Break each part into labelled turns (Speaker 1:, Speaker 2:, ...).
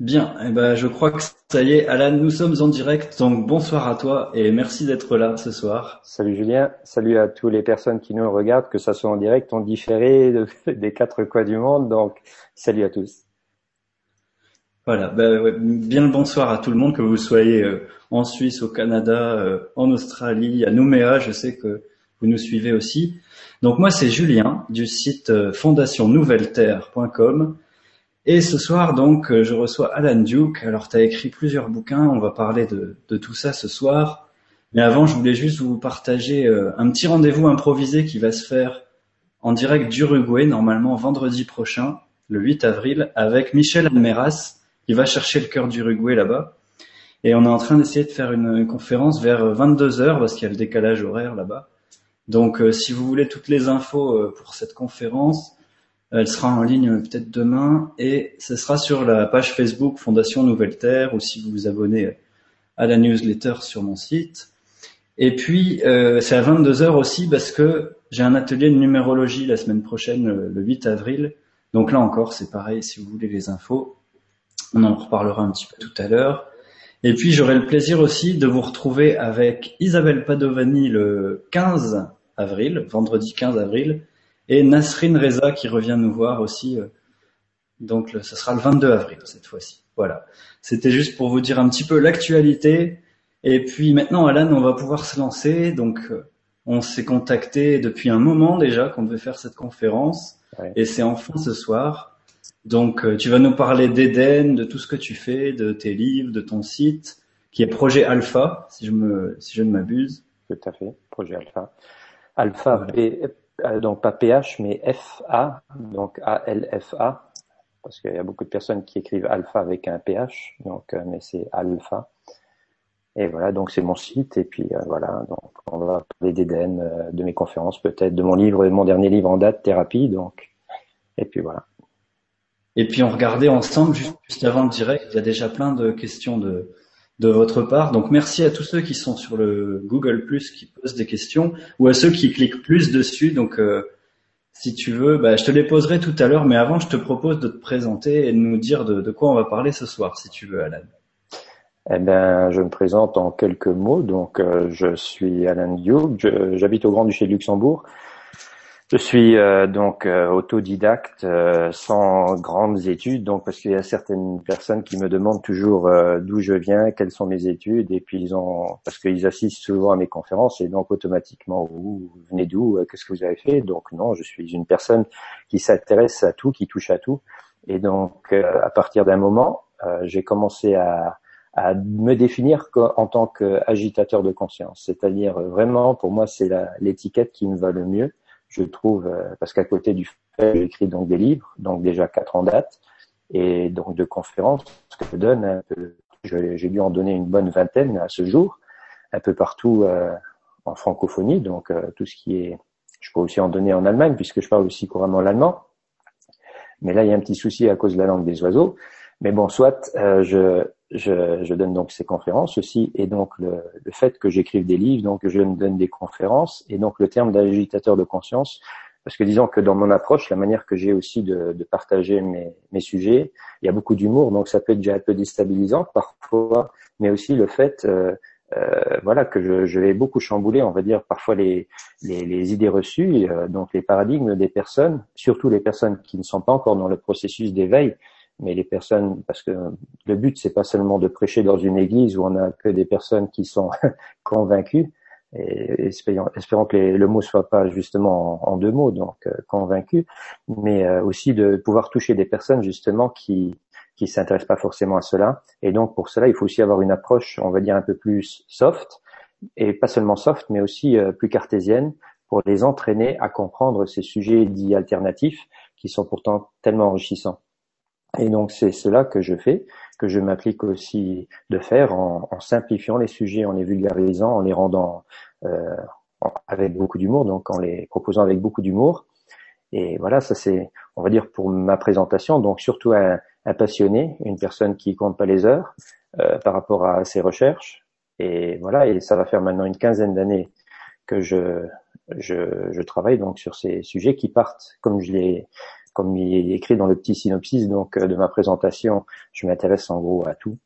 Speaker 1: Bien, eh ben, je crois que ça y est, Alan, nous sommes en direct, donc bonsoir à toi et merci d'être là ce soir.
Speaker 2: Salut Julien, salut à toutes les personnes qui nous regardent, que ça soit en direct, en différé, des quatre coins du monde, donc salut à tous.
Speaker 1: Voilà, ben, bien le bonsoir à tout le monde, que vous soyez euh, en Suisse, au Canada, euh, en Australie, à Nouméa, je sais que vous nous suivez aussi. Donc moi c'est Julien du site euh, fondationnouvelleterre.com et ce soir, donc, euh, je reçois Alan Duke. Alors, tu as écrit plusieurs bouquins, on va parler de, tout ça ce soir. Mais avant, je voulais juste vous partager euh, un petit rendez-vous improvisé qui va se faire en direct d'Uruguay, normalement vendredi prochain, le 8 avril, avec Michel Almeras, qui va chercher le cœur d'Uruguay là-bas. Et on est en train d'essayer de faire une, conférence vers 22 heures parce qu'il y a le décalage horaire là-bas. Donc, euh, si vous voulez toutes les infos pour cette conférence, elle sera en ligne peut-être demain et ce sera sur la page Facebook Fondation Nouvelle Terre ou si vous vous abonnez à la newsletter sur mon site. Et puis euh, c'est à 22h aussi parce que j'ai un atelier de numérologie la semaine prochaine, le 8 avril. Donc là encore, c'est pareil, si vous voulez les infos, on en reparlera un petit peu tout à l'heure. Et puis j'aurai le plaisir aussi de vous retrouver avec Isabelle Padovani le 15 avril, vendredi 15 avril, et Nasrin Reza qui revient nous voir aussi. Euh, donc ce sera le 22 avril cette fois-ci. Voilà. C'était juste pour vous dire un petit peu l'actualité. Et puis maintenant, Alan, on va pouvoir se lancer. Donc euh, on s'est contacté depuis un moment déjà qu'on devait faire cette conférence. Et c'est enfin ce soir. Donc euh, tu vas nous parler d'Eden, de tout ce que tu fais, de tes livres, de ton site, qui est Projet Alpha, si je me, si je ne m'abuse.
Speaker 2: Tout à fait, Projet Alpha. Alpha, euh, donc pas PH, mais FA, donc A-L-F-A, parce qu'il y a beaucoup de personnes qui écrivent alpha avec un PH, donc euh, mais c'est alpha. Et voilà, donc c'est mon site, et puis euh, voilà, donc on va parler d'Eden, de mes conférences peut-être, de mon livre, de mon dernier livre en date, Thérapie, donc, et puis voilà.
Speaker 1: Et puis on regardait ensemble, juste avant le direct, il y a déjà plein de questions de, de votre part. Donc merci à tous ceux qui sont sur le Google Plus qui posent des questions ou à ceux qui cliquent plus dessus. Donc euh, si tu veux, bah, je te les poserai tout à l'heure, mais avant je te propose de te présenter et de nous dire de, quoi on va parler ce soir, si tu veux, Alan.
Speaker 2: Eh ben, je me présente en quelques mots. Donc, euh, je suis Alan Duke, j'habite au Grand-Duché de Luxembourg. Je suis euh, donc euh, autodidacte, euh, sans grandes études, donc parce qu'il y a certaines personnes qui me demandent toujours d'où je viens, quelles sont mes études, et puis ils ont parce qu'ils assistent souvent à mes conférences et donc automatiquement vous, venez d'où, qu'est-ce que vous avez fait? Donc non, je suis une personne qui s'intéresse à tout, qui touche à tout, et donc à partir d'un moment, j'ai commencé à, à me définir en tant qu'agitateur de conscience, c'est-à-dire vraiment pour moi c'est l'étiquette qui me va le mieux je trouve, euh, parce qu'à côté du fait, j'écris donc des livres, donc déjà quatre en date, et donc de conférences, ce que je donne, j'ai dû en donner une bonne vingtaine à ce jour, un peu partout euh, en francophonie, donc euh, tout ce qui est, je peux aussi en donner en Allemagne puisque je parle aussi couramment l'allemand, mais là il y a un petit souci à cause de la langue des oiseaux, mais bon, soit je, je, je, donne donc ces conférences aussi, et donc le, le fait que j'écrive des livres, donc je donne des conférences, et donc le terme d'agitateur de conscience, parce que disons que dans mon approche, la manière que j'ai aussi de, de partager mes, mes, sujets, il y a beaucoup d'humour, donc ça peut être déjà un peu déstabilisant parfois, mais aussi le fait, euh, euh, voilà, que je, je, vais beaucoup chambouler, on va dire parfois les, les, les idées reçues, euh, donc les paradigmes des personnes, surtout les personnes qui ne sont pas encore dans le processus d'éveil, mais les personnes, parce que le but c'est pas seulement de prêcher dans une église où on a que des personnes qui sont convaincues, et espérons, que le mot soit pas justement en, deux mots, donc euh, convaincu, mais euh, aussi de pouvoir toucher des personnes justement qui qui s'intéressent pas forcément à cela, et donc pour cela il faut aussi avoir une approche, on va dire un peu plus soft, et pas seulement soft, mais aussi euh, plus cartésienne, pour les entraîner à comprendre ces sujets dits alternatifs qui sont pourtant tellement enrichissants. Et donc c'est cela que je fais, que je m'applique aussi de faire en, en, simplifiant les sujets, en les vulgarisant, en les rendant euh, avec beaucoup d'humour, donc en les proposant avec beaucoup d'humour. Et voilà, ça c'est, on va dire pour ma présentation, donc surtout un, un passionné, une personne qui compte pas les heures euh, par rapport à ses recherches. Et voilà, et ça va faire maintenant une quinzaine d'années que je, je, je, travaille donc sur ces sujets qui partent, comme je l'ai comme il est écrit dans le petit synopsis donc de ma présentation, je m'intéresse en gros à tout,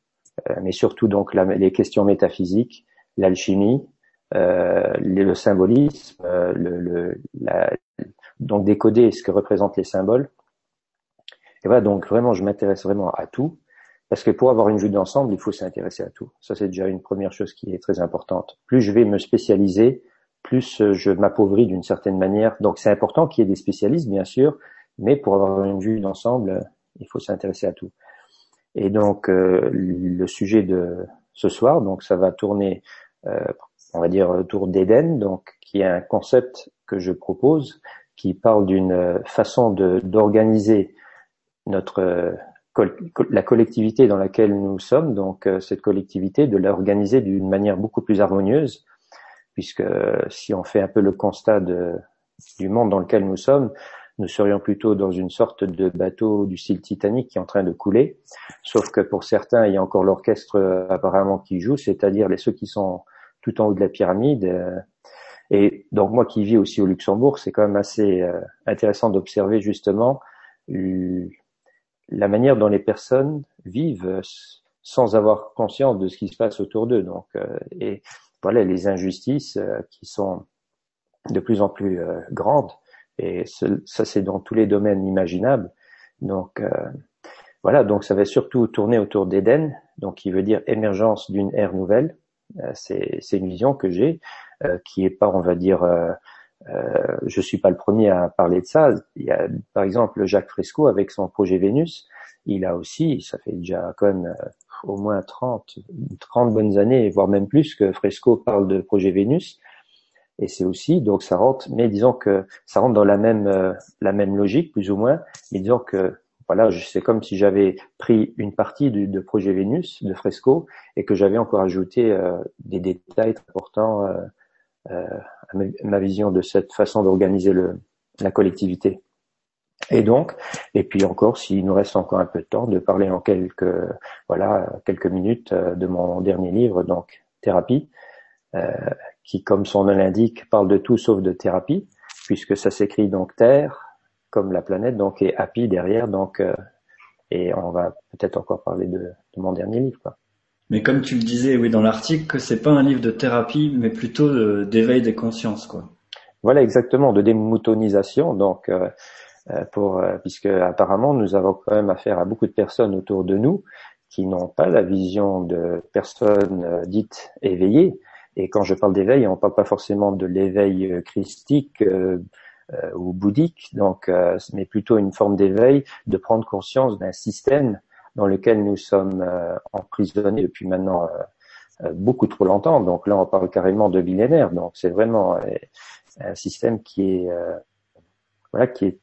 Speaker 2: mais surtout donc les questions métaphysiques, l'alchimie, le symbolisme, le, le la, donc décoder ce que représentent les symboles. Et voilà, donc vraiment, je m'intéresse vraiment à tout. Parce que pour avoir une vue d'ensemble, il faut s'intéresser à tout. Ça, c'est déjà une première chose qui est très importante. Plus je vais me spécialiser, plus euh, je m'appauvris d'une certaine manière. Donc, c'est important qu'il y ait des spécialistes, bien sûr, mais pour avoir une vue d'ensemble, euh, il faut s'intéresser à tout. Et donc, euh, le sujet de ce soir, donc ça va tourner, on va dire, autour d'Éden, donc qui est un concept que je propose, qui parle d'une façon d'organiser notre la collectivité dans laquelle nous sommes, donc euh, cette collectivité, de l'organiser d'une manière beaucoup plus harmonieuse, puisque euh, si on fait un peu le constat de, du monde dans lequel nous sommes, nous serions plutôt dans une sorte de bateau du style Titanic qui est en train de couler, sauf que pour certains, il y a encore l'orchestre euh, apparemment qui joue, c'est-à-dire ceux qui sont tout en haut de la pyramide. Et donc moi qui vis aussi au Luxembourg, c'est quand même assez intéressant d'observer justement la manière dont les personnes vivent sans avoir conscience de ce qui se passe autour d'eux. Donc, euh, et voilà les injustices euh, qui sont de plus en plus euh, grandes. Et ça, c'est dans tous les domaines imaginables. Donc, voilà. Donc, ça va surtout tourner autour d'Éden, donc qui veut dire émergence d'une ère nouvelle. c'est une vision que j'ai, qui est pas, on va dire, euh, je suis pas le premier à parler de ça. Il y a par exemple Jacques Fresco avec son projet Vénus. Il a aussi, ça fait déjà quand euh, au moins 30, 30 bonnes années, voire même plus que Fresco parle de projet Vénus. Et c'est aussi, donc ça rentre, mais disons que ça rentre dans la même euh, la même logique plus ou moins. Mais disons que voilà, c'est comme si j'avais pris une partie du, de projet Vénus de Fresco et que j'avais encore ajouté euh, des détails importants euh, ma vision de cette façon d'organiser la collectivité. Et donc, et puis encore, s'il nous reste encore un peu de temps, de parler en quelques, voilà, quelques minutes euh, de mon dernier livre, donc Thérapie, euh, qui, comme son nom l'indique, parle de tout sauf de thérapie, puisque ça s'écrit donc Terre, comme la planète, donc et happy derrière, donc, euh, et on va peut-être encore parler de, de mon dernier livre. Quoi.
Speaker 1: Mais comme tu le disais, oui, dans l'article, que c'est pas un livre de thérapie, mais plutôt d'éveil des consciences, quoi.
Speaker 2: Voilà, exactement, de démoutonisation. Donc, euh, euh, pour, euh, puisque apparemment, nous avons quand même affaire à beaucoup de personnes autour de nous qui n'ont pas la vision de personnes dites éveillées. Et quand je parle d'éveil, on parle pas forcément de l'éveil christique ou bouddhique, donc, mais plutôt une forme d'éveil, de prendre conscience d'un système dans lequel nous sommes euh, emprisonnés depuis maintenant euh, euh, beaucoup trop longtemps. Donc là, on parle carrément de millénaires. Donc c'est vraiment un système qui est voilà qui est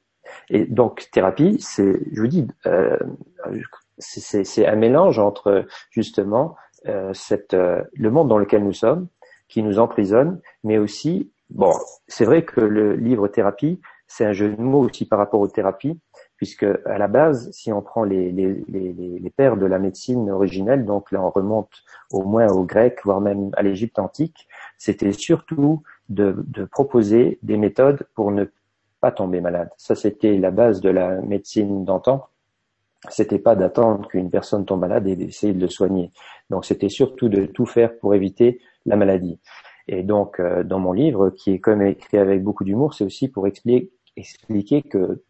Speaker 2: et donc thérapie, c'est je vous dis euh, c'est un mélange entre justement euh, cette le monde dans lequel nous sommes qui nous emprisonne, mais aussi bon c'est vrai que le livre thérapie c'est un jeu de mots aussi par rapport aux thérapies puisque à la base, si on prend les, les, les, les, pères de la médecine originelle, donc là on remonte au moins au grec, voire même à l'Égypte antique, c'était surtout de, de, proposer des méthodes pour ne pas tomber malade. Ça, c'était la base de la médecine d'antan. C'était pas d'attendre qu'une personne tombe malade et d'essayer de le soigner. Donc, c'était surtout de tout faire pour éviter la maladie. Et donc, euh, dans mon livre, qui est comme écrit avec beaucoup d'humour, c'est aussi pour expliquer, que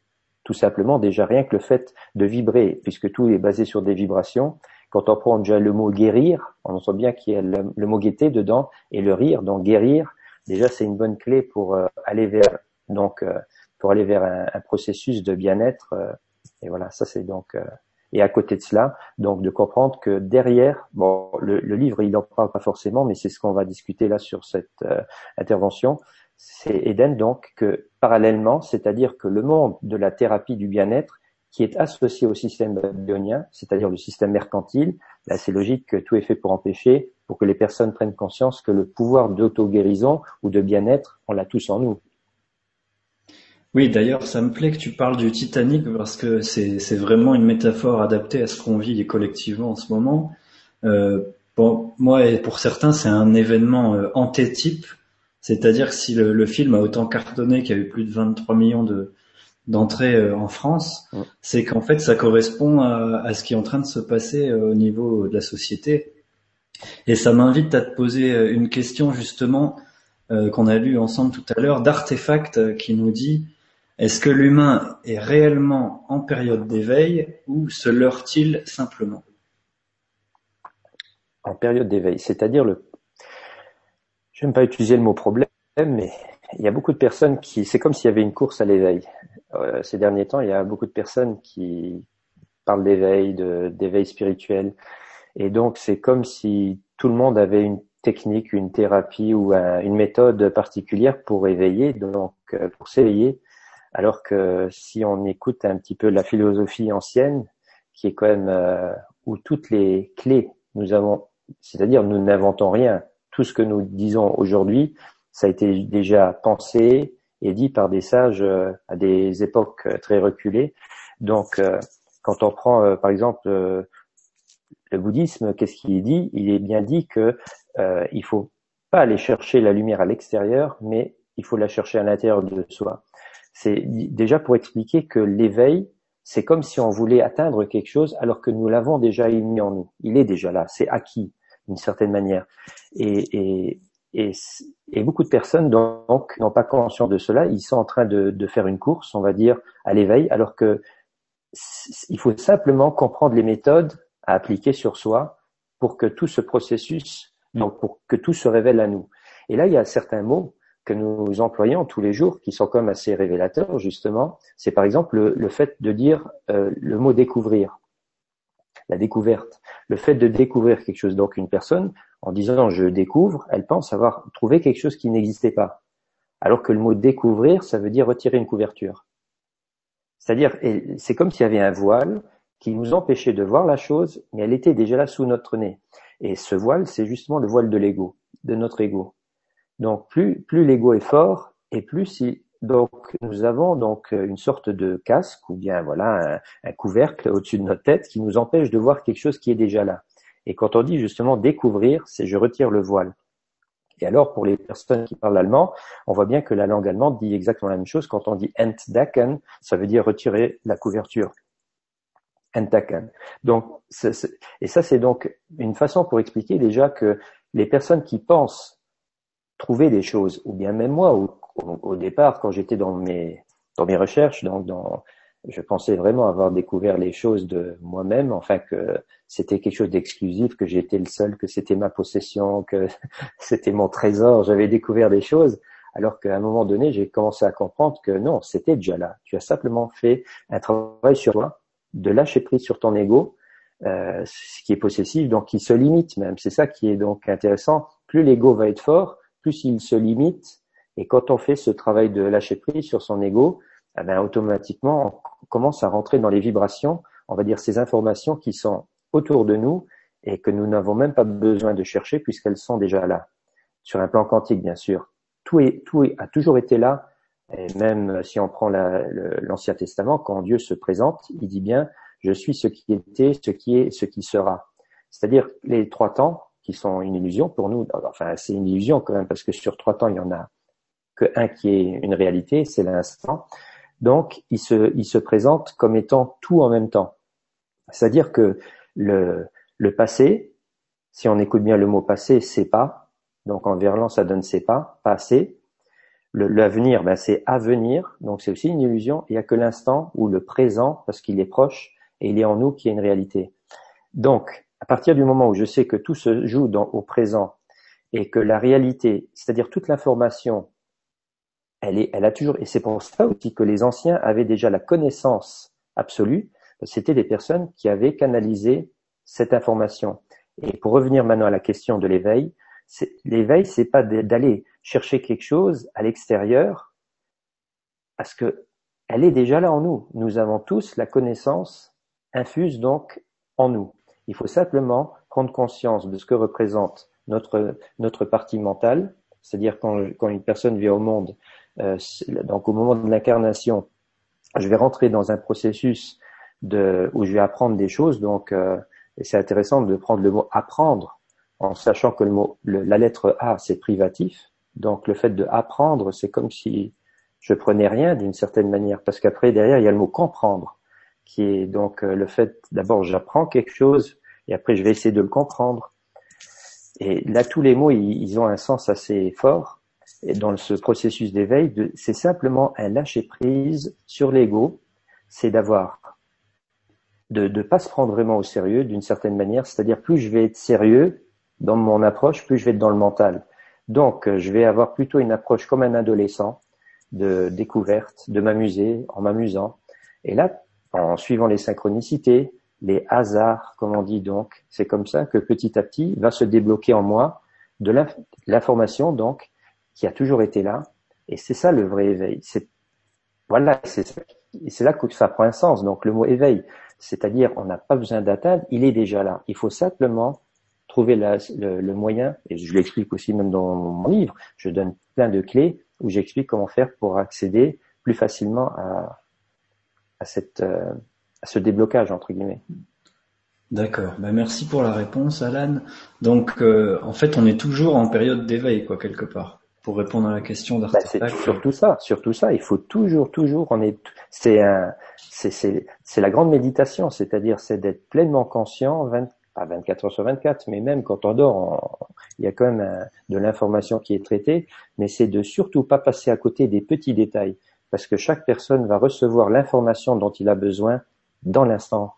Speaker 2: tout simplement, déjà rien que le fait de vibrer, puisque tout est basé sur des vibrations. Quand on prend déjà le mot guérir, on entend bien qu'il y a le, mot gaieté dedans et le rire. Donc guérir, déjà c'est une bonne clé pour euh, aller vers donc euh, pour aller vers un, processus de bien-être. Euh, et voilà, ça c'est donc et à côté de cela, donc de comprendre que derrière, bon, le, livre il n'en parle pas forcément, mais c'est ce qu'on va discuter là sur cette intervention c'est Eden donc que parallèlement, c'est-à-dire que le monde de la thérapie du bien-être qui est associé au système babylonien, c'est-à-dire le système mercantile, là c'est logique que tout est fait pour empêcher, pour que les personnes prennent conscience que le pouvoir d'auto-guérison ou de bien-être, on l'a tous en nous.
Speaker 1: Oui, d'ailleurs, ça me plaît que tu parles du Titanic parce que c'est vraiment une métaphore adaptée à ce qu'on vit collectivement en ce moment. Euh, bon, moi et pour certains, c'est un événement euh, antétype c'est-à-dire que si le, film a autant cartonné, qu'il y a eu plus de 23 millions de, d'entrer en France, c'est qu'en fait ça correspond à, ce qui est en train de se passer au niveau de la société. Et ça m'invite à te poser une question justement qu'on a lu ensemble tout à l'heure d'Artefact qui nous dit est-ce que l'humain est réellement en période d'éveil ou se leurre-t-il simplement?
Speaker 2: En période d'éveil, c'est-à-dire le... Je n'aime pas utiliser le mot problème, mais il y a beaucoup de personnes qui... C'est comme s'il y avait une course à l'éveil. Euh, ces derniers temps, il y a beaucoup de personnes qui parlent d'éveil, d'éveil spirituel. Et donc, c'est comme si tout le monde avait une technique, une thérapie ou une méthode particulière pour éveiller, donc euh, pour s'éveiller. Alors que si on écoute un petit peu la philosophie ancienne, qui est quand même euh, où toutes les clés nous avons, c'est-à-dire nous n'inventons rien. Tout ce que nous disons aujourd'hui, ça a été déjà pensé et dit par des sages euh, à des époques très reculées. Donc, euh, quand on prend par exemple le bouddhisme, qu'est-ce qu'il dit? Il est bien dit que euh, il faut pas aller chercher la lumière à l'extérieur, mais il faut la chercher à l'intérieur de soi. C'est déjà pour expliquer que l'éveil, c'est comme si on voulait atteindre quelque chose alors que nous l'avons déjà mis en nous. Il est déjà là, c'est acquis d'une certaine manière. Et, et, et, beaucoup de personnes donc n'ont pas conscience de cela. Ils sont en train de, de faire une course, on va dire, à l'éveil, alors que il faut simplement comprendre les méthodes à appliquer sur soi pour que tout ce processus, donc pour que tout se révèle à nous. Et là, il y a certains mots que nous employons tous les jours, qui sont comme assez révélateurs justement, c'est par exemple le, fait de dire euh, le mot découvrir, la découverte, le fait de découvrir quelque chose. Donc une personne, en disant je découvre, elle pense avoir trouvé quelque chose qui n'existait pas. Alors que le mot découvrir, ça veut dire retirer une couverture. C'est-à-dire, c'est comme s'il y avait un voile qui nous empêchait de voir la chose, mais elle était déjà là sous notre nez. Et ce voile, c'est justement le voile de l'ego, de notre ego. Donc plus plus l'ego est fort et plus si donc nous avons donc une sorte de casque ou bien voilà un, couvercle au-dessus de notre tête qui nous empêche de voir quelque chose qui est déjà là. Et quand on dit justement découvrir, c'est je retire le voile. Et alors, pour les personnes qui parlent allemand, on voit bien que la langue allemande dit exactement la même chose. Quand on dit entdecken, ça veut dire retirer la couverture. Entdecken. Donc, et ça, c'est donc une façon pour expliquer déjà que les personnes qui pensent trouver des choses, ou bien même moi, au, départ, quand j'étais dans mes dans mes recherches, donc dans, je pensais vraiment avoir découvert les choses de moi-même, enfin que c'était quelque chose d'exclusif, que j'étais le seul, que c'était ma possession, que c'était mon trésor, j'avais découvert des choses, alors qu'à un moment donné, j'ai commencé à comprendre que non, c'était déjà là. Tu as simplement fait un travail sur toi, de lâcher prise sur ton ego, euh, ce qui est possessif, donc qui se limite même. C'est ça qui est donc intéressant. Plus l'ego va être fort, plus il se limite. Et quand on fait ce travail de lâcher prise sur son ego, eh ben, automatiquement, on commence à rentrer dans les vibrations, on va dire ces informations qui sont autour de nous et que nous n'avons même pas besoin de chercher puisqu'elles sont déjà là. Sur un plan quantique, bien sûr. Tout, est, tout a toujours été là. Et même si on prend l'Ancien Testament, quand Dieu se présente, il dit bien, je suis ce qui était, ce qui est, ce qui sera. C'est-à-dire les trois temps, sont une illusion pour nous. Enfin, c'est une illusion quand même parce que sur trois temps, il y en a que un qui est une réalité, c'est l'instant. Donc, il se, il se présente comme étant tout en même temps. C'est-à-dire que le, le passé, si on écoute bien le mot passé, c'est pas. Donc en verlan, ça donne c'est pas, passé. L'avenir, ben, c'est avenir. Donc c'est aussi une illusion. Il n'y a que l'instant ou le présent parce qu'il est proche et il est en nous qui est une réalité. Donc à partir du moment où je sais que tout se joue au présent et que la réalité, c'est-à-dire toute l'information, elle est, elle a toujours, et c'est pour ça aussi que les anciens avaient déjà la connaissance absolue, c'était des personnes qui avaient canalisé cette information. Et pour revenir maintenant à la question de l'éveil, l'éveil, c'est pas d'aller chercher quelque chose à l'extérieur, parce que elle est déjà là en nous. Nous avons tous la connaissance infuse donc en nous. Il faut simplement prendre conscience de ce que représente notre, notre partie mentale, c'est-à-dire quand, quand une personne vient au monde, euh, donc au moment de l'incarnation, je vais rentrer dans un processus de, où je vais apprendre des choses, donc euh, c'est intéressant de prendre le mot apprendre en sachant que le mot, la lettre A c'est privatif, donc le fait de apprendre c'est comme si je prenais rien d'une certaine manière, parce qu'après derrière il y a le mot comprendre, qui est donc euh, le fait d'abord j'apprends quelque chose et après je vais essayer de le comprendre. Et là tous les mots ils, ont un sens assez fort. Et dans ce processus d'éveil, c'est simplement un lâcher prise sur l'ego, c'est d'avoir de ne pas se prendre vraiment au sérieux d'une certaine manière, c'est-à-dire plus je vais être sérieux dans mon approche, plus je vais être dans le mental. Donc, euh, je vais avoir plutôt une approche comme un adolescent de découverte, de m'amuser en m'amusant. Et là, en suivant les synchronicités, les hasards, comme on dit donc, c'est comme ça que petit à petit va se débloquer en moi de l'information donc qui a toujours été là. Et c'est ça le vrai éveil. Voilà, c'est là que ça prend un sens. Donc le mot éveil, c'est-à-dire on n'a pas besoin d'atteindre, il est déjà là. Il faut simplement trouver le, moyen, et je l'explique aussi même dans mon livre, je donne plein de clés où j'explique comment faire pour accéder plus facilement à, à, cette, euh, ce déblocage, entre guillemets.
Speaker 1: D'accord. Ben merci pour la réponse, Alan. Donc, euh, en fait, on est toujours en période d'éveil, quoi, quelque part, pour répondre à la question
Speaker 2: bah, C'est surtout ça, surtout ça. Il faut toujours, toujours, on est, c'est un, c'est, c'est, c'est la grande méditation, c'est-à-dire c'est d'être pleinement conscient 20, pas 24 heures sur 24, mais même quand on dort, il y a quand même euh, de l'information qui est traitée, mais c'est de surtout pas passer à côté des petits détails, parce que chaque personne va recevoir l'information dont il a besoin dans l'instant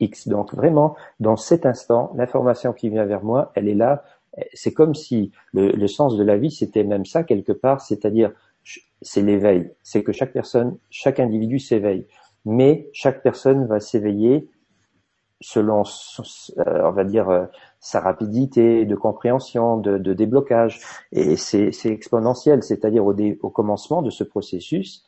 Speaker 2: X. Donc vraiment, dans cet instant, l'information qui vient vers moi, elle est là. C'est comme si le, sens de la vie, c'était même ça quelque part, c'est-à-dire c'est l'éveil. C'est que chaque personne, chaque individu s'éveille. Mais chaque personne va s'éveiller selon, euh, on va dire, euh, sa rapidité de compréhension, de, déblocage. Et c'est exponentiel, c'est-à-dire au, au, commencement de ce processus,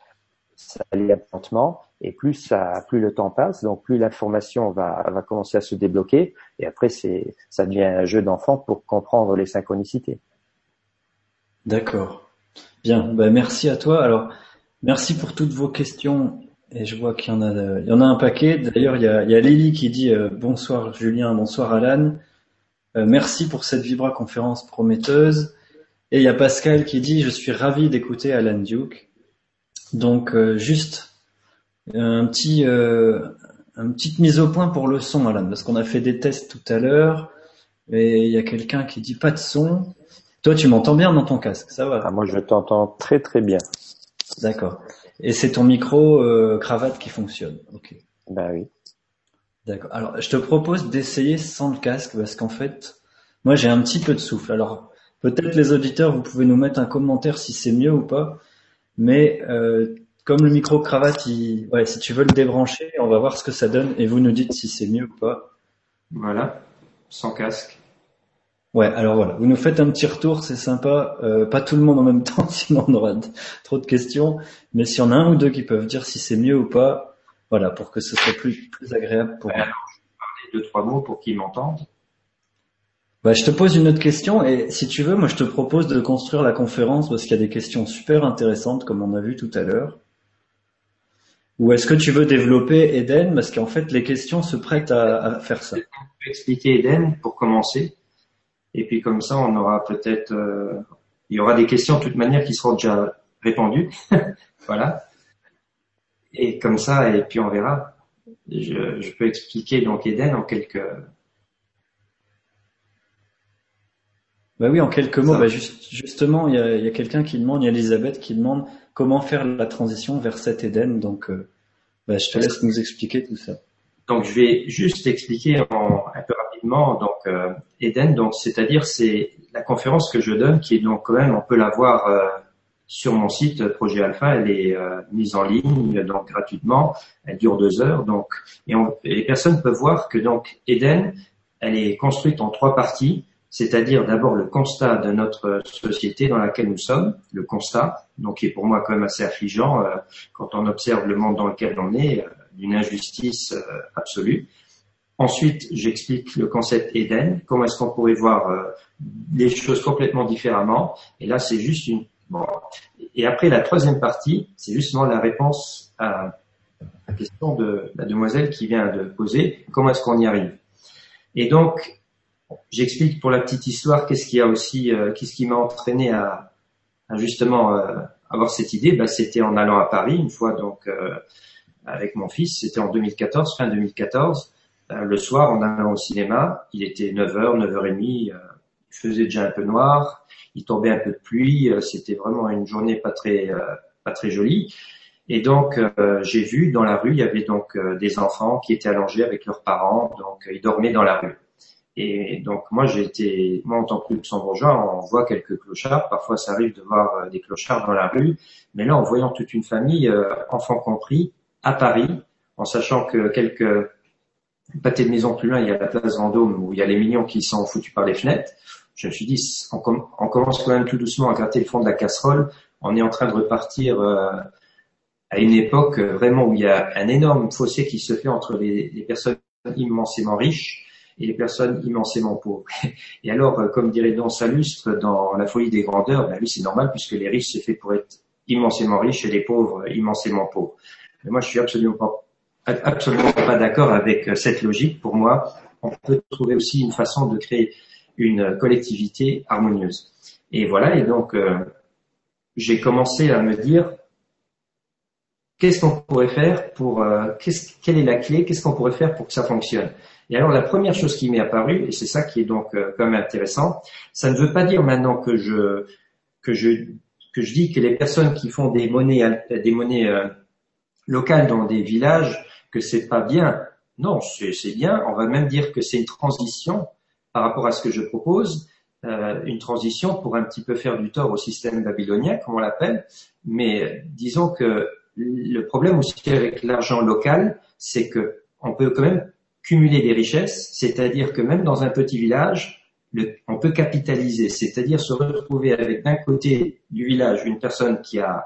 Speaker 2: ça allait lentement, et plus ça, plus le temps passe, donc plus l'information va, va commencer à se débloquer, et après c'est, ça devient un jeu d'enfant pour comprendre les synchronicités.
Speaker 1: D'accord. Bien, ben merci à toi. Alors, merci pour toutes vos questions et je vois qu'il y en a, il y en a un paquet. D'ailleurs, il y a, il y a Lily qui dit euh, bonsoir Julien, bonsoir Alan. Euh, merci pour cette Vibra conférence prometteuse. Et il y a Pascal qui dit je suis ravi d'écouter Alan Duke. Donc euh, juste un petit, une petite mise au point pour le son, Alan, parce qu'on a fait des tests tout à l'heure. Et il y a quelqu'un qui dit pas de son. Toi, tu m'entends bien dans ton casque, ça va
Speaker 2: ah, Moi, je t'entends très très bien.
Speaker 1: D'accord. Et c'est ton micro euh, cravate qui fonctionne. Ok.
Speaker 2: Bah oui.
Speaker 1: D'accord. Alors, je te propose d'essayer sans le casque parce qu'en fait, moi j'ai un petit peu de souffle. Alors, peut-être les auditeurs, vous pouvez nous mettre un commentaire si c'est mieux ou pas. Mais euh, comme le micro cravate, il... ouais, si tu veux le débrancher, on va voir ce que ça donne et vous nous dites si c'est mieux ou pas.
Speaker 3: Voilà, sans casque.
Speaker 1: Ouais, alors voilà, vous nous faites un petit retour, c'est sympa. Euh, pas tout le monde en même temps, sinon on aura trop de questions. Mais s'il y en a un ou deux qui peuvent dire si c'est mieux ou pas, voilà, pour que ce soit plus, plus agréable pour.
Speaker 3: Alors, je vais parler deux trois mots pour qu'ils m'entendent.
Speaker 1: Bah, je te pose une autre question et si tu veux, moi je te propose de construire la conférence parce qu'il y a des questions super intéressantes comme on a vu tout à l'heure. Ou est-ce que tu veux développer Eden? Parce qu'en fait les questions se prêtent à, à faire ça.
Speaker 3: On peut expliquer Eden pour commencer. Et puis comme ça, on aura peut-être, euh, il y aura des questions de toute manière qui seront déjà répondues. voilà. Et comme ça, et puis on verra. Je, je peux expliquer donc Eden en quelques.
Speaker 1: Bah oui, en quelques mots. Bah juste, justement, il y a, il y a quelqu'un qui demande, il y a Elisabeth qui demande comment faire la transition vers cet Eden. Donc, euh, bah, je te laisse nous expliquer tout ça.
Speaker 3: Donc, je vais juste expliquer en, un peu donc euh, Eden, donc c'est-à-dire c'est la conférence que je donne qui est donc quand même on peut la voir euh, sur mon site Projet Alpha, elle est mise en ligne donc gratuitement, elle dure deux heures donc. Et, les personnes peuvent voir que donc Eden, elle est construite en trois parties, c'est-à-dire d'abord le constat de notre société dans laquelle nous sommes, le constat, donc qui est pour moi quand même assez affligeant quand on observe le monde dans lequel on est, d'une injustice absolue. Ensuite, j'explique le concept Eden, comment est-ce qu'on pourrait voir euh, les choses complètement différemment. Et là, c'est juste une... Bon. Et après, la troisième partie, c'est justement la réponse à la question de la demoiselle qui vient de poser, comment est-ce qu'on y arrive? Et donc, j'explique pour la petite histoire qu'est-ce qui a aussi, euh, qu'est-ce qui m'a entraîné à, à justement euh,
Speaker 2: avoir cette idée, bah, c'était en allant à Paris une fois donc avec mon fils, c'était en 2014, fin 2014. le soir, en allant au cinéma, il était 9h, 9h30, il faisait déjà un peu noir, il tombait un peu de pluie, c'était vraiment une journée pas très pas très jolie. Et donc, euh, j'ai vu dans la rue, il y avait donc euh, des enfants qui étaient allongés avec leurs parents, donc euh, ils dormaient dans la rue. Et donc, moi, été, moi, en tant que luxembourgeois, on voit quelques clochards. Parfois, ça arrive de voir des clochards dans la rue. Mais là, en voyant toute une famille, enfants compris, à Paris, en sachant que quelques pâtés de maison plus loin, il y a la place Vendôme où il y a les mignons qui sont foutus par les fenêtres. Je me suis dit, on, commence quand même tout doucement à gratter le fond de la casserole. On est en train de repartir à une époque euh, vraiment où il y a un énorme fossé qui se fait entre les, personnes immensément riches et les personnes immensément pauvres. Et alors, euh, comme dirait Don Salustre dans La folie des grandeurs, ben lui c'est normal puisque les riches c'est fait pour être immensément riches et les pauvres immensément pauvres. Mais moi je suis absolument pas, absolument pas d'accord avec euh, cette logique. Pour moi, on peut trouver aussi une façon de créer une collectivité harmonieuse. Et voilà, et donc j'ai commencé à me dire, qu'est-ce qu'on pourrait faire pour, euh, quelle est la clé, qu'est-ce qu'on pourrait faire pour que ça fonctionne? Et alors la première chose qui m'est apparue, et c'est ça qui est donc euh, quand même intéressant, ça ne veut pas dire maintenant que je que je que je dis que les personnes qui font des monnaies des monnaies euh, locales dans des villages que c'est pas bien. Non, c'est bien. On va même dire que c'est une transition par rapport à ce que je propose, une transition pour un petit peu faire du tort au système babylonien, comme on l'appelle. Mais disons que le problème aussi avec l'argent local, c'est que on peut quand même cumuler des richesses, c'est-à-dire que même dans un petit village, on peut capitaliser, c'est-à-dire se retrouver avec d'un côté du village une personne qui a,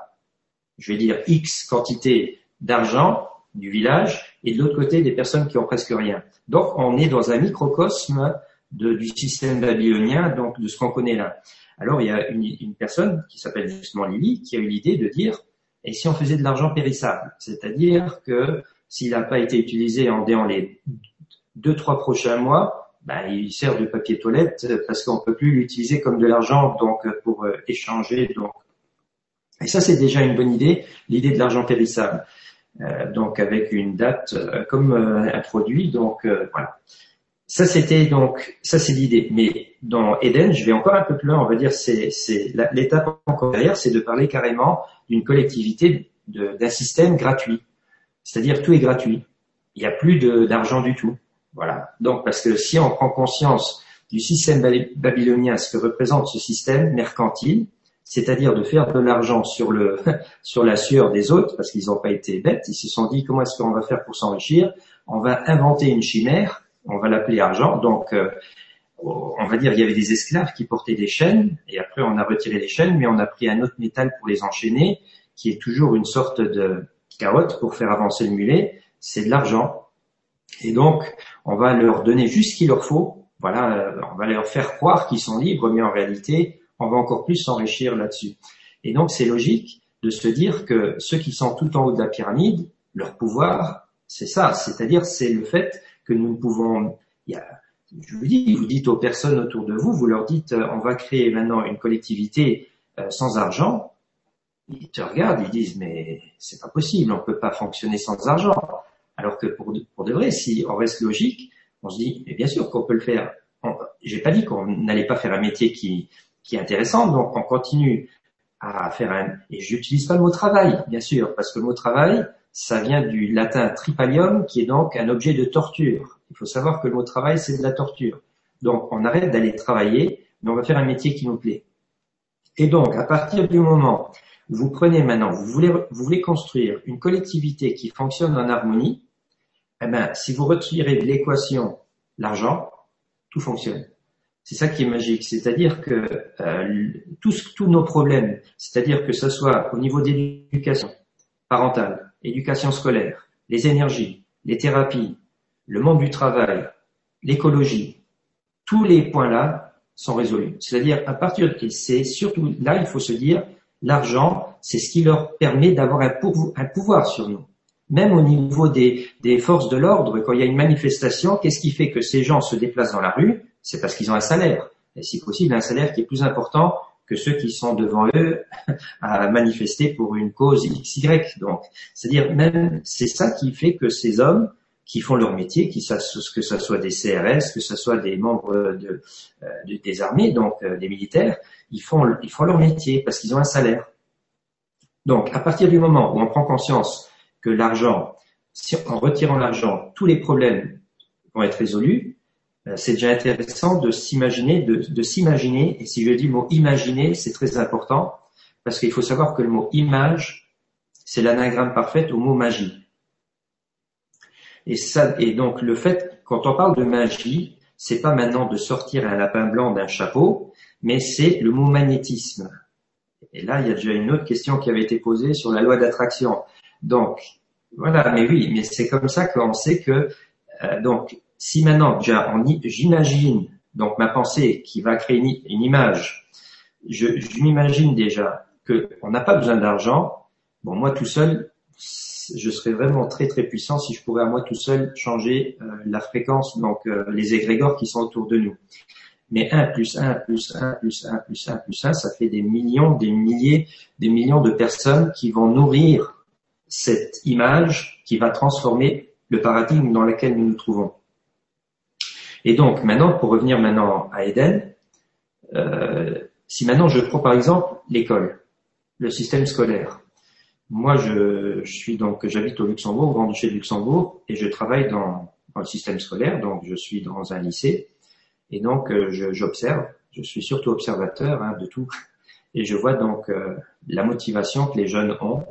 Speaker 2: je vais dire, X quantité d'argent du village, et de l'autre côté des personnes qui ont presque rien. Donc on est dans un microcosme du système babylonien, donc de ce qu'on connaît là. Alors il y a une, personne qui s'appelle justement Lily qui a eu l'idée de dire et si on faisait de l'argent périssable, c'est-à-dire que s'il n'a pas été utilisé en dans les deux, trois prochains mois, ben, il sert de papier toilette parce qu'on peut plus l'utiliser comme de l'argent donc pour euh, échanger. Donc, et ça c'est déjà une bonne idée, l'idée de l'argent périssable. Euh, donc avec une date euh, comme un produit. Donc voilà. Ça c'était donc ça c'est l'idée. Mais dans Eden, je vais encore un peu plus loin. On va dire c'est c'est l'étape encore derrière, c'est de parler carrément d'une collectivité d'un système gratuit. C'est-à-dire tout est gratuit. Il n'y a plus d'argent du tout. Voilà. Donc parce que si on prend conscience du système babylonien, ce que représente ce système mercantile, c'est-à-dire de faire de l'argent sur la sueur des autres, parce qu'ils n'ont pas été bêtes, ils se sont dit comment est-ce qu'on va faire pour s'enrichir? On va inventer une chimère on va l'appeler argent. Donc, euh, on va dire il y avait des esclaves qui portaient des chaînes, et après on a retiré les chaînes, mais on a pris un autre métal pour les enchaîner, qui est toujours une sorte de carotte pour faire avancer le mulet, c'est de l'argent. Et donc, on va leur donner juste ce qu'il leur faut. Voilà, on va leur faire croire qu'ils sont libres, mais en réalité, on va encore plus s'enrichir là-dessus. Et donc, c'est logique de se dire que ceux qui sont tout en haut de la pyramide, leur pouvoir, c'est ça, c'est-à-dire c'est le fait que nous ne pouvons. Je vous dis, vous dites aux personnes autour de vous, vous leur dites, euh, on va créer maintenant une collectivité euh, sans argent. Ils te regardent, ils disent, mais c'est pas possible, on peut pas fonctionner sans argent. Alors que pour de, vrai, si on reste logique, on se dit, mais bien sûr qu'on peut le faire. J'ai pas dit qu'on n'allait pas faire un métier qui, qui est intéressant, donc on continue à faire un. Et j'utilise pas le mot travail, bien sûr, parce que le mot travail, ça vient du latin tripalium, qui est donc un objet de torture. Il faut savoir que le mot travail, c'est de la torture. Donc, on arrête d'aller travailler, mais on va faire un métier qui nous plaît. Et donc, à partir du moment où vous prenez maintenant, vous voulez, vous voulez construire une collectivité qui fonctionne en harmonie, eh ben, si vous retirez de l'équation l'argent, tout fonctionne. C'est ça qui est magique, c'est-à-dire que euh, tous, tous nos problèmes, c'est-à-dire que ce soit au niveau d'éducation parentale, l'éducation scolaire, les énergies, les thérapies, le monde du travail, l'écologie, tous les points-là sont résolus. C'est-à-dire, à partir de, c'est surtout là, il faut se dire, l'argent, c'est ce qui leur permet d'avoir un, pouvoir sur nous. Même au niveau des, des forces de l'ordre, quand il y a une manifestation, qu'est-ce qui fait que ces gens se déplacent dans la rue? C'est parce qu'ils ont un salaire. Et si possible, un salaire qui est plus important que ceux qui sont devant eux à manifester pour une cause XY. Donc, c'est-à-dire même, c'est ça qui fait que ces hommes qui font leur métier, qui que ce soit des CRS, que ce soit des membres de, euh, des armées, donc euh, des militaires, ils font, ils font leur métier parce qu'ils ont un salaire. Donc, à partir du moment où on prend conscience que l'argent, en retirant l'argent, tous les problèmes vont être résolus, euh, c'est déjà intéressant de s'imaginer, de, s'imaginer, et si je dis le mot imaginer, c'est très important, parce qu'il faut savoir que le mot image, c'est l'anagramme parfait au mot magie. Et ça, et donc le fait, quand on parle de magie, c'est pas maintenant de sortir un lapin blanc d'un chapeau, mais c'est le mot magnétisme. Et là, il y a déjà une autre question qui avait été posée sur la loi d'attraction. Donc, voilà, mais oui, mais c'est comme ça qu'on sait que, euh, donc, si maintenant, j'imagine, donc ma pensée qui va créer une, image, je, je m'imagine déjà qu'on n'a pas besoin d'argent, bon, moi tout seul, je serais vraiment très très puissant si je pourrais à moi tout seul changer euh, la fréquence, donc euh, les égrégores qui sont autour de nous. Mais 1 plus 1 plus 1 plus 1 plus 1 plus 1, ça fait des millions, des milliers, des millions de personnes qui vont nourrir cette image qui va transformer le paradigme dans lequel nous nous trouvons. Et donc maintenant, pour revenir maintenant à Eden, euh, si maintenant je prends par exemple l'école, le système scolaire, moi, je, suis donc, j'habite au Luxembourg, au Grand-Duché de Luxembourg, et je travaille dans, le système scolaire, donc je suis dans un lycée, et donc euh, j'observe, je, suis surtout observateur hein, de tout, et je vois donc euh, la motivation que les jeunes ont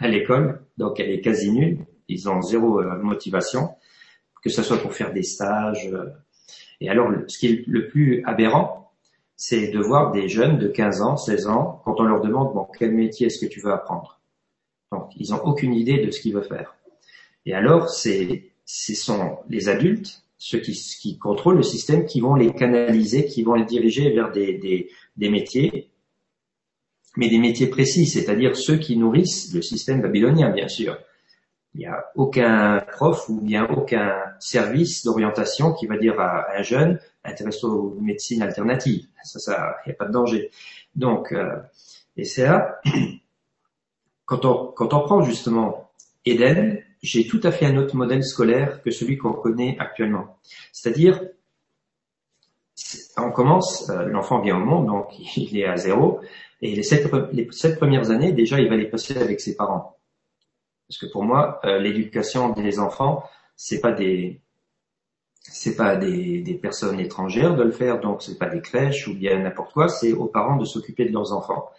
Speaker 2: à l'école, donc elle est quasi nulle, ils ont zéro euh, motivation, que ce soit pour faire des stages. et alors, ce qui est le plus aberrant, c'est de voir des jeunes de 15 ans, 16 ans, quand on leur demande, bon, quel métier est-ce que tu veux apprendre? Donc, ils n'ont aucune idée de ce qu'ils veulent faire. Et alors, c'est, ce sont les adultes, ceux qui, qui, contrôlent le système, qui vont les canaliser, qui vont les diriger vers des, des, des métiers, mais des métiers précis, c'est-à-dire ceux qui nourrissent le système babylonien, bien sûr. Il n'y a aucun prof ou bien aucun service d'orientation qui va dire à un jeune intéresse aux médecines alternatives. Ça, ça, il n'y a pas de danger. Donc, euh, et c'est là quand on, quand on prend justement Eden, j'ai tout à fait un autre modèle scolaire que celui qu'on connaît actuellement. C'est-à-dire, on commence, euh, l'enfant vient au monde, donc il est à zéro, et les sept, les sept premières années, déjà, il va les passer avec ses parents. Parce que pour moi, euh, l'éducation des enfants, c'est pas des, c'est pas des, des, personnes étrangères de le faire, donc c'est pas des crèches ou bien n'importe quoi, c'est aux parents de s'occuper de leurs enfants.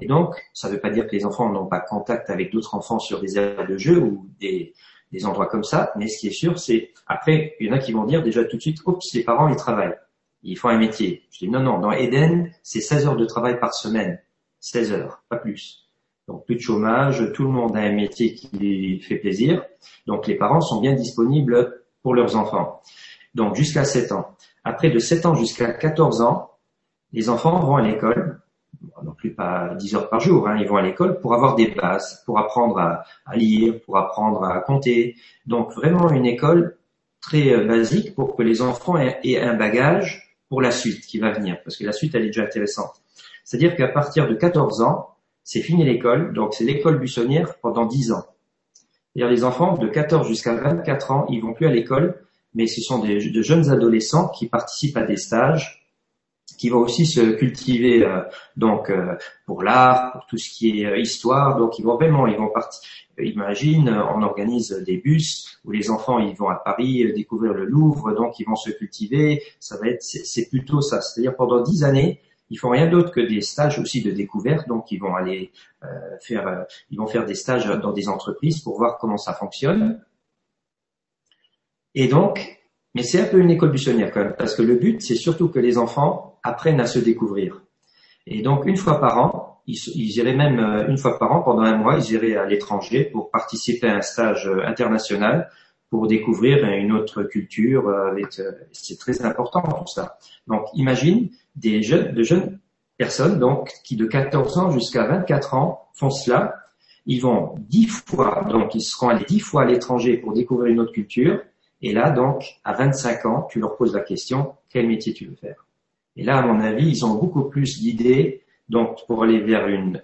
Speaker 2: Et donc, ça ne veut pas dire que les enfants n'ont pas contact avec d'autres enfants sur des aires de jeu ou des, des endroits comme ça, mais ce qui est sûr, c'est après, il y en a qui vont dire déjà tout de suite, oups, les parents, ils travaillent, ils font un métier. Je dis non, non, dans Eden, c'est 16 heures de travail par semaine, 16 heures, pas plus. Donc plus de chômage, tout le monde a un métier qui fait plaisir, donc les parents sont bien disponibles pour leurs enfants. Donc jusqu'à 7 ans. Après de 7 ans jusqu'à 14 ans, les enfants vont à l'école, non plus pas 10 heures par jour, hein, ils vont à l'école pour avoir des bases, pour apprendre à, lire, pour apprendre à compter. Donc vraiment une école très euh, basique pour que les enfants aient, un bagage pour la suite qui va venir, parce que la suite elle est déjà intéressante. C'est-à-dire qu'à partir de 14 ans, c'est fini l'école, donc c'est l'école buissonnière pendant 10 ans. C'est-à-dire les enfants de 14 jusqu'à 24 ans, ils vont plus à l'école, mais ce sont des, de jeunes adolescents qui participent à des stages, qui va aussi se cultiver euh, donc euh, pour l'art, pour tout ce qui est euh, histoire. Donc ils vont vraiment, ils vont partir. Imagine, on organise des bus où les enfants ils vont à Paris découvrir le Louvre, donc ils vont se cultiver. Ça va être, c'est plutôt ça. C'est-à-dire pendant dix années, ils font rien d'autre que des stages aussi de découverte. Donc ils vont aller faire, ils vont faire des stages dans des entreprises pour voir comment ça fonctionne. Et donc, mais c'est un peu une école buissonnière quand même, parce que le but, c'est surtout que les enfants apprennent à se découvrir. Et donc, une fois par an, ils, iraient même euh, une fois par an, pendant un mois, ils iraient à l'étranger pour participer à un stage euh, international pour découvrir une autre culture. Euh, c'est très important tout ça. Donc, imagine des jeunes, de jeunes personnes donc qui de 14 ans jusqu'à 24 ans font cela. Ils vont dix fois, donc ils seront allés dix fois à l'étranger pour découvrir une autre culture et là, donc, à 25 ans, tu leur poses la question, quel métier tu veux faire? Et là, à mon avis, ils ont beaucoup plus d'idées donc pour aller vers une,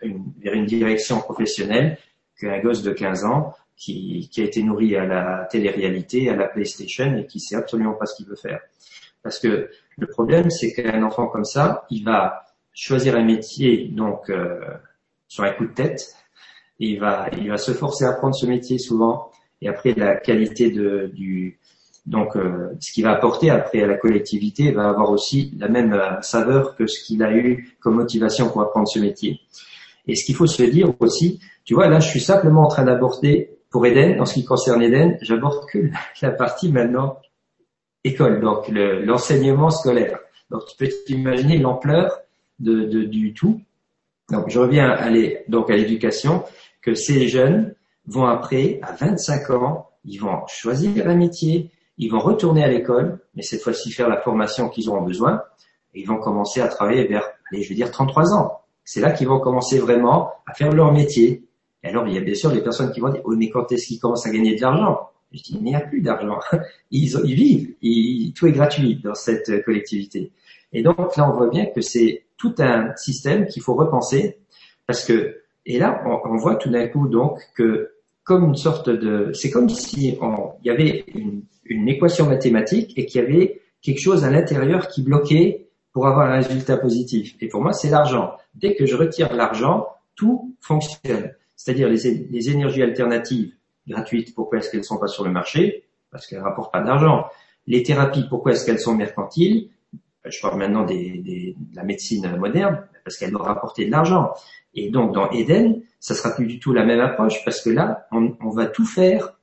Speaker 2: direction professionnelle qu'un gosse de 15 ans qui, a été nourri à la télé-réalité, à la PlayStation et qui sait absolument pas ce qu'il veut faire. Parce que le problème, c'est qu'un enfant comme ça, il va choisir un métier donc euh, sur un coup de tête, et il va, il va se forcer à apprendre ce métier souvent, et après la qualité de, du, donc euh, ce qu'il va apporter après à la collectivité va avoir aussi la même euh, saveur que ce qu'il a eu comme motivation pour apprendre ce métier. Et ce qu'il faut se dire aussi, tu vois, là je suis simplement en train d'aborder pour Eden, en ce qui concerne Eden, j'aborde que la partie maintenant école, donc l'enseignement scolaire. Donc tu peux t'imaginer l'ampleur de, du tout. Donc je reviens à à l'éducation, que ces jeunes vont après, à 25 ans, ils vont choisir un métier, ils vont retourner à l'école, mais cette fois-ci faire la formation qu'ils auront besoin, et ils vont commencer à travailler vers, allez, je vais dire 33 ans. C'est là qu'ils vont commencer vraiment à faire leur métier. Et alors, il y a bien sûr les personnes qui vont dire, oui, mais quand est-ce qu'ils commencent à gagner de l'argent? Je dis, il n'y a plus d'argent. Ils, ils vivent, tout est gratuit dans cette collectivité. Et donc là, on voit bien que c'est tout un système qu'il faut repenser, parce que, et là, on, on voit tout d'un coup donc que comme une sorte de, c'est comme si on, il y avait une, une équation mathématique et qu'il y avait quelque chose à l'intérieur qui bloquait pour avoir un résultat positif. Et pour moi, c'est l'argent. Dès que je retire l'argent, tout fonctionne. C'est-à-dire les, les, énergies alternatives gratuites, pourquoi est-ce qu'elles ne sont pas sur le marché? Parce qu'elles ne rapportent pas d'argent. Les thérapies, pourquoi est-ce qu'elles sont mercantiles? Je parle maintenant des, des, de la médecine moderne, parce qu'elles doivent rapporter de l'argent. Et donc dans Eden, ça sera plus du tout la même approche, parce que là, on, on va tout faire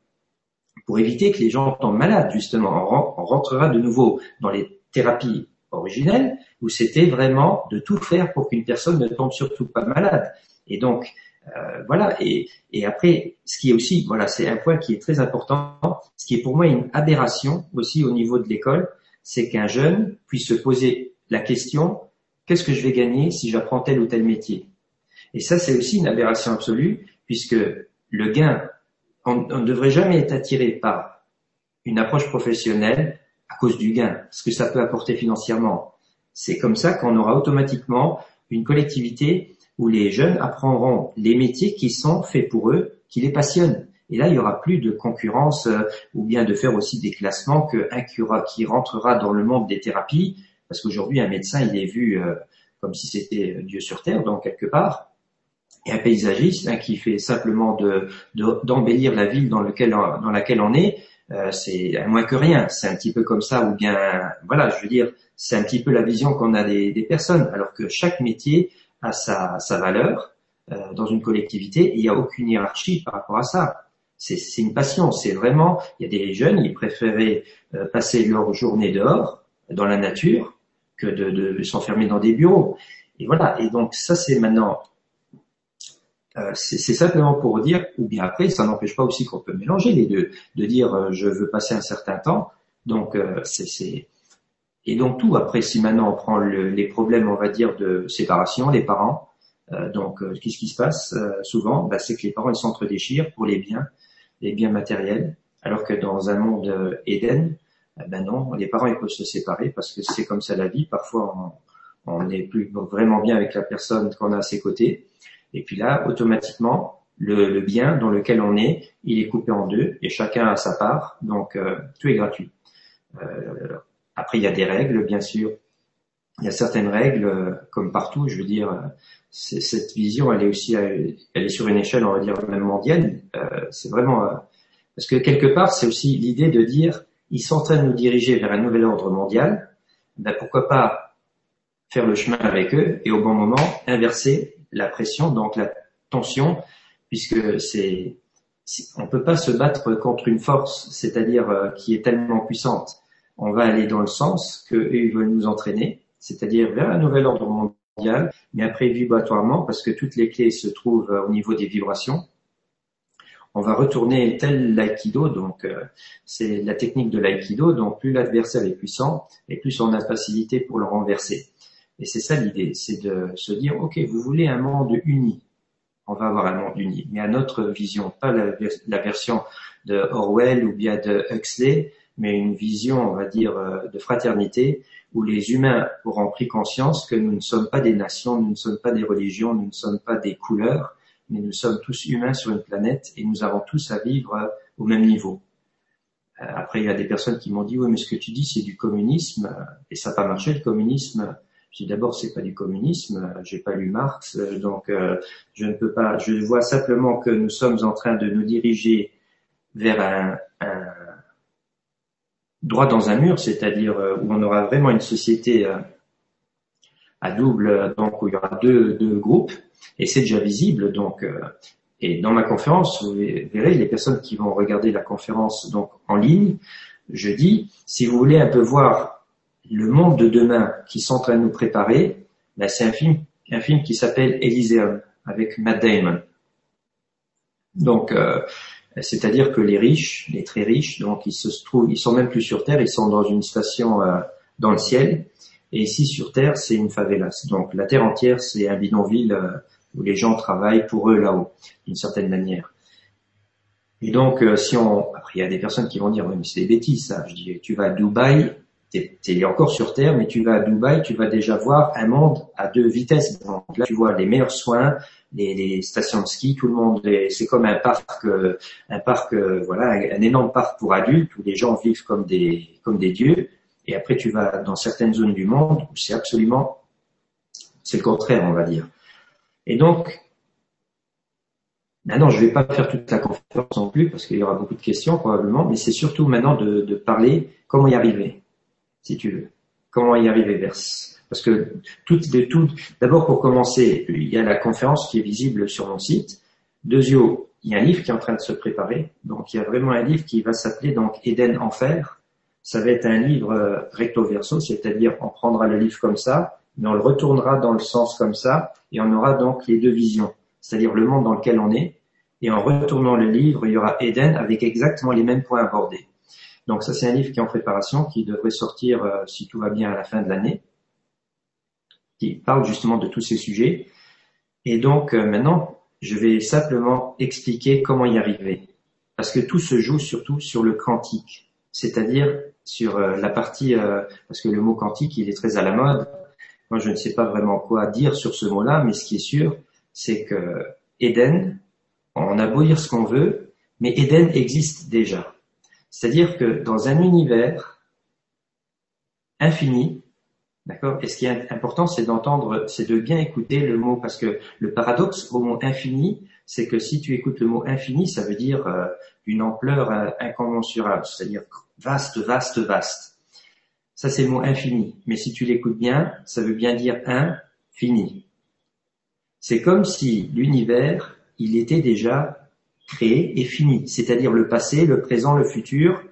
Speaker 2: pour éviter que les gens tombent malades, justement. On, rentrera de nouveau dans les thérapies originelles, où c'était vraiment de tout faire pour qu'une personne ne tombe surtout pas malade. Et donc, euh, voilà. Et, et, après, ce qui est aussi, voilà, c'est un point qui est très important. Ce qui est pour moi une aberration aussi au niveau de l'école, c'est qu'un jeune puisse se poser la question qu'est-ce que je vais gagner si j'apprends tel ou tel métier? Et ça, c'est aussi une aberration absolue, puisque le gain on, ne devrait jamais être attiré par une approche professionnelle à cause du gain, ce que ça peut apporter financièrement. C'est comme ça qu'on aura automatiquement une collectivité où les jeunes apprendront les métiers qui sont faits pour eux, qui les passionnent. Et là, il y aura plus de concurrence euh, ou bien de faire aussi des classements qu'un qui rentrera dans le monde des thérapies, parce qu'aujourd'hui, un médecin, il est vu euh, comme si c'était Dieu sur terre, donc quelque part et un paysagiste qui fait simplement de, d'embellir la ville dans, laquelle on est, euh, c'est moins que rien. C'est un petit peu comme ça, ou bien, voilà, je veux dire, c'est un petit peu la vision qu'on a des, personnes, alors que chaque métier a sa, valeur euh, dans une collectivité, il n'y a aucune hiérarchie par rapport à ça. C'est, une passion, c'est vraiment, il y a des jeunes, ils préféraient euh, passer leur journée dehors, dans la nature, que de, s'enfermer dans des bureaux. Et voilà, et donc ça c'est maintenant euh, c'est simplement pour dire, ou bien après, ça n'empêche pas aussi qu'on peut mélanger les deux, de dire euh, je veux passer un certain temps. Donc c'est et donc tout après, si maintenant on prend les problèmes, on va dire de séparation, les parents. Donc qu'est-ce qui se passe souvent? Bah, C'est que les parents ils s'entre-déchirent pour les biens, les biens matériels, alors que dans un monde Éden, ben non, les parents ils peuvent se séparer parce que c'est comme ça la vie. Parfois on n'est plus vraiment bien avec la personne qu'on a à ses côtés. Et puis là, automatiquement, le, bien dans lequel on est, il est coupé en deux et chacun a sa part, donc euh, tout est gratuit. Euh, après, il y a des règles, bien sûr. Il y a certaines règles, euh, comme partout, je veux dire, cette vision, elle est aussi, elle est sur une échelle, on va dire, même mondiale. c'est vraiment, parce que quelque part, c'est aussi l'idée de dire, ils sont en train de nous diriger vers un nouvel ordre mondial. Ben, pourquoi pas faire le chemin avec eux et au bon moment inverser la pression, donc la tension, puisque c'est on peut pas se battre contre une force, c'est-à-dire euh, qui est tellement puissante. On va aller dans le sens que eux ils veulent nous entraîner, c'est-à-dire vers un nouvel ordre mondial, mais après vibratoirement, parce que toutes les clés se trouvent euh, au niveau des vibrations. On va retourner tel l'aïkido, donc euh, c'est la technique de l'aïkido, donc plus l'adversaire est puissant, et plus on a facilité pour le renverser. Et c'est ça l'idée, c'est de se dire, OK, vous voulez un monde uni. On va avoir un monde uni, mais à notre vision, pas la, version de Orwell ou bien de Huxley, mais une vision, on va dire, euh, de fraternité, où les humains auront pris conscience que nous ne sommes pas des nations, nous ne sommes pas des religions, nous ne sommes pas des couleurs, mais nous sommes tous humains sur une planète et nous avons tous à vivre euh, au même niveau. Euh, après, il y a des personnes qui m'ont dit, oui, mais ce que tu dis, c'est du communisme, et ça n'a pas marché, le communisme. Je dis d'abord, c'est pas du communisme, j'ai pas lu Marx, donc je ne peux pas, je vois simplement que nous sommes en train de nous diriger vers un, un droit dans un mur, c'est-à-dire euh, où on aura vraiment une société euh, à double, donc où il y aura deux, deux groupes, et c'est déjà visible. Donc, euh, et dans ma conférence, vous verrez les personnes qui vont regarder la conférence donc en ligne. Je dis, si vous voulez un peu voir le monde de demain qui sont en train de nous préparer, ben c'est un film, un film qui s'appelle Elysium avec Matt Damon. Donc, euh, c'est-à-dire que les riches, les très riches, donc ils se trouvent, ils sont même plus sur Terre, ils sont dans une station euh, dans le ciel. Et ici sur Terre, c'est une favelas. Donc la Terre entière, c'est un bidonville euh, où les gens travaillent pour eux là-haut, d'une certaine manière. Et donc, euh, si on, après il y a des personnes qui vont dire, oui, mais c'est des bêtises ça. Je dis, tu vas à Dubaï, t'es es encore sur Terre, mais tu vas à Dubaï, tu vas déjà voir un monde à deux vitesses. Donc là, tu vois les meilleurs soins, les, stations de ski, tout le monde, c'est comme un parc, euh, un parc, euh, voilà, un, énorme parc pour adultes où les gens vivent comme des, comme des dieux. Et après, tu vas dans certaines zones du monde où c'est absolument, c'est le contraire, on va dire. Et donc, maintenant, je vais pas faire toute la conférence non plus parce qu'il y aura beaucoup de questions probablement, mais c'est surtout maintenant de parler comment y arriver, si tu veux, comment y arriver vers parce que tout, tout, d'abord pour commencer, il y a la conférence qui est visible sur mon site. Deuxièmement, il y a un livre qui est en train de se préparer. Donc il y a vraiment un livre qui va s'appeler donc Eden Enfer. Ça va être un livre euh, recto verso, c'est-à-dire on prendra le livre comme ça, mais on le retournera dans le sens comme ça, et on aura donc les deux visions, c'est-à-dire le monde dans lequel on est, et en retournant le livre, il y aura Eden avec exactement les mêmes points abordés. Donc ça c'est un livre qui est en préparation, qui devrait sortir euh, si tout va bien à la fin de l'année qui parle justement de tous ces sujets. Et donc euh, maintenant, je vais simplement expliquer comment y arriver. Parce que tout se joue surtout sur le quantique, c'est-à-dire sur euh, la partie, parce que le mot quantique, il est très à la mode. Moi, je ne sais pas vraiment quoi dire sur ce mot-là, mais ce qui est sûr, c'est que Eden, on a beau dire ce qu'on veut, mais Eden existe déjà. C'est-à-dire que dans un univers infini, D'accord Et ce qui est important, c'est d'entendre, c'est de bien écouter le mot, parce que le paradoxe au mot infini, c'est que si tu écoutes le mot infini, ça veut dire euh, une ampleur euh, incommensurable, c'est-à-dire vaste, vaste, vaste. Ça, c'est le mot infini. Mais si tu l'écoutes bien, ça veut bien dire infini. C'est comme si l'univers, il était déjà créé et fini, c'est-à-dire le passé, le présent, le futur.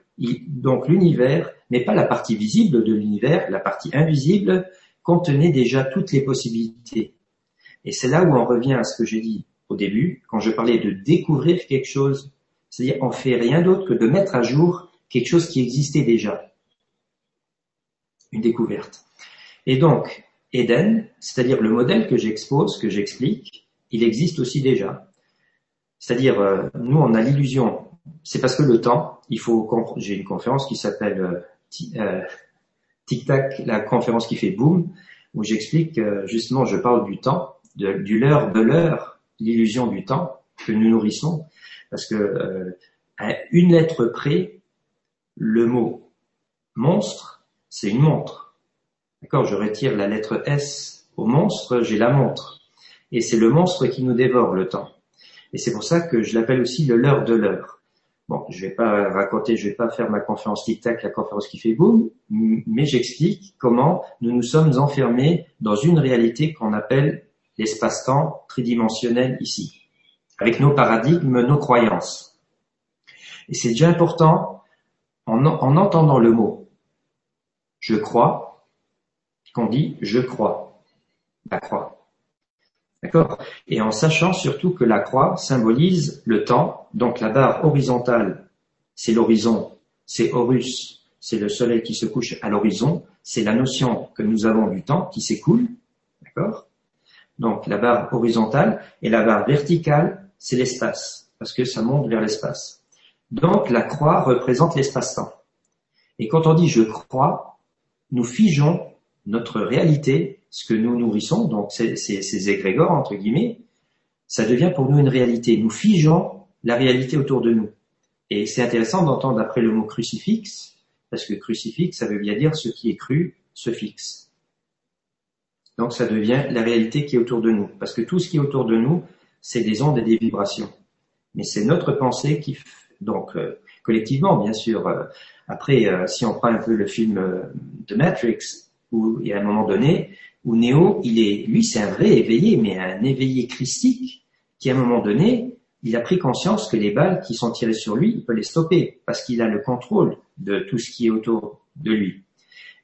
Speaker 2: donc l'univers mais pas la partie visible de l'univers, la partie invisible contenait déjà toutes les possibilités. Et c'est là où on revient à ce que j'ai dit au début, quand je parlais de découvrir quelque chose. C'est-à-dire, on fait rien d'autre que de mettre à jour quelque chose qui existait déjà. Une découverte. Et donc, Eden, c'est-à-dire le modèle que j'expose, que j'explique, il existe aussi déjà. C'est-à-dire, euh, nous, on a l'illusion. C'est parce que le temps, il faut. J'ai une conférence qui s'appelle euh, euh, Tic Tac, la conférence qui fait boom, où j'explique justement, je parle du temps, du leurre de l'heure, l'illusion du temps que nous nourrissons, parce que à une lettre près, le mot monstre, c'est une montre. D'accord Je retire la lettre S au monstre, j'ai la montre. Et c'est le monstre qui nous dévore le temps. Et c'est pour ça que je l'appelle aussi le leurre de l'heure. Bon, je vais pas raconter, je vais pas faire ma conférence tic-tac, la conférence qui fait boum, mais j'explique comment nous nous sommes enfermés dans une réalité qu'on appelle l'espace-temps tridimensionnel ici, avec nos paradigmes, nos croyances. Et c'est déjà important, en, en entendant le mot je crois, qu'on dit je crois, la croix. D'accord Et en sachant surtout que la croix symbolise le temps, donc la barre horizontale, c'est l'horizon, c'est Horus, c'est le soleil qui se couche à l'horizon, c'est la notion que nous avons du temps qui s'écoule, d'accord? Donc la barre horizontale et la barre verticale, c'est l'espace, parce que ça monte vers l'espace. Donc la croix représente l'espace-temps. Et quand on dit je crois, nous figeons notre réalité, ce que nous nourrissons, donc ces, ces, égrégores, entre guillemets, ça devient pour nous une réalité. Nous figeons la réalité autour de nous. Et c'est intéressant d'entendre après le mot crucifix, parce que crucifix, ça veut bien dire ce qui est cru se fixe. Donc ça devient la réalité qui est autour de nous, parce que tout ce qui est autour de nous, c'est des ondes et des vibrations. Mais c'est notre pensée qui, donc euh, collectivement bien sûr. Euh, après, euh, si on prend un peu le film de Matrix, où il y a un moment donné où Néo, il est, lui, c'est un vrai éveillé, mais un éveillé christique, qui à un moment donné, il a pris conscience que les balles qui sont tirées sur lui, il peut les stopper, parce qu'il a le contrôle de tout ce qui est autour de lui.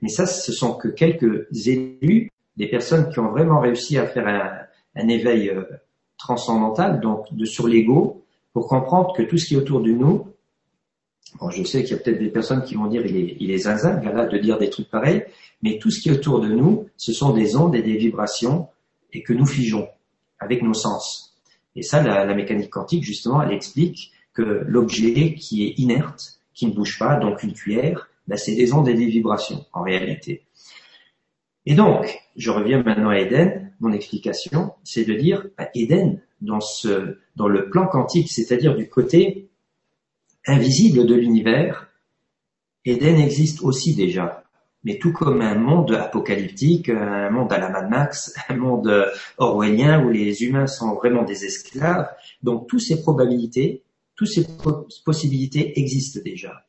Speaker 2: Mais ça, ce sont que quelques élus, des personnes qui ont vraiment réussi à faire un, éveil euh, transcendantal, donc de sur l'ego, pour comprendre que tout ce qui est autour de nous, je sais qu'il y a peut-être des personnes qui vont dire il est, il zinzin, de dire des trucs pareils, mais tout ce qui est autour de nous, ce sont des ondes et des vibrations et que nous figeons avec nos sens. Et ça, la, mécanique quantique, justement, elle explique que l'objet qui est inerte, qui ne bouge pas, donc une cuillère, ben, c'est des ondes et des vibrations en réalité. Et donc, je reviens maintenant à Eden. Mon explication, c'est de dire Eden, ce, dans le plan quantique, c'est-à-dire du côté invisible de l'univers, Eden existe aussi déjà mais tout comme un monde apocalyptique, un monde à la Mad Max, un monde orwellien où les humains sont vraiment des esclaves. Donc toutes ces probabilités, toutes ces possibilités existent déjà.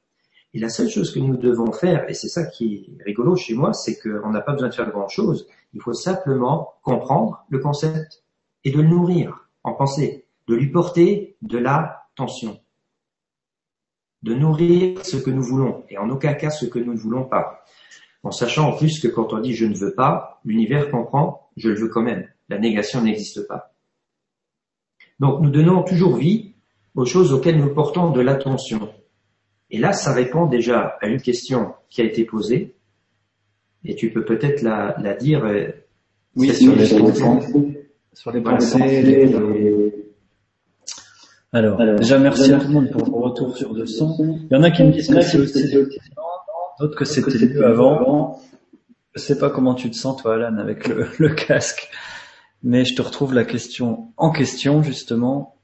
Speaker 2: Et la seule chose que nous devons faire, et c'est ça qui est rigolo chez moi, c'est qu'on n'a pas besoin de faire grand-chose. Il faut simplement comprendre le concept et de le nourrir en pensée, de lui porter de l'attention, de nourrir ce que nous voulons et en aucun cas ce que nous ne voulons pas en sachant en plus que quand on dit je ne veux pas, l'univers comprend je le veux quand même. La négation n'existe pas. Donc nous donnons toujours vie aux choses auxquelles nous portons de l'attention. Et là, ça répond déjà à une question qui a été posée, et tu peux peut-être la, dire. Euh,
Speaker 1: oui, sur les. Sur les pensées. Alors, déjà merci à tout le monde pour le retour sur le son. Il y en a qui me disent que c'est aussi d'autres que c'était mieux avant. Je sais pas comment tu te sens toi Alan avec le, casque, mais je te retrouve la question en question justement.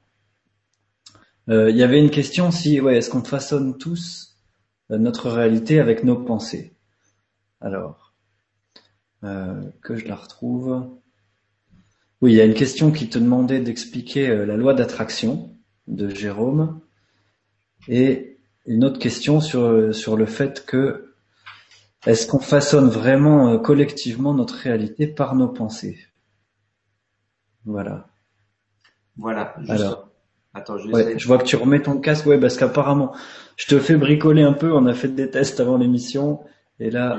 Speaker 1: Euh, il y avait une question si ouais est-ce qu'on façonne tous euh, notre réalité avec nos pensées? Alors euh, que je la retrouve? Oui, il y a une question qui te demandait d'expliquer la loi d'attraction de Jérôme et une autre question sur, sur le fait que est-ce qu'on façonne vraiment euh, collectivement notre réalité par nos pensées? Voilà.
Speaker 2: Voilà.
Speaker 1: Alors, attends, je, je vois que tu remets ton casque, ouais, parce qu'apparemment, je te fais bricoler un peu. On a fait des tests avant l'émission, et là,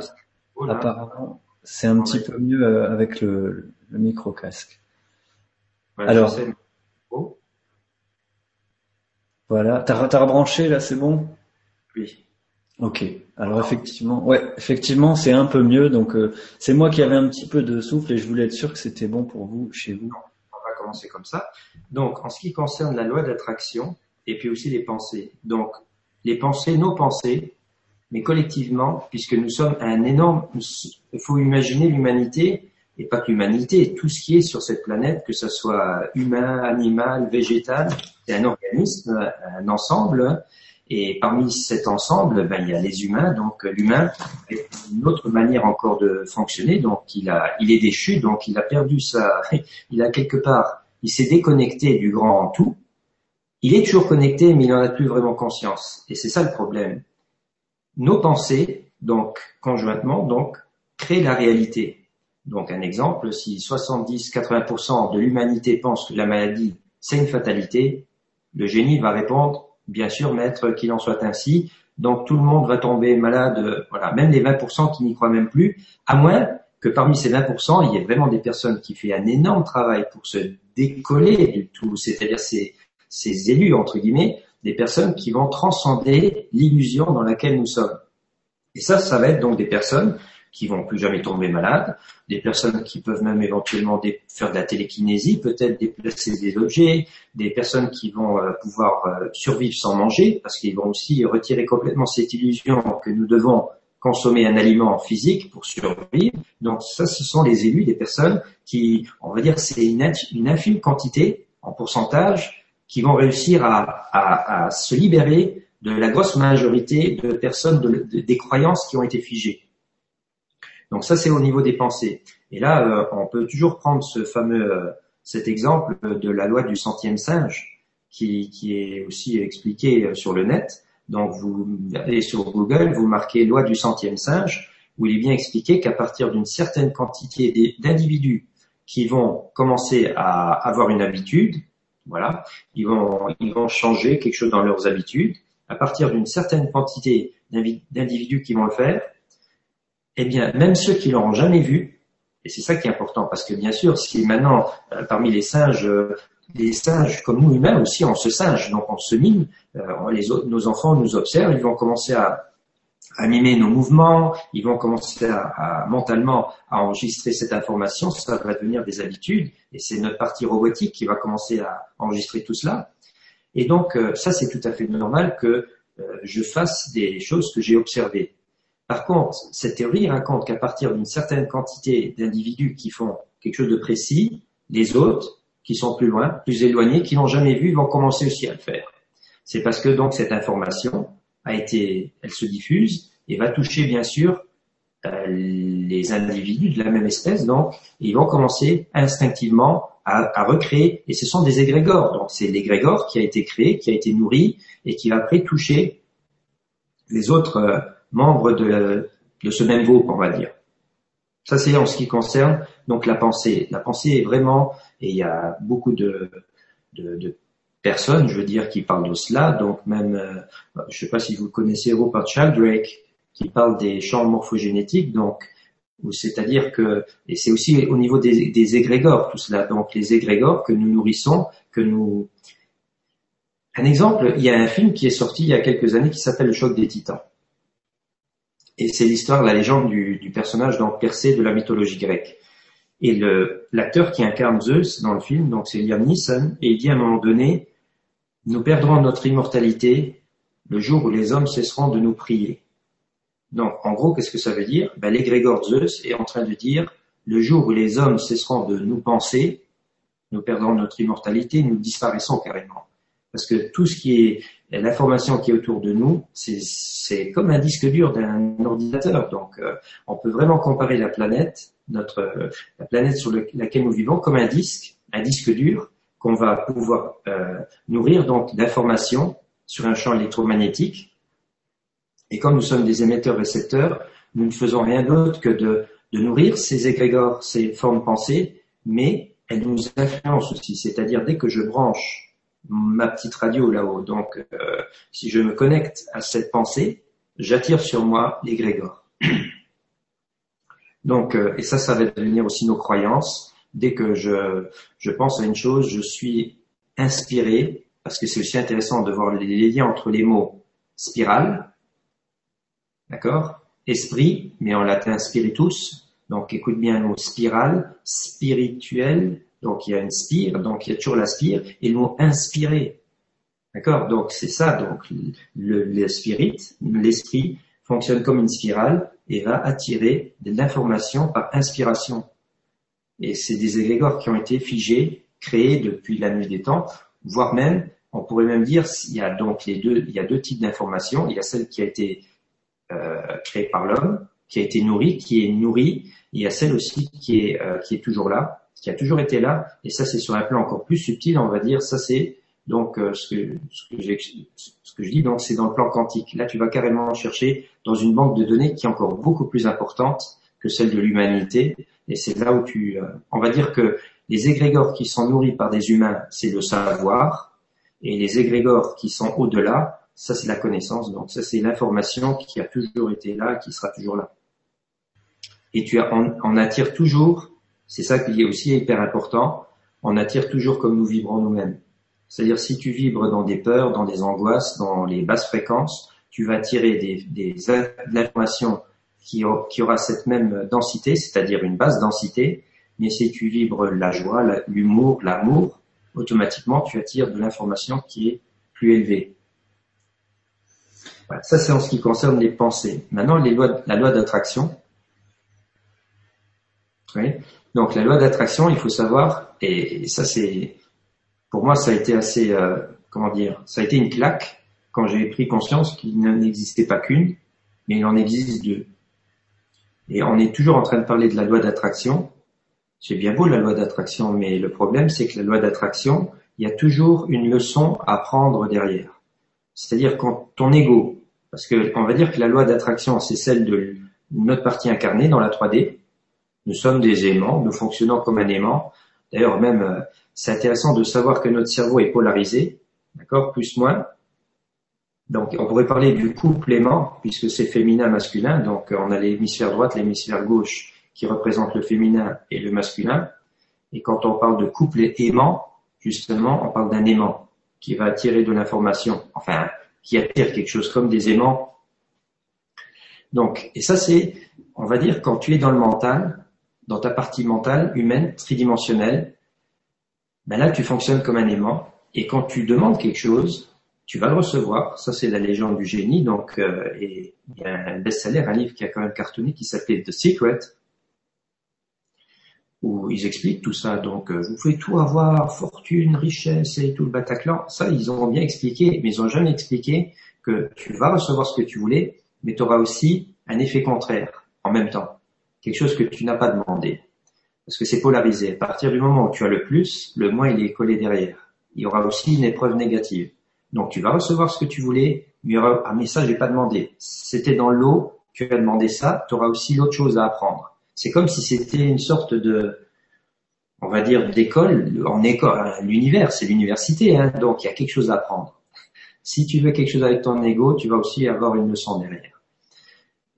Speaker 1: apparemment, c'est un petit peu mieux euh, avec le, micro casque. Alors, voilà, t'as, t'as rebranché là, c'est bon?
Speaker 2: Oui.
Speaker 1: Ok. Alors effectivement, ouais, effectivement, c'est un peu mieux. Donc euh, c'est moi qui avais un petit peu de souffle et je voulais être sûr que c'était bon pour vous chez vous.
Speaker 2: On va commencer comme ça. Donc en ce qui concerne la loi d'attraction et puis aussi les pensées. Donc les pensées, nos pensées, mais collectivement, puisque nous sommes un énorme, il faut imaginer l'humanité et pas que tout ce qui est sur cette planète, que ce soit humain, animal, végétal, c'est un organisme, un ensemble et parmi cet ensemble, ben, il y a les humains. Donc l'humain a une autre manière encore de fonctionner. Donc il a, il est déchu. Donc il a perdu sa, il a quelque part, il s'est déconnecté du grand tout. Il est toujours connecté, mais il n'en a plus vraiment conscience. Et c'est ça le problème. Nos pensées, donc conjointement, donc créent la réalité. Donc un exemple, si 70-80% de l'humanité pense que la maladie c'est une fatalité, le génie va répondre bien sûr, maître qu'il en soit ainsi. Donc tout le monde va tomber malade, voilà, même les 20% qui n'y croient même plus, à moins que parmi ces 20%, il y ait vraiment des personnes qui font un énorme travail pour se décoller du tout, c'est-à-dire ces, ces élus, entre guillemets, des personnes qui vont transcender l'illusion dans laquelle nous sommes. Et ça, ça va être donc des personnes qui vont plus jamais tomber malades, des personnes qui peuvent même éventuellement faire de la télékinésie, peut-être déplacer des objets, des personnes qui vont euh, pouvoir euh, survivre sans manger, parce qu'ils vont aussi retirer complètement cette illusion que nous devons consommer un aliment physique pour survivre. Donc ça, ce sont les élus des personnes qui, on va dire, c'est une, infime quantité en pourcentage qui vont réussir à, se libérer de la grosse majorité de personnes, des croyances qui ont été figées. Donc ça, c'est au niveau des pensées. Et là, euh, on peut toujours prendre ce fameux, euh, cet exemple de la loi du centième singe, qui, qui est aussi expliqué euh, sur le net. Donc vous allez sur Google, vous marquez loi du centième singe, où il est bien expliqué qu'à partir d'une certaine quantité d'individus qui vont commencer à avoir une habitude, voilà, ils vont, ils vont changer quelque chose dans leurs habitudes. À partir d'une certaine quantité d'individus qui vont le faire, eh bien, même ceux qui l'auront jamais vu, et c'est ça qui est important, parce que bien sûr, si maintenant, euh, parmi les singes, euh, les singes comme nous humains aussi, on se singe, donc on se mime, euh, nos enfants nous observent, ils vont commencer à, à mimer nos mouvements, ils vont commencer à, à, mentalement à enregistrer cette information, ça va devenir des habitudes, et c'est notre partie robotique qui va commencer à enregistrer tout cela. Et donc, ça, c'est tout à fait normal que je fasse des choses que j'ai observées. Par contre, cette théorie raconte qu'à partir d'une certaine quantité d'individus qui font quelque chose de précis, les autres, qui sont plus loin, plus éloignés, qui n'ont jamais vu, vont commencer aussi à le faire. C'est parce que donc cette information a été, elle se diffuse et va toucher bien sûr euh, les individus de la même espèce, donc ils vont commencer instinctivement à, recréer, et ce sont des égrégores. Donc c'est l'égrégore qui a été créé, qui a été nourri et qui va après toucher les autres. Euh, membres de, ce même groupe, on va dire. Ça, c'est en ce qui concerne donc la pensée. La pensée est vraiment, et il y a beaucoup de, de, personnes, je veux dire, qui parlent de cela. Donc même, euh, je ne sais pas si vous connaissez Rupert Sheldrake, qui parle des champs morphogénétiques. Donc, c'est-à-dire que, et c'est aussi au niveau des, des égrégores tout cela. Donc les égrégores que nous nourrissons, que nous. Un exemple, il y a un film qui est sorti il y a quelques années qui s'appelle Le choc des Titans. Et c'est l'histoire, la légende du, du personnage donc Persée de la mythologie grecque. Et le, l'acteur qui incarne Zeus dans le film, donc c'est Liam Neeson, et il dit à un moment donné, nous perdrons notre immortalité le jour où les hommes cesseront de nous prier. Donc, en gros, qu'est-ce que ça veut dire? Ben, L'égrégore Zeus est en train de dire, le jour où les hommes cesseront de nous penser, nous perdrons notre immortalité, nous disparaissons carrément. Parce que tout ce qui est l'information qui est autour de nous, c'est comme un disque dur d'un ordinateur. Donc, euh, on peut vraiment comparer la planète, notre euh, la planète sur laquelle nous vivons, comme un disque, un disque dur qu'on va pouvoir euh, nourrir donc d'informations sur un champ électromagnétique. Et comme nous sommes des émetteurs-récepteurs, nous ne faisons rien d'autre que de, de nourrir ces égrégores, ces formes pensées, mais elles nous influencent aussi. C'est-à-dire dès que je branche ma petite radio là-haut. Donc, euh, si je me connecte à cette pensée, j'attire sur moi l'égrégore. Donc, euh, et ça, ça va devenir aussi nos croyances. Dès que je, je pense à une chose, je suis inspiré, parce que c'est aussi intéressant de voir les liens entre les mots spirale, d'accord, esprit, mais en latin spiritus. Donc, écoute bien le mot spirale, spirituel, donc il y a une spire, donc il y a toujours la spire, et le mot inspiré. D'accord? Donc c'est ça, donc le, spirit, l'esprit, fonctionne comme une spirale et va attirer de l'information par inspiration. Et c'est des égrégores qui ont été figés, créés depuis la nuit des temps, voire même, on pourrait même dire, il y a donc les deux, il y a deux types d'informations. Il y a celle qui a été euh, créée par l'homme, qui a été nourrie, qui est nourrie. Il y a celle aussi qui est, euh, qui est toujours là, qui a toujours été là, et ça c'est sur un plan encore plus subtil, on va dire, ça c'est donc euh, ce, que, ce, que ce que je dis, donc c'est dans le plan quantique. Là tu vas carrément chercher dans une banque de données qui est encore beaucoup plus importante que celle de l'humanité, et c'est là où tu, euh, on va dire que les égrégores qui sont nourris par des humains, c'est le savoir, et les égrégores qui sont au-delà, ça c'est la connaissance, donc ça c'est l'information qui a toujours été là, qui sera toujours là. Et tu as, on, on attire toujours c'est ça qui est aussi hyper important. On attire toujours comme nous vibrons nous-mêmes. C'est-à-dire si tu vibres dans des peurs, dans des angoisses, dans les basses fréquences, tu vas attirer des, des, de l'information qui, aura cette même densité, c'est-à-dire une basse densité, mais si tu vibres la joie, l'humour, l'amour, automatiquement tu attires de l'information qui est plus élevée. Ça c'est en ce qui concerne les pensées. Maintenant, la loi d'attraction. Donc la loi d'attraction, il faut savoir, et, ça c'est, pour moi ça a été assez, euh, comment dire, ça a été une claque quand j'ai pris conscience qu'il n'existait pas qu'une, mais il en existe deux. Et on est toujours en train de parler de la loi d'attraction. C'est bien beau la loi d'attraction, mais le problème c'est que la loi d'attraction, il y a toujours une leçon à prendre derrière. C'est-à-dire quand ton ego, parce que on va dire que la loi d'attraction c'est celle de notre partie incarnée dans la 3D. Nous sommes des aimants, nous fonctionnons comme un aimant. D'ailleurs même, euh, c'est intéressant de savoir que notre cerveau est polarisé, d'accord, plus moins. Donc, on pourrait parler du couple aimant, puisque c'est féminin-masculin. Donc, on a l'hémisphère droite, l'hémisphère gauche, qui représente le féminin et le masculin. Et quand on parle de couple aimant, justement, on parle d'un aimant qui va attirer de l'information, enfin, qui attire quelque chose comme des aimants. Donc, et ça, c'est, on va dire, quand tu es dans le mental, dans ta partie mentale, humaine, tridimensionnelle, ben là, tu fonctionnes comme un aimant. Et quand tu demandes quelque chose, tu vas le recevoir. Ça, c'est la légende du génie. Donc, euh, et il y a un best-seller, un livre qui a quand même cartonné qui s'appelait The Secret, où ils expliquent tout ça. Donc, euh, vous pouvez tout avoir, fortune, richesse et tout le Bataclan. Ça, ils ont bien expliqué, mais ils ont jamais expliqué que tu vas recevoir ce que tu voulais, mais tu auras aussi un effet contraire en même temps. Quelque chose que tu n'as pas demandé. Parce que c'est polarisé. À partir du moment où tu as le plus, le moins il est collé derrière. Il y aura aussi une épreuve négative. Donc tu vas recevoir ce que tu voulais, mais il y aura, ah pas demandé. C'était dans l'eau, tu as demandé ça, tu auras aussi l'autre chose à apprendre. C'est comme si c'était une sorte de, on va dire, d'école, en école, l'univers, c'est l'université, hein, donc il y a quelque chose à apprendre. Si tu veux quelque chose avec ton ego, tu vas aussi avoir une leçon derrière.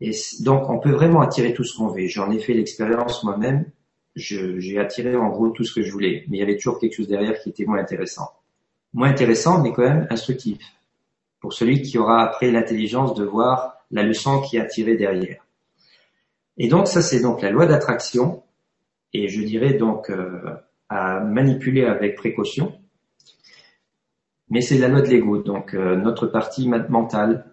Speaker 2: Et donc on peut vraiment attirer tout ce qu'on veut. J'en ai fait l'expérience moi-même. J'ai attiré en gros tout ce que je voulais, mais il y avait toujours quelque chose derrière qui était moins intéressant moins intéressant, mais quand même instructif, pour celui qui aura après l'intelligence de voir la leçon qui a tirée derrière. Et donc ça, c'est donc la loi d'attraction, et je dirais donc euh, à manipuler avec précaution, mais c'est la loi de l'ego, donc euh, notre partie mentale,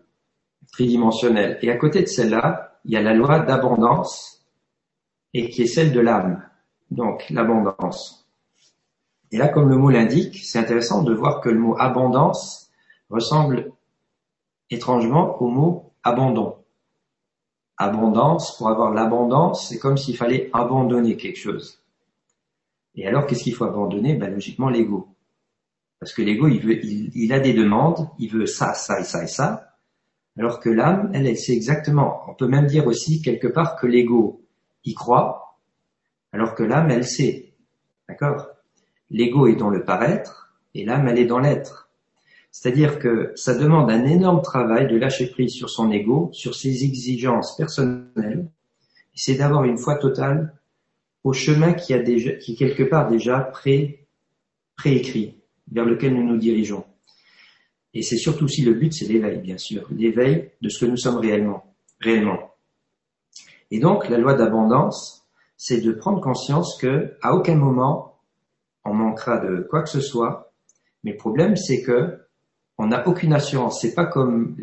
Speaker 2: tridimensionnelle. Et à côté de celle-là, il y a la loi d'abondance, et qui est celle de l'âme, donc l'abondance. Et là, comme le mot l'indique, c'est intéressant de voir que le mot abondance ressemble étrangement au mot abandon. Abondance, pour avoir l'abondance, c'est comme s'il fallait abandonner quelque chose. Et alors, qu'est-ce qu'il faut abandonner? Ben, Logiquement, l'ego. Parce que l'ego, il, il, a des demandes, il veut ça, ça et ça et ça. Alors que l'âme, elle, elle sait exactement. On peut même dire aussi quelque part que l'ego y croit, alors que l'âme, elle sait. D'accord? L'ego est dans le paraître et l'âme, elle est dans l'être. C'est-à-dire que ça demande un énorme travail de lâcher prise sur son ego, sur ses exigences personnelles, c'est d'avoir une foi totale au chemin qui a déjà, qui est quelque part déjà pré, préécrit, vers lequel nous nous dirigeons. Et c'est surtout si le but, c'est l'éveil, bien sûr, l'éveil de ce que nous sommes réellement, réellement. Et donc, la loi d'abondance, c'est de prendre conscience que, à aucun moment, on manquera de quoi que ce soit. Mais le problème, c'est que on n'a aucune assurance. C'est pas comme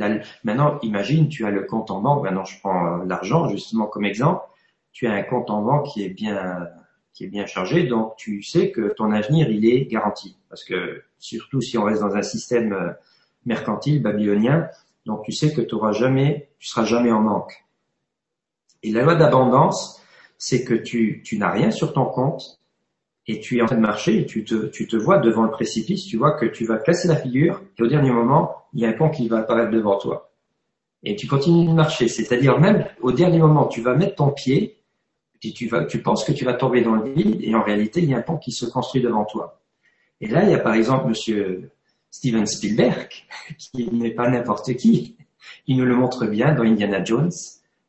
Speaker 2: maintenant. Imagine, tu as le compte en banque. Maintenant, je prends euh, l'argent justement comme exemple. Tu as un compte en banque qui est bien qui est bien chargé, donc tu sais que ton avenir il est garanti. Parce que surtout si on reste dans un système euh, mercantile babylonien, donc tu sais que tu auras jamais, tu seras jamais en manque. Et la loi d'abondance, c'est que tu, tu n'as rien sur ton compte, et tu es en train de marcher et tu te, tu te vois devant le précipice, tu vois que tu vas casser la figure et au dernier moment, il y a un pont qui va apparaître devant toi. Et tu continues de marcher, c'est-à-dire même au dernier moment, tu vas mettre ton pied, et tu, vas, tu penses que tu vas tomber dans le vide et en réalité, il y a un pont qui se construit devant toi. Et là, il y a par exemple monsieur Steven Spielberg, qui n'est pas n'importe qui, il nous le montre bien dans Indiana Jones,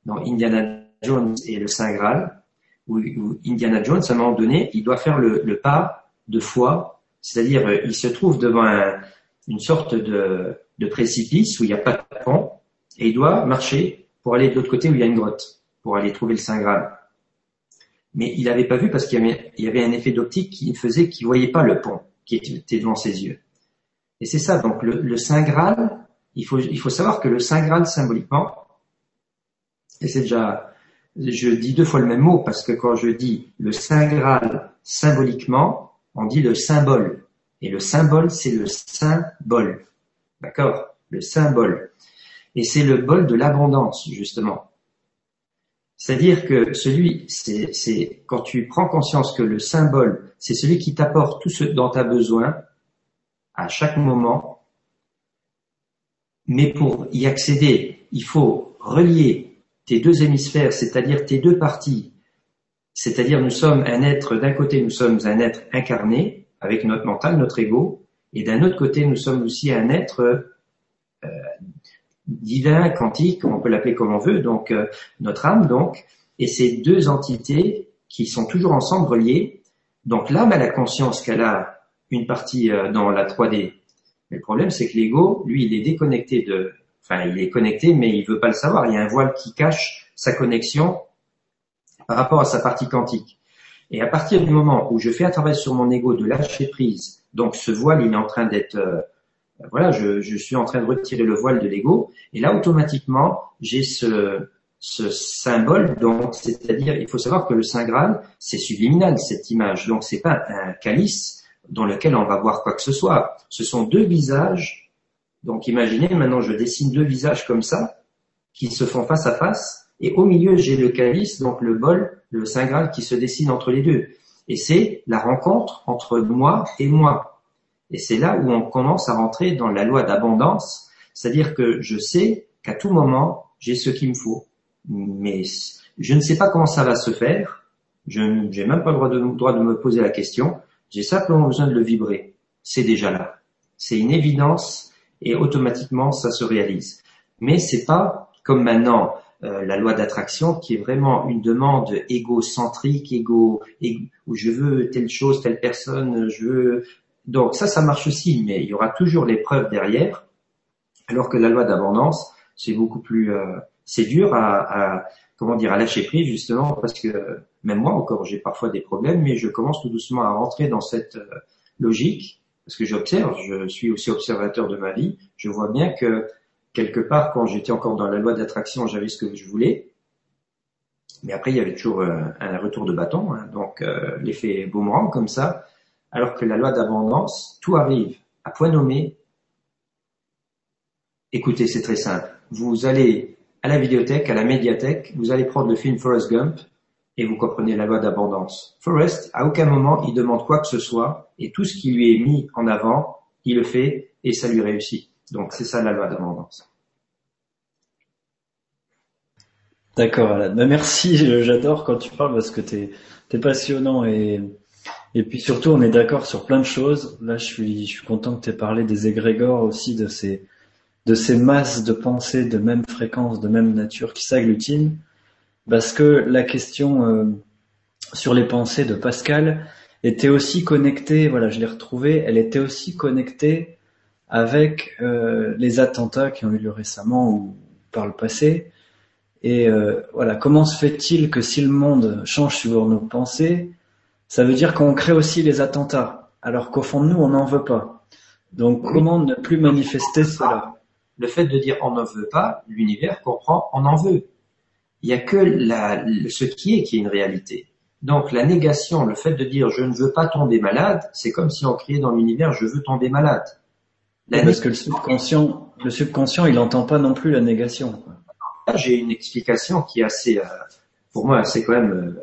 Speaker 2: dans Indiana Jones et le Saint Graal, où, Indiana Jones, à un moment donné, il doit faire le, pas de foi, c'est-à-dire euh, il se trouve devant une sorte de, précipice où il n'y a pas de pont, et il doit marcher pour aller de l'autre côté où il y a une grotte. pour aller trouver le Saint Graal. Mais il n'avait pas vu parce qu'il y, avait, un effet d'optique qui faisait qu'il voyait pas le pont qui était devant ses yeux. Et c'est ça, donc le, Saint Graal, il faut, il faut savoir que le Saint Graal symboliquement, et c'est déjà, je dis deux fois le même mot parce que quand je dis le Saint Graal symboliquement, on dit le symbole. Et le symbole, c'est le symbole. D'accord? Le symbole. Et c'est le bol de l'abondance, justement. C'est-à-dire que celui, c'est quand tu prends conscience que le symbole, c'est celui qui t'apporte tout ce dont tu as besoin à chaque moment, mais pour y accéder, il faut relier tes deux hémisphères, c'est-à-dire tes deux parties. C'est-à-dire nous sommes un être, d'un côté nous sommes un être incarné avec notre mental, notre ego, et d'un autre côté nous sommes aussi un être euh, divin, quantique, on peut l'appeler comme on veut, donc euh, notre âme donc, et ces deux entités qui sont toujours ensemble reliées. Donc l'âme a la conscience qu'elle a une partie euh, dans la 3D. Mais le problème c'est que l'ego, lui, il est déconnecté de, enfin il est connecté mais il veut pas le savoir. Il y a un voile qui cache sa connexion par rapport à sa partie quantique. Et à partir du moment où je fais un travail sur mon ego de lâcher prise, donc ce voile il est en train d'être euh, voilà, je, je, suis en train de retirer le voile de l'ego, et là automatiquement j'ai ce, ce symbole, donc c'est-à-dire il faut savoir que le Saint Graal c'est subliminal cette image, donc c'est pas un calice dans lequel on va voir quoi que ce soit. Ce sont deux visages. Donc imaginez maintenant je dessine deux visages comme ça qui se font face à face, et au milieu j'ai le calice, donc le bol, le Saint Graal qui se dessine entre les deux. Et c'est la rencontre entre moi et moi. Et c'est là où on commence à rentrer dans la loi d'abondance, c'est-à-dire que je sais qu'à tout moment, j'ai ce qu'il me faut. Mais je ne sais pas comment ça va se faire. Je n'ai même pas le droit de, droit de me poser la question. J'ai simplement besoin de le vibrer. C'est déjà là. C'est une évidence et automatiquement ça se réalise. Mais c'est pas comme maintenant euh, la loi d'attraction qui est vraiment une demande égocentrique, égo, où je veux telle chose, telle personne, je veux donc ça, ça marche aussi, mais il y aura toujours les preuves derrière, alors que la loi d'abondance, c'est beaucoup plus, euh, c'est dur à, comment dire, à lâcher prise justement parce que même moi encore, j'ai parfois des problèmes, mais je commence tout doucement à rentrer dans cette euh, logique parce que j'observe, je suis aussi observateur de ma vie, je vois bien que quelque part, quand j'étais encore dans la loi d'attraction, j'avais ce que je voulais, mais après il y avait toujours euh, un retour de bâton, hein, donc l'effet boomerang comme ça alors que la loi d'abondance, tout arrive à point nommé. Écoutez, c'est très simple. Vous allez à la vidéothèque, à la médiathèque, vous allez prendre le film Forrest Gump et vous comprenez la loi d'abondance. Forrest, à aucun moment, il demande quoi que ce soit et tout ce qui lui est mis en avant, il le fait et ça lui réussit. Donc c'est ça la loi d'abondance.
Speaker 1: D'accord, Alan. Ben, merci, j'adore quand tu parles parce que tu es, passionnant et et puis surtout, on est d'accord sur plein de choses. Là, je suis, je suis content que tu aies parlé des égrégores aussi, de ces, de ces masses de pensées de même fréquence, de même nature qui s'agglutinent. Parce que la question euh, sur les pensées de Pascal était aussi connectée, voilà, je l'ai retrouvée, elle était aussi connectée avec euh, les attentats qui ont eu lieu récemment ou par le passé. Et euh, voilà, comment se fait-il que si le monde change sur nos pensées, ça veut dire qu'on crée aussi les attentats, alors qu'au fond de nous, on n'en veut pas. Donc comment ne plus manifester cela?
Speaker 2: Le fait de dire on n'en veut pas, l'univers comprend on en veut. Il n'y a que la, ce qui est qui est une réalité. Donc la négation, le fait de dire je ne veux pas tomber malade, c'est comme si on criait dans l'univers je veux tomber malade.
Speaker 1: Parce que le subconscient, le subconscient, il n'entend pas non plus la négation.
Speaker 2: J'ai une explication qui est assez, euh, pour moi, c'est quand même euh,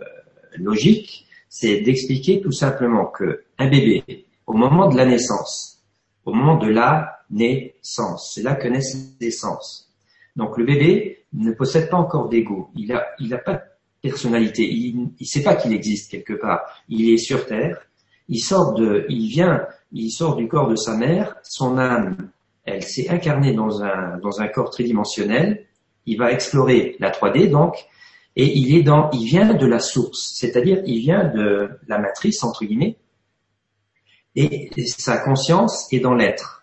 Speaker 2: logique c'est d'expliquer tout simplement que un bébé, au moment de la naissance, au moment de la naissance, c'est là que naissent les sens. Donc le bébé ne possède pas encore d'ego, il a, il a pas de personnalité, il ne sait pas qu'il existe quelque part. Il est sur terre, il sort de, il vient, il sort du corps de sa mère, son âme, elle s'est incarnée dans un, dans un corps tridimensionnel, il va explorer la 3D donc, et il est dans, il vient de la source, c'est-à-dire il vient de la matrice entre guillemets, et sa conscience est dans l'être.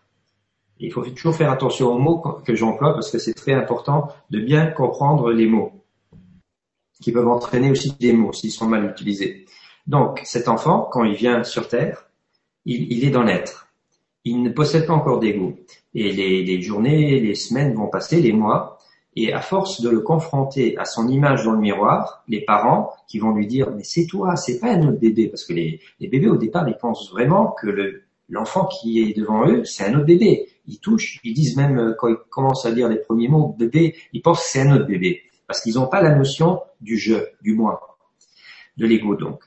Speaker 2: Il faut toujours faire attention aux mots que j'emploie parce que c'est très important de bien comprendre les mots. qui peuvent entraîner aussi des maux s'ils sont mal utilisés. Donc, cet enfant, quand il vient sur Terre, il, est dans l'être. Il ne possède pas encore d'ego. Et les, journées, les semaines vont passer, les mois, et à force de le confronter à son image dans le miroir, les parents qui vont lui dire mais c'est toi, c'est pas un autre bébé, parce que les, bébés au départ ils pensent vraiment que le, l'enfant qui est devant eux c'est un autre bébé. Ils touchent, ils disent même euh, quand ils commencent à dire les premiers mots bébé, ils pensent que c'est un autre bébé parce qu'ils n'ont pas la notion du je, du moi, de l'ego donc.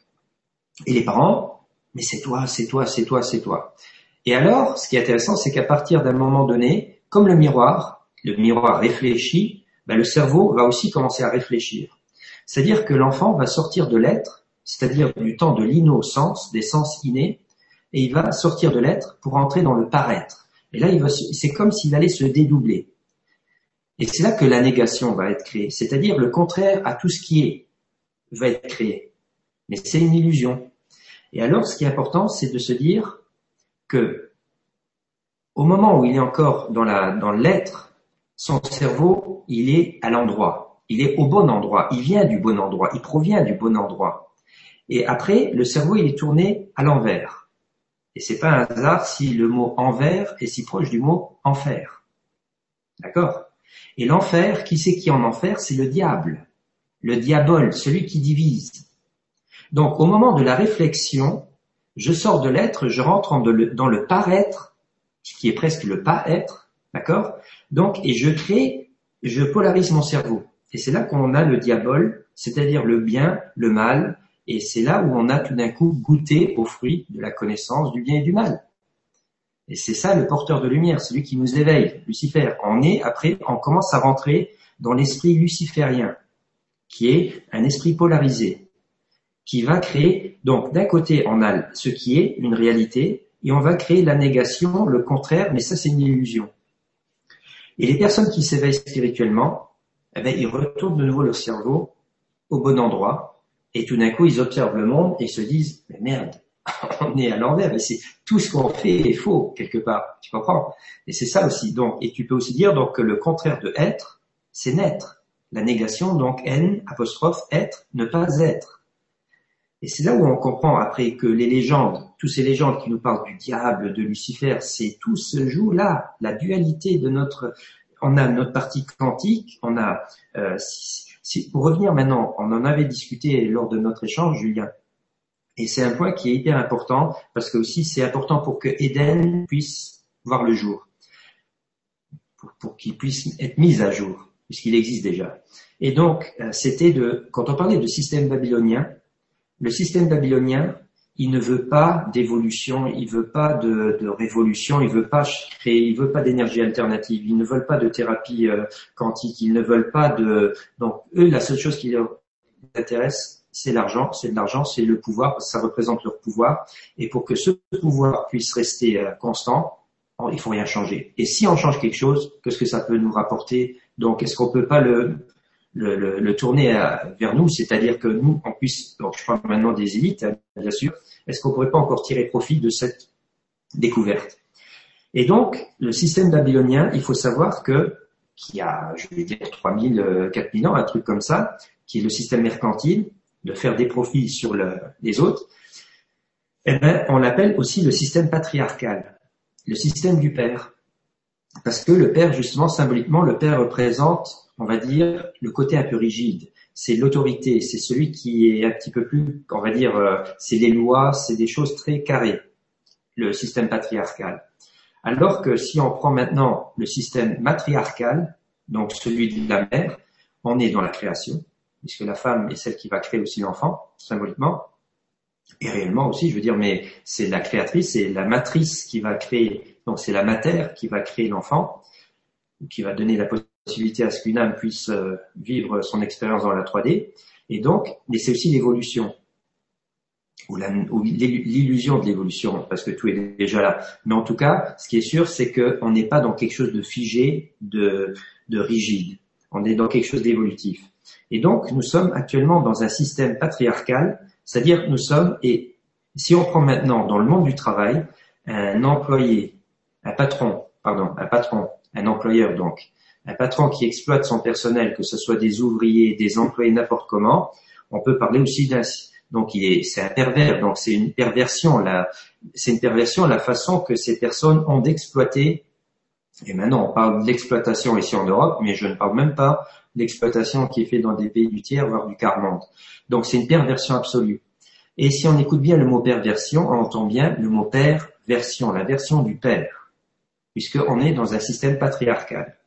Speaker 2: Et les parents, mais c'est toi, c'est toi, c'est toi, c'est toi. Et alors, ce qui est intéressant, c'est qu'à partir d'un moment donné, comme le miroir, le miroir réfléchit, ben le cerveau va aussi commencer à réfléchir. C'est-à-dire que l'enfant va sortir de l'être, c'est-à-dire du temps de l'innocence, des sens innés, et il va sortir de l'être pour entrer dans le paraître. Et là, c'est comme s'il allait se dédoubler. Et c'est là que la négation va être créée, c'est-à-dire le contraire à tout ce qui est va être créé. Mais c'est une illusion. Et alors, ce qui est important, c'est de se dire que au moment où il est encore dans la dans l'être, son cerveau, il est à l'endroit, il est au bon endroit, il vient du bon endroit, il provient du bon endroit. Et après, le cerveau, il est tourné à l'envers. Et c'est pas un hasard si le mot envers est si proche du mot enfer. D'accord? Et l'enfer, qui c'est qui en enfer? C'est le diable, le diabole, celui qui divise. Donc, au moment de la réflexion, je sors de l'être, je rentre dans le paraître, qui est presque le pas-être, d'accord? Donc, et je crée, je polarise mon cerveau. Et c'est là qu'on a le diabole, c'est-à-dire le bien, le mal, et c'est là où on a tout d'un coup goûté aux fruits de la connaissance du bien et du mal. Et c'est ça le porteur de lumière, celui qui nous éveille, Lucifer. On est, après, on commence à rentrer dans l'esprit luciférien, qui est un esprit polarisé, qui va créer, donc d'un côté on a ce qui est une réalité, et on va créer la négation, le contraire, mais ça c'est une illusion. Et les personnes qui s'éveillent spirituellement, eh bien, ils retournent de nouveau le cerveau au bon endroit, et tout d'un coup ils observent le monde et se disent, mais merde, on est à l'envers, et c'est tout ce qu'on fait est faux quelque part, tu comprends? Et c'est ça aussi. Donc, et tu peux aussi dire donc que le contraire de être, c'est naître. La négation, donc n apostrophe être, ne pas être. Et c'est là où on comprend après que les légendes, tous ces légendes qui nous parlent du diable, de Lucifer, c'est tout se joue là, la dualité de notre, on a notre partie quantique, on a, euh, si, pour revenir maintenant, on en avait discuté lors de notre échange, Julien, et c'est un point qui est hyper important parce que aussi c'est important pour que Eden puisse voir le jour, pour, pour qu'il puisse être mis à jour, puisqu'il existe déjà. Et donc, euh, c'était de, quand on parlait de système babylonien, le système babylonien, il ne veut pas d'évolution, il veut pas de, révolution, il veut pas créer, il veut pas d'énergie alternative, ils ne veulent pas de thérapie euh, quantique, ils ne veulent pas de. Donc eux, la seule chose qui leur intéresse, c'est l'argent, c'est de l'argent, c'est le pouvoir, ça représente leur pouvoir. Et pour que ce pouvoir puisse rester euh, constant, il faut rien changer. Et si on change quelque chose, qu'est-ce que ça peut nous rapporter? Donc, est-ce qu'on peut pas le le, tourner vers nous, c'est-à-dire que nous, on puisse, donc je parle maintenant des élites, hein, bien sûr, est-ce qu'on pourrait pas encore tirer profit de cette découverte? Et donc, le système babylonien, il faut savoir que, qui a, je vais dire, 3000, 4000 ans, un truc comme ça, qui est le système mercantile, de faire des profits sur le, les autres, eh ben, on l'appelle aussi le système patriarcal, le système du père. Parce que le père, justement, symboliquement, le père représente on va dire, le côté un peu rigide. C'est l'autorité, c'est celui qui est un petit peu plus, on va dire, euh, c'est les lois, c'est des choses très carrées, le système patriarcal. Alors que si on prend maintenant le système matriarcal, donc celui de la mère, on est dans la création, puisque la femme est celle qui va créer aussi l'enfant, symboliquement, et réellement aussi, je veux dire, mais c'est la créatrice, c'est la matrice qui va créer, donc c'est la matière qui va créer l'enfant, qui va donner la possibilité à ce qu'une âme puisse euh, vivre son expérience dans la 3D. Et donc, mais c'est aussi l'évolution ou l'illusion de l'évolution, parce que tout est déjà là. Mais en tout cas, ce qui est sûr, c'est qu'on n'est pas dans quelque chose de figé, de, de rigide. On est dans quelque chose d'évolutif. Et donc, nous sommes actuellement dans un système patriarcal, c'est-à-dire nous sommes, et si on prend maintenant dans le monde du travail, un employé, un patron, pardon, un patron, un employeur donc,
Speaker 3: un patron qui exploite son personnel, que ce soit des ouvriers, des employés, n'importe comment, on peut parler aussi d'un donc c'est un pervers, donc c'est une perversion c'est une perversion la façon que ces personnes ont d'exploiter. Et maintenant on parle d'exploitation ici en Europe, mais je ne parle même pas d'exploitation qui est faite dans des pays du tiers voire du quart monde. Donc c'est une perversion absolue. Et si on écoute bien le mot perversion, on entend bien le mot père version, la version du père, puisqu'on est dans un système patriarcal.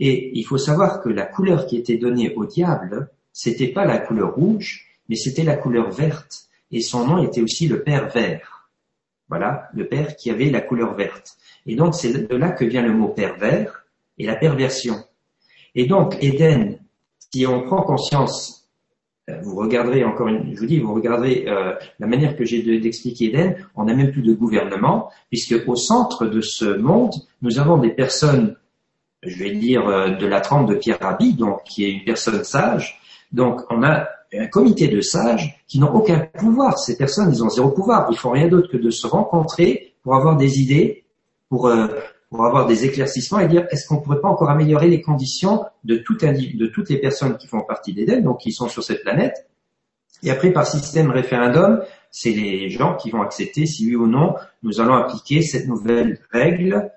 Speaker 3: Et il faut savoir que la couleur qui était donnée au diable, c'était pas la couleur rouge, mais c'était la couleur verte, et son nom était aussi le Père vert. Voilà, le Père qui avait la couleur verte. Et donc c'est de là que vient le mot pervers et la perversion. Et donc Éden, si on prend conscience, euh, vous regarderez encore une, je vous dis, vous regarderez euh, la manière que j'ai d'expliquer Éden, on n'a même plus de gouvernement, puisque au centre de ce monde, nous avons des personnes, je vais dire, euh, de la trempe de Pierre Rabhi, donc qui est une personne sage. Donc on a un comité de sages qui n'ont aucun pouvoir. Ces personnes, ils ont zéro pouvoir. Ils font rien d'autre que de se rencontrer pour avoir des idées, pour, euh, pour avoir des éclaircissements et dire est-ce qu'on pourrait pas encore améliorer les conditions de, tout de toutes les personnes qui font partie d'Éden, donc qui sont sur cette planète? Et après, par système référendum, c'est les gens qui vont accepter si oui ou non nous allons appliquer cette nouvelle règle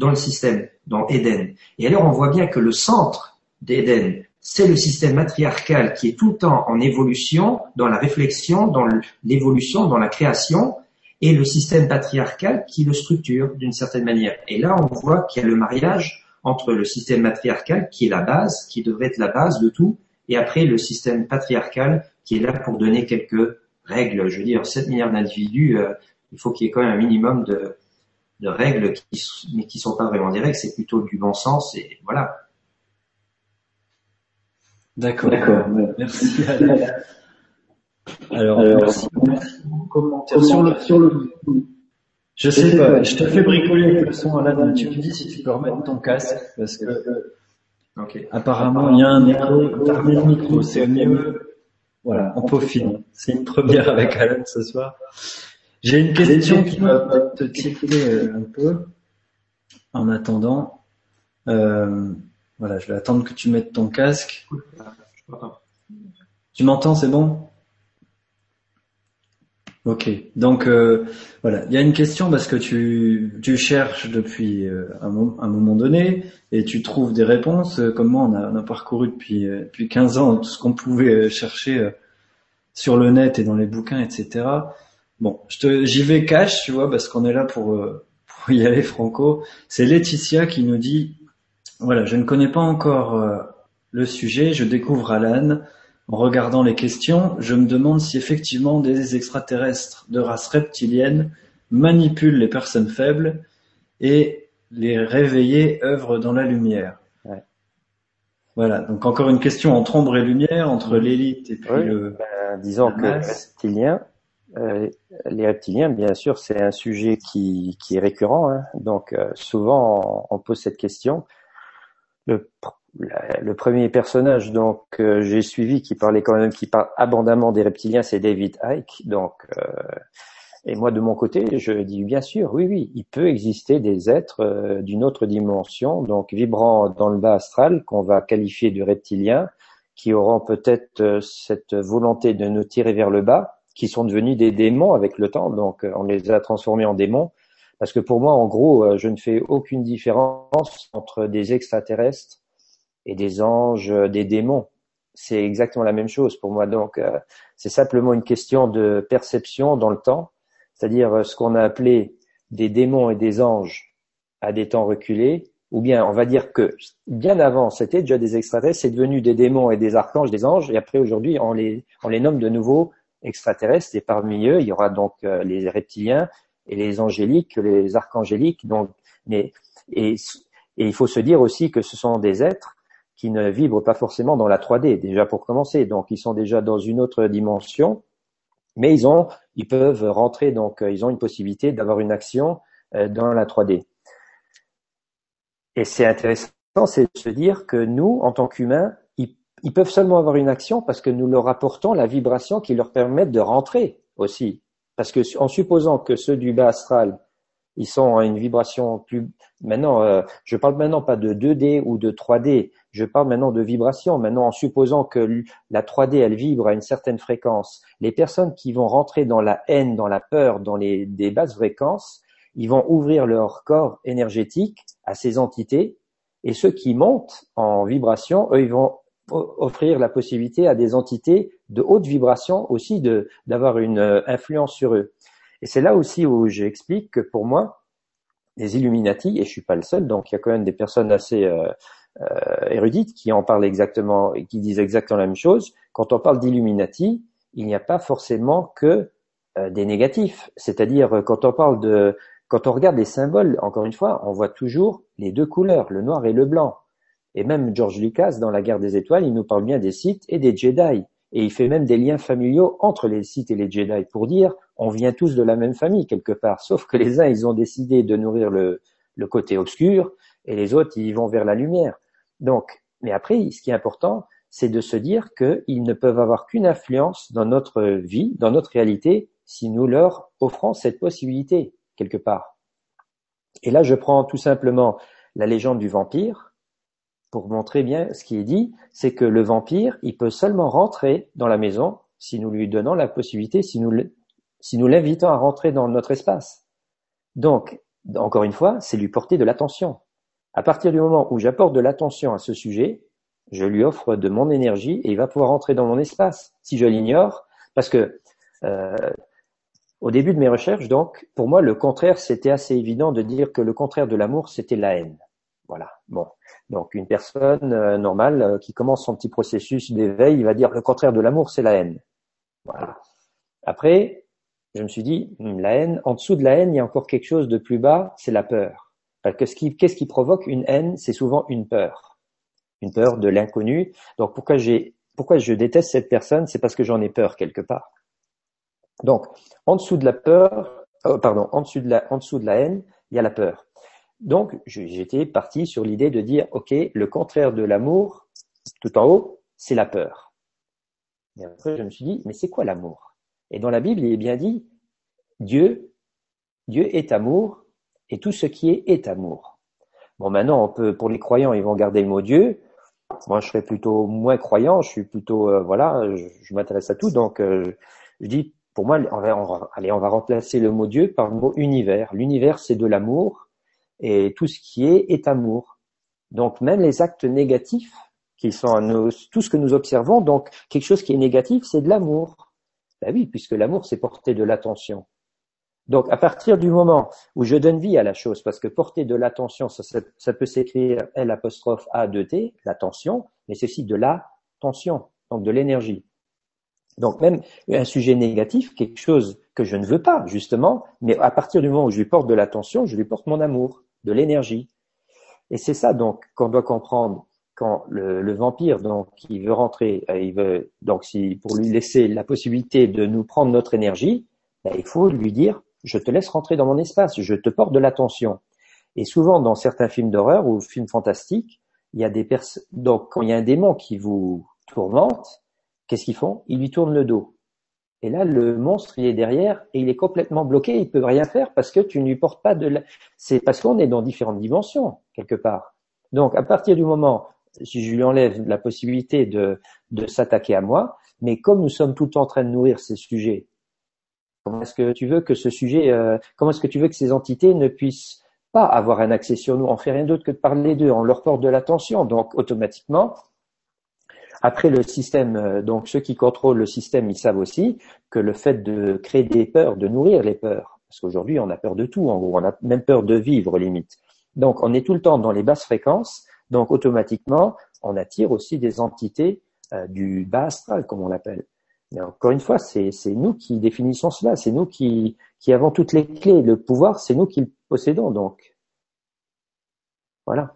Speaker 3: dans le système, dans Éden. Et alors, on voit bien que le centre d'Éden, c'est le système matriarcal qui est tout le temps en évolution, dans la réflexion, dans l'évolution, dans la création, et le système patriarcal qui le structure d'une certaine manière. Et là, on voit qu'il y a le mariage entre le système matriarcal, qui est la base, qui devrait être la base de tout, et après le système patriarcal, qui est là pour donner quelques règles. Je veux dire, 7 milliards d'individus, euh, il faut qu'il y ait quand même un minimum de, de règles, qui, mais qui sont pas vraiment des règles, c'est plutôt du bon sens, et voilà.
Speaker 1: D'accord. D'accord. Merci. Alors, Alors merci. Commentaire sur le, sur le. Je sais pas. Je te fais bricoler le son à la Tu me dis si tu peux remettre ton casque parce que. Okay. Apparemment, il y a un écho. Fermez le micro, c'est mieux. Voilà, on peaufine. C'est une première avec Alan ce soir. J'ai une question qui va te tirer un peu en attendant. Euh, voilà, je vais attendre que tu mettes ton casque. Tu m'entends, c'est bon? Ok, donc euh, voilà, il y a une question parce que tu, tu cherches depuis euh, un, un, moment donné et tu trouves des réponses. Comme moi, on a, on a parcouru depuis, euh, depuis 15 ans tout ce qu'on pouvait chercher sur le net et dans les bouquins, etc. Bon, j'y vais cash, tu vois, parce qu'on est là pour, pour y aller franco. C'est Laetitia qui nous dit voilà, je ne connais pas encore euh, le sujet, je découvre Alan. En regardant les questions, je me demande si effectivement des extraterrestres de race reptilienne manipulent les personnes faibles et les réveiller œuvrent dans la lumière. Voilà, donc encore une question entre ombre et lumière, entre l'élite et puis le...
Speaker 2: Ben, disons que les reptiliens, euh, les reptiliens, bien sûr, c'est un sujet qui, est récurrent. Hein. Donc euh, souvent, on, pose cette question le, premier personnage donc euh, j'ai suivi qui parlait quand même qui parle abondamment des reptiliens, c'est David Icke. Donc euh, et moi de mon côté, je dis bien sûr, oui oui, il peut exister des êtres d'une autre dimension, donc vibrant dans le bas astral qu'on va qualifier de reptiliens, qui auront peut-être cette volonté de nous tirer vers le bas, qui sont devenus des démons avec le temps, donc on les a transformés en démons. Parce que pour moi, en gros, euh, je ne fais aucune différence entre des extraterrestres et des anges, euh, des démons. C'est exactement la même chose pour moi. Donc, euh, c'est simplement une question de perception dans le temps, c'est-à-dire ce qu'on a appelé des démons et des anges à des temps reculés, ou bien on va dire que bien avant, c'était déjà des extraterrestres, c'est devenu des démons et des archanges, des anges, et après aujourd'hui, on les, on les nomme de nouveau extraterrestres, et parmi eux, il y aura donc les reptiliens, et les angéliques, les archangéliques. Donc, mais et, et il faut se dire aussi que ce sont des êtres qui ne vibrent pas forcément dans la 3D déjà pour commencer. Donc ils sont déjà dans une autre dimension, mais ils ont, ils peuvent rentrer. Donc ils ont une possibilité d'avoir une action euh, dans la 3D. Et c'est intéressant, c'est de se dire que nous, en tant qu'humains, ils, peuvent seulement avoir une action parce que nous leur apportons la vibration qui leur permet de rentrer aussi parce que en supposant que ceux du bas astral ils sont à une vibration plus. Maintenant, euh, je parle maintenant pas de 2D ou de 3D. Je parle maintenant de vibration. Maintenant, en supposant que la 3D elle vibre à une certaine fréquence, les personnes qui vont rentrer dans la haine, dans la peur, dans les des basses fréquences, ils vont ouvrir leur corps énergétique à ces entités. Et ceux qui montent en vibration, eux, ils vont offrir la possibilité à des entités de haute vibration aussi de d'avoir une euh, influence sur eux. Et c'est là aussi où j'explique que pour moi, les Illuminati, et je suis pas le seul, donc il y a quand même des personnes assez euh, euh, érudites qui en parlent exactement et qui disent exactement la même chose. Quand on parle d'Illuminati, il n'y a pas forcément que des négatifs. C'est-à-dire quand on parle de, quand on regarde les symboles, encore une fois, on voit toujours les deux couleurs, le noir et le blanc. Et même George Lucas, dans La Guerre des Étoiles, il nous parle bien des Sith et des Jedi. Et il fait même des liens familiaux entre les Sith et les Jedi pour dire on vient tous de la même famille quelque part, sauf que les uns ils ont décidé de nourrir le, côté obscur et les autres ils vont vers la lumière. Donc, mais après, ce qui est important, c'est de se dire qu'ils ne peuvent avoir qu'une influence dans notre vie, dans notre réalité, si nous leur offrons cette possibilité quelque part. Et là, je prends tout simplement la légende du vampire, pour montrer bien ce qui est dit, c'est que le vampire, il peut seulement rentrer dans la maison si nous lui donnons la possibilité, si nous, l'invitons à rentrer dans notre espace. Donc, encore une fois, c'est lui porter de l'attention. À partir du moment où j'apporte de l'attention à ce sujet, je lui offre de mon énergie et il va pouvoir rentrer dans mon espace. Si je l'ignore, parce que euh, au début de mes recherches, donc, pour moi, le contraire, c'était assez évident de dire que le contraire de l'amour, c'était la haine. Voilà. Bon. Donc une personne euh, normale euh, qui commence son petit processus d'éveil, va dire le contraire de l'amour, c'est la haine. Voilà. Après, je me suis dit, hmm, la haine, en dessous de la haine, il y a encore quelque chose de plus bas, c'est la peur. Parce que qu'est-ce qui provoque une haine C'est souvent une peur. Une peur de l'inconnu. Donc pourquoi je déteste cette personne C'est parce que j'en ai peur quelque part. Donc, en dessous de la peur, euh, pardon, en dessous de la, en dessous de la haine, il y a la peur. Donc, j'étais parti sur l'idée de dire, OK, le contraire de l'amour, tout en haut, c'est la peur. Et après, je me suis dit, mais c'est quoi l'amour? Et dans la Bible, il est bien dit, Dieu, Dieu est amour, et tout ce qui est est amour. Bon, maintenant, on peut, pour les croyants, ils vont garder le mot Dieu. Moi, je serais plutôt moins croyant. Je suis plutôt, euh, voilà, je, m'intéresse à tout. Donc, euh, je dis, pour moi, on va, allez, on va remplacer le mot Dieu par le mot univers. L'univers, c'est de l'amour et tout ce qui est est amour. Donc même les actes négatifs qui sont nos, tout ce que nous observons, donc quelque chose qui est négatif, c'est de l'amour. Ben oui, puisque l'amour, c'est porter de l'attention. Donc à partir du moment où je donne vie à la chose, parce que porter de l'attention, ça, peut s'écrire L apostrophe A 2 T, l'attention, mais c'est aussi de l'attention, donc de l'énergie. Donc même un sujet négatif, quelque chose que je ne veux pas, justement, mais à partir du moment où je lui porte de l'attention, je lui porte mon amour de l'énergie. Et c'est ça donc qu'on doit comprendre quand le, vampire donc il veut rentrer, euh, il veut donc si pour lui laisser la possibilité de nous prendre notre énergie, ben, il faut lui dire je te laisse rentrer dans mon espace, je te porte de l'attention. Et souvent dans certains films d'horreur ou films fantastiques, il y a des personnes donc quand il y a un démon qui vous tourmente, qu'est-ce qu'ils font? Ils lui tournent le dos. Et là, le monstre, il est derrière et il est complètement bloqué, il peut rien faire parce que tu ne lui portes pas de la... C'est parce qu'on est dans différentes dimensions, quelque part. Donc, à partir du moment, si je lui enlève la possibilité de, de s'attaquer à moi, mais comme nous sommes tout le temps en train de nourrir ces sujets, comment est-ce que tu veux que ce sujet, euh, comment est-ce que tu veux que ces entités ne puissent pas avoir un accès sur nous? On fait rien d'autre que de parler d'eux, on leur porte de l'attention. Donc, automatiquement, après, le système, euh, donc ceux qui contrôlent le système, ils savent aussi que le fait de créer des peurs, de nourrir les peurs, parce qu'aujourd'hui, on a peur de tout, en gros, on a même peur de vivre, limite. Donc, on est tout le temps dans les basses fréquences, donc automatiquement, on attire aussi des entités euh, du bas astral, comme on l'appelle. Mais encore une fois, c'est nous qui définissons cela, c'est nous qui, qui avons toutes les clés. Le pouvoir, c'est nous qui le possédons, donc. Voilà.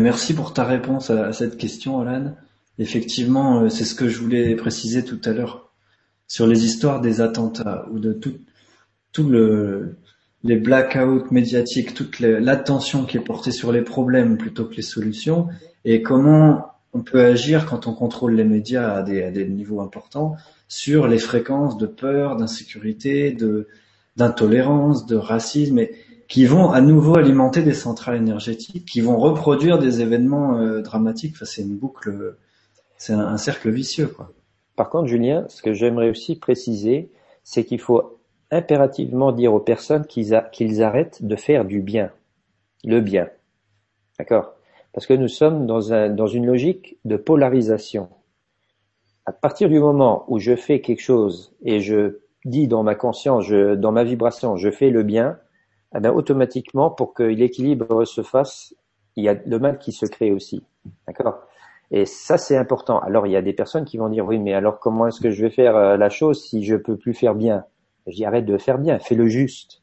Speaker 1: Merci pour ta réponse à, cette question, Alan. Effectivement, euh, c'est ce que je voulais préciser tout à l'heure sur les histoires des attentats ou de tout, le, les blackouts médiatiques, toute l'attention qui est portée sur les problèmes plutôt que les solutions, et comment on peut agir quand on contrôle les médias à des, niveaux importants sur les fréquences de peur, d'insécurité, d'intolérance, de racisme, et qui vont à nouveau alimenter des centrales énergétiques, qui vont reproduire des événements euh, dramatiques. Enfin, c'est une boucle, c'est un, cercle vicieux, quoi.
Speaker 2: Par contre, Julien, ce que j'aimerais aussi préciser, c'est qu'il faut impérativement dire aux personnes qu'ils arrêtent de faire du bien, le bien. D'accord? Parce que nous sommes dans, dans une logique de polarisation. À partir du moment où je fais quelque chose et je dis dans ma conscience, dans ma vibration, je fais le bien, eh automatiquement, pour que l'équilibre se fasse, il y a le mal qui se crée aussi. D'accord? Et ça, c'est important. Alors, il y a des personnes qui vont dire, oui, mais alors comment est-ce que je vais faire euh, la chose si je peux plus faire bien? J'y arrête de faire bien, fais le juste.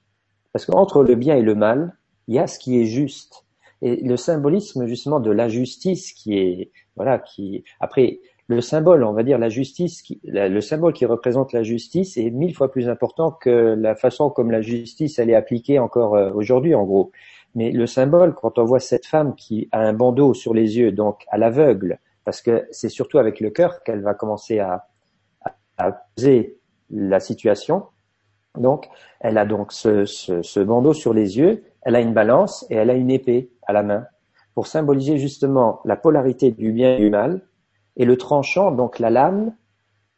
Speaker 2: Parce qu'entre le bien et le mal, il y a ce qui est juste. Et le symbolisme justement de la justice qui est voilà qui après le symbole, on va dire la justice, qui, le symbole qui représente la justice est mille fois plus important que la façon comme la justice elle est appliquée encore euh, aujourd'hui en gros. Mais le symbole, quand on voit cette femme qui a un bandeau sur les yeux, donc à l'aveugle, parce que c'est surtout avec le cœur qu'elle va commencer à, à, poser la situation. Donc, elle a donc ce, ce, ce bandeau sur les yeux, elle a une balance et elle a une épée à la main pour symboliser justement la polarité du bien et du mal et le tranchant, donc la lame,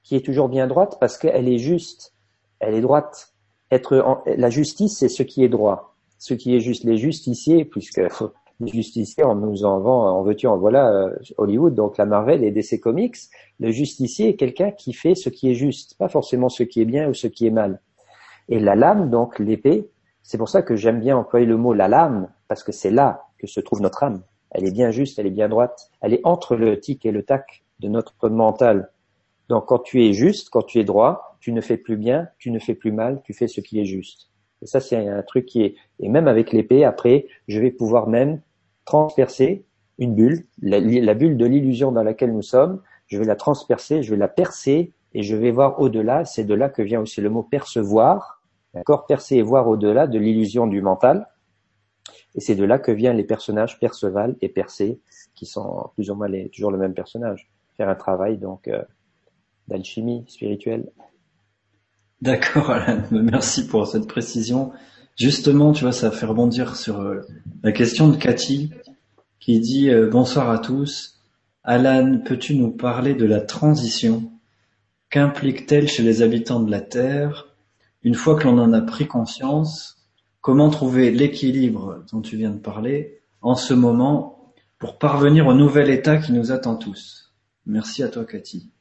Speaker 2: qui est toujours bien droite parce qu'elle est juste, elle est droite. Être la justice, c'est ce qui est droit, ce qui est juste. Les justiciers, puisque les justiciers, on nous en vend, en veux-tu, en voilà, euh, Hollywood, donc la Marvel et DC Comics, le justicier est quelqu'un qui fait ce qui est juste, pas forcément ce qui est bien ou ce qui est mal. Et la lame, donc l'épée, c'est pour ça que j'aime bien employer le mot la lame, parce que c'est là que se trouve notre âme. Elle est bien juste, elle est bien droite, elle est entre le tic et le tac de notre mental. Donc quand tu es juste, quand tu es droit, tu ne fais plus bien, tu ne fais plus mal, tu fais ce qui est juste. Et ça, c'est un truc qui est, et même avec l'épée, après, je vais pouvoir même transpercer une bulle, la, bulle de l'illusion dans laquelle nous sommes, je vais la transpercer, je vais la percer, et je vais voir au-delà, c'est de là que vient aussi le mot percevoir, d'accord, percer et voir au-delà de l'illusion du mental, et c'est de là que viennent les personnages Perceval et Percé, qui sont plus ou moins toujours le même personnage un travail donc euh, d'alchimie spirituelle.
Speaker 1: D'accord, Alan. Merci pour cette précision. Justement, tu vois, ça fait rebondir sur euh, la question de Cathy qui dit euh, bonsoir à tous. Alan, peux-tu nous parler de la transition Qu'implique-t-elle chez les habitants de la Terre Une fois que l'on en a pris conscience, comment trouver l'équilibre dont tu viens de parler en ce moment pour parvenir au nouvel état qui nous attend tous? Merci à toi, Cathy.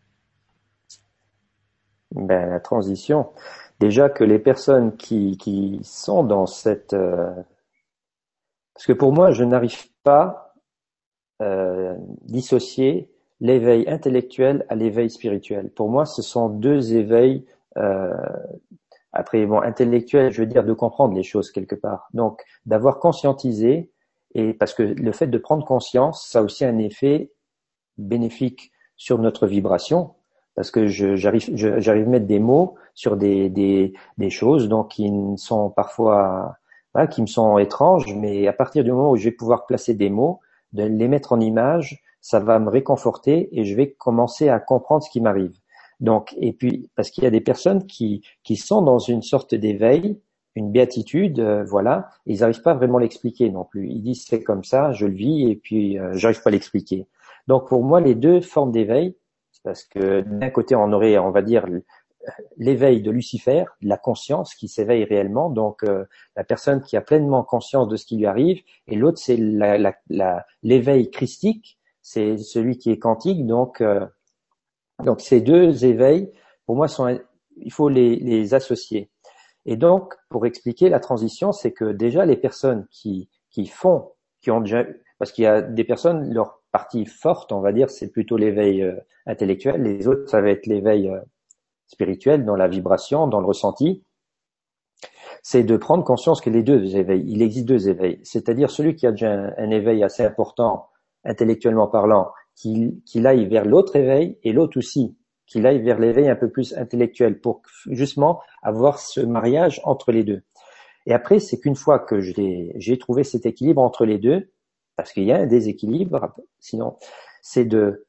Speaker 2: Ben, la transition. Déjà que les personnes qui, qui sont dans cette... Euh, parce que pour moi, je n'arrive pas euh, dissocier l'éveil intellectuel à l'éveil spirituel. Pour moi, ce sont deux éveils. Euh, après, bon, je veux dire de comprendre les choses quelque part. Donc, d'avoir conscientisé, et parce que le fait de prendre conscience, ça a aussi un effet bénéfique sur notre vibration, parce que j'arrive j'arrive à mettre des mots sur des, des, choses donc qui sont parfois qui me sont étranges, mais à partir du moment où je vais pouvoir placer des mots, de les mettre en image, ça va me réconforter et je vais commencer à comprendre ce qui m'arrive. Donc, et puis parce qu'il y a des personnes qui qui sont dans une sorte d'éveil, une béatitude, euh, voilà, ils n'arrivent pas vraiment l'expliquer non plus. Ils disent c'est comme ça, je le vis et puis euh, j'arrive pas à l'expliquer. Donc pour moi, les deux formes d'éveil, parce que d'un côté, on aurait, on va dire, l'éveil de Lucifer, la conscience qui s'éveille réellement, donc euh, la personne qui a pleinement conscience de ce qui lui arrive, et l'autre c'est l'éveil christique, c'est celui qui est quantique, donc euh, donc ces deux éveils, pour moi, sont, il faut les, les associer. Et donc, pour expliquer la transition, c'est que déjà les personnes qui qui font, qui ont déjà, parce qu'il y a des personnes, leur partie forte, on va dire, c'est plutôt l'éveil euh, intellectuel. Les autres, ça va être l'éveil euh, spirituel, dans la vibration, dans le ressenti. C'est de prendre conscience que les deux éveils, il existe deux éveils. C'est-à-dire celui qui a déjà un, éveil assez important, intellectuellement parlant, qu'il aille vers l'autre éveil et l'autre aussi, qu'il aille vers l'éveil un peu plus intellectuel pour justement avoir ce mariage entre les deux. Et après, c'est qu'une fois que j'ai trouvé cet équilibre entre les deux, parce qu'il y a un déséquilibre, sinon, c'est de,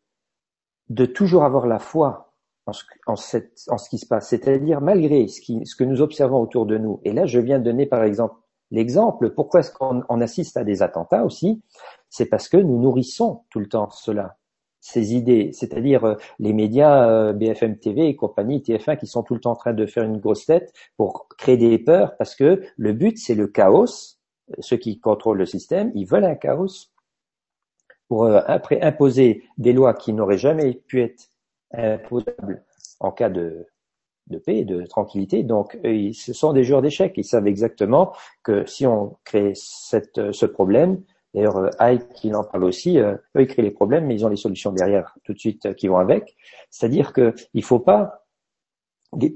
Speaker 2: de toujours avoir la foi en ce, qui se passe, c'est-à-dire malgré ce, qui, ce que nous observons autour de nous. Et là, je viens de donner par exemple l'exemple. Pourquoi est-ce qu'on assiste à des attentats aussi C'est parce que nous nourrissons tout le temps cela, ces idées, c'est-à-dire euh, les médias euh, BFM TV et compagnie, TF1, qui sont tout le temps en train de faire une grosse tête pour créer des peurs, parce que le but, c'est le chaos. Ceux qui contrôlent le système, ils veulent un chaos pour euh, après imposer des lois qui n'auraient jamais pu être imposables en cas de, paix, de tranquillité. Donc, ce sont des joueurs d'échecs. Ils savent exactement que si on crée cette, ce problème, d'ailleurs, euh, Ike, il en parle aussi, euh, eux, ils créent les problèmes, mais ils ont les solutions derrière tout de suite euh, qui vont avec. C'est-à-dire qu'il ne faut pas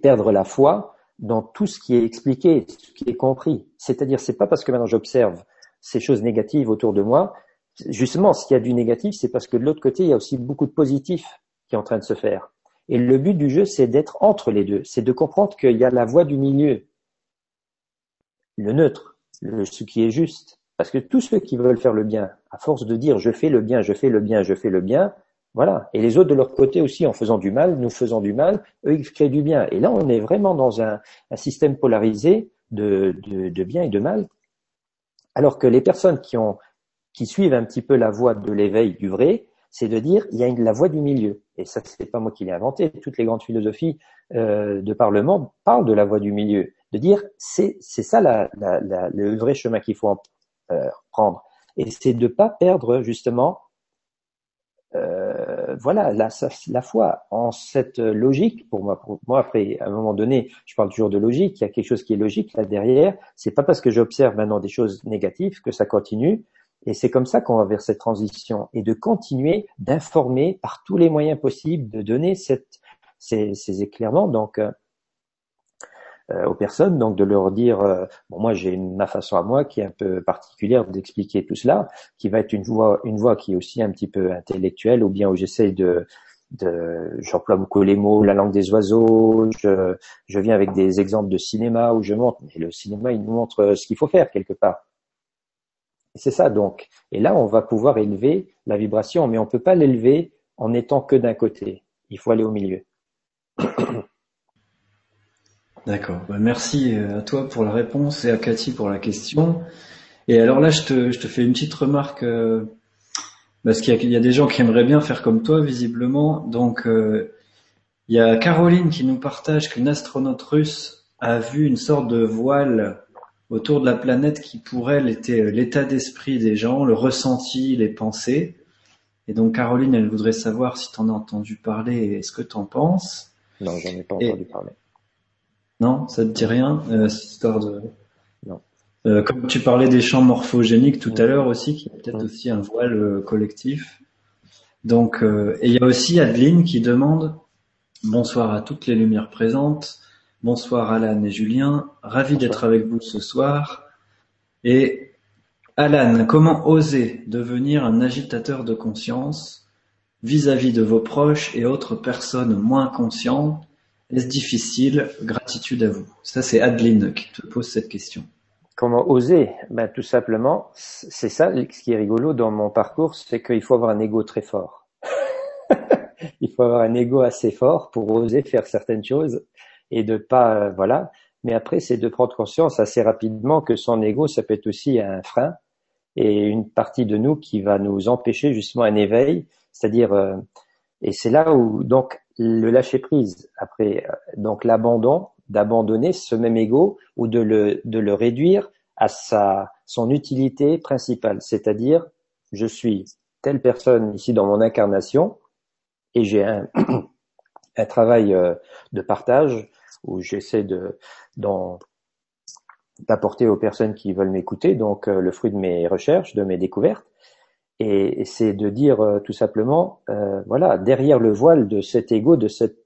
Speaker 2: perdre la foi dans tout ce qui est expliqué, ce qui est compris. C'est-à-dire, c'est pas parce que maintenant j'observe ces choses négatives autour de moi, justement, s'il y a du négatif, c'est parce que de l'autre côté, il y a aussi beaucoup de positif qui est en train de se faire. Et le but du jeu, c'est d'être entre les deux. C'est de comprendre qu'il y a la voie du milieu, le neutre, ce qui est juste. Parce que tous ceux qui veulent faire le bien, à force de dire je fais le bien, je fais le bien, je fais le bien, voilà. Et les autres de leur côté aussi, en faisant du mal, nous faisant du mal, eux, ils créent du bien. Et là, on est vraiment dans un, système polarisé de, de, bien et de mal. Alors que les personnes qui ont, qui suivent un petit peu la voie de l'éveil du vrai, c'est de dire il y a une, la voie du milieu. Et ça, c'est pas moi qui l'ai inventé. Toutes les grandes philosophies euh, de parlement parlent de la voie du milieu, de dire c'est c'est ça la, la, la, le vrai chemin qu'il faut euh, prendre. Et c'est de pas perdre justement euh, voilà la, la foi. En cette logique pour moi pour moi après à un moment donné je parle toujours de logique il y a quelque chose qui est logique là derrière. C'est pas parce que j'observe maintenant des choses négatives que ça continue. Et c'est comme ça qu'on va vers cette transition. Et de continuer d'informer par tous les moyens possibles, de donner cette, ces, ces éclairements. Donc euh, euh aux personnes, donc de leur dire euh, bon moi j'ai ma façon à moi qui est un peu particulière d'expliquer tout cela, qui va être une voix une voix qui est aussi un petit peu intellectuelle ou bien où j'essaie de de, j'emploie beaucoup les mots, la langue des oiseaux, je, je viens avec des exemples de cinéma où je montre, mais le cinéma il nous montre ce qu'il faut faire quelque part. C'est ça donc. Et là, on va pouvoir élever la vibration, mais on ne peut pas l'élever en étant que d'un côté. Il faut aller au milieu.
Speaker 1: D'accord. Bah, merci euh, à toi pour la réponse et à Cathy pour la question. Et alors là, je te, je te fais une petite remarque euh, parce qu'il y, a des gens qui aimeraient bien faire comme toi, visiblement. Donc, euh, il y a Caroline qui nous partage qu'une astronaute russe a vu une sorte de voile autour de la planète qui pour elle était euh, l'état d'esprit des gens, le ressenti, les pensées. Et donc Caroline, elle voudrait savoir si tu en as entendu parler et ce que tu en penses.
Speaker 2: Non, j'en ai pas entendu parler.
Speaker 1: Non, ça te dit rien, euh, cette histoire de...
Speaker 2: Non.
Speaker 1: Euh, comme tu parlais des champs morphogéniques tout à l'heure aussi, qui est peut-être aussi un voile euh, collectif. Donc, et il y a aussi Adeline qui demande bonsoir à toutes les lumières présentes. Bonsoir Alan et Julien, ravi d'être avec vous ce soir. Et Alan, comment oser devenir un agitateur de conscience vis-à-vis de vos proches et autres personnes moins conscientes Est-ce difficile? Gratitude à vous. Ça, c'est Adeline qui te pose cette question.
Speaker 2: Comment oser? Ben, Tout simplement, c'est ça ce qui est rigolo dans mon parcours, c'est qu'il faut avoir un ego très fort. Il faut avoir un ego assez fort pour oser faire certaines choses et de pas euh, voilà. Mais après, c'est de prendre conscience assez rapidement que son ego, ça peut être aussi un frein et une partie de nous qui va nous empêcher justement un éveil, c'est-à-dire euh, et c'est là où donc le lâcher prise. Après euh, donc l'abandon, d'abandonner ce même ego ou de le de le réduire à sa son utilité principale, c'est-à-dire je suis telle personne ici dans mon incarnation et j'ai un un travail de partage où j'essaie de d'apporter aux personnes qui veulent m'écouter donc euh, le fruit de mes recherches, de mes découvertes, et, c'est de dire euh, tout simplement, euh, voilà, derrière le voile de cet ego, de cette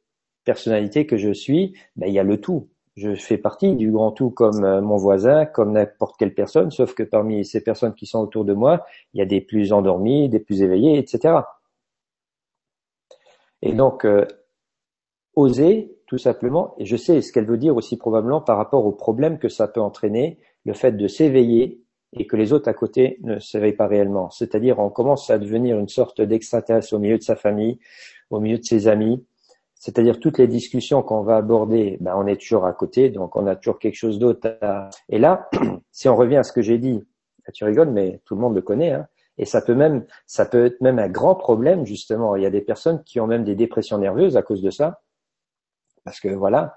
Speaker 2: personnalité que je suis, ben, il y a le tout. Je fais partie du grand tout comme mon voisin, comme n'importe quelle personne, sauf que parmi ces personnes qui sont autour de moi, il y a des plus endormis, des plus éveillés, etc. Et donc, oser tout simplement, et je sais ce qu'elle veut dire aussi probablement par rapport au problème que ça peut entraîner, le fait de s'éveiller et que les autres à côté ne s'éveillent pas réellement. C'est-à-dire on commence à devenir une sorte d'extraterrestre au milieu de sa famille, au milieu de ses amis, C'est-à-dire toutes les discussions qu'on va aborder, ben, on est toujours à côté, donc on a toujours quelque chose d'autre. À... Et là, si on revient à ce que j'ai dit, tu rigoles, mais tout le monde le connaît, hein, et ça peut même, ça peut être même un grand problème justement. Il y a des personnes qui ont même des dépressions nerveuses à cause de ça, parce que voilà,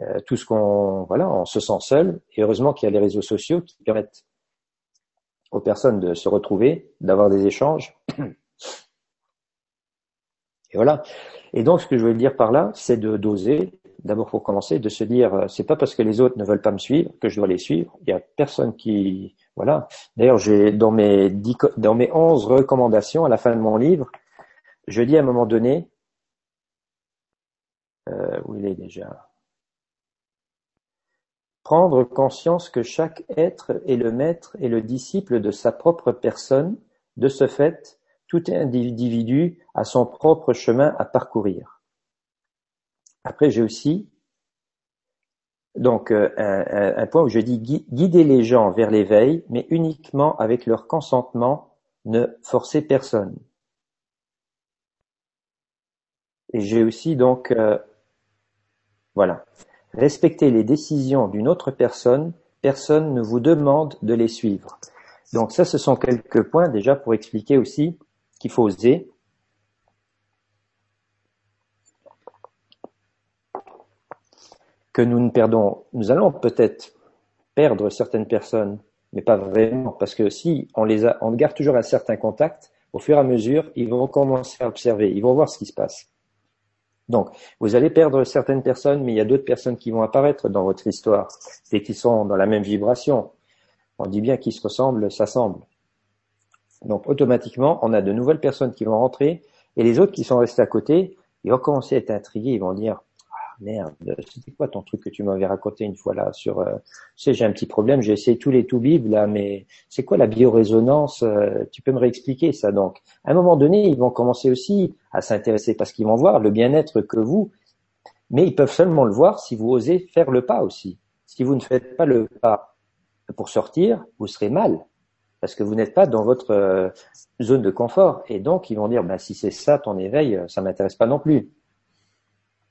Speaker 2: euh, tout ce qu'on, voilà, on se sent seul. Et heureusement qu'il y a les réseaux sociaux qui permettent aux personnes de se retrouver, d'avoir des échanges. Et voilà. Et donc, ce que je veux dire par là, c'est de doser. D'abord, pour commencer, de se dire, euh, c'est pas parce que les autres ne veulent pas me suivre que je dois les suivre. Il y a personne qui, voilà. D'ailleurs, j'ai dans mes dix, dans mes onze recommandations à la fin de mon livre, je dis à un moment donné, euh, où il est déjà, prendre conscience que chaque être est le maître et le disciple de sa propre personne. De ce fait, tout individu a son propre chemin à parcourir. Après, j'ai aussi donc euh, un, point où je dis guider les gens vers l'éveil, mais uniquement avec leur consentement, ne forcer personne. Et j'ai aussi donc euh, voilà respecter les décisions d'une autre personne, personne ne vous demande de les suivre. Donc ça, ce sont quelques points déjà pour expliquer aussi qu'il faut oser. Que nous ne perdons, nous allons peut-être perdre certaines personnes, mais pas vraiment, parce que si on les on garde toujours un certain contact, au fur et à mesure, ils vont commencer à observer, ils vont voir ce qui se passe. Donc, vous allez perdre certaines personnes, mais il y a d'autres personnes qui vont apparaître dans votre histoire et qui sont dans la même vibration. On dit bien qu'ils se ressemblent, s'assemblent. Donc automatiquement, on a de nouvelles personnes qui vont rentrer et les autres qui sont restés à côté, ils vont commencer à être intrigués, ils vont dire merde, c'était quoi ton truc que tu m'avais raconté une fois là sur euh, tu sais j'ai un petit problème, j'ai essayé tous les tout bibles là mais c'est quoi la biorésonance euh, Tu peux me réexpliquer ça donc? À un moment donné, ils vont commencer aussi à s'intéresser parce qu'ils vont voir le bien-être que vous mais ils peuvent seulement le voir si vous osez faire le pas aussi. Si vous ne faites pas le pas pour sortir, vous serez mal parce que vous n'êtes pas dans votre euh, zone de confort. Et donc, ils vont dire, bah, si c'est ça ton éveil, ça m'intéresse pas non plus.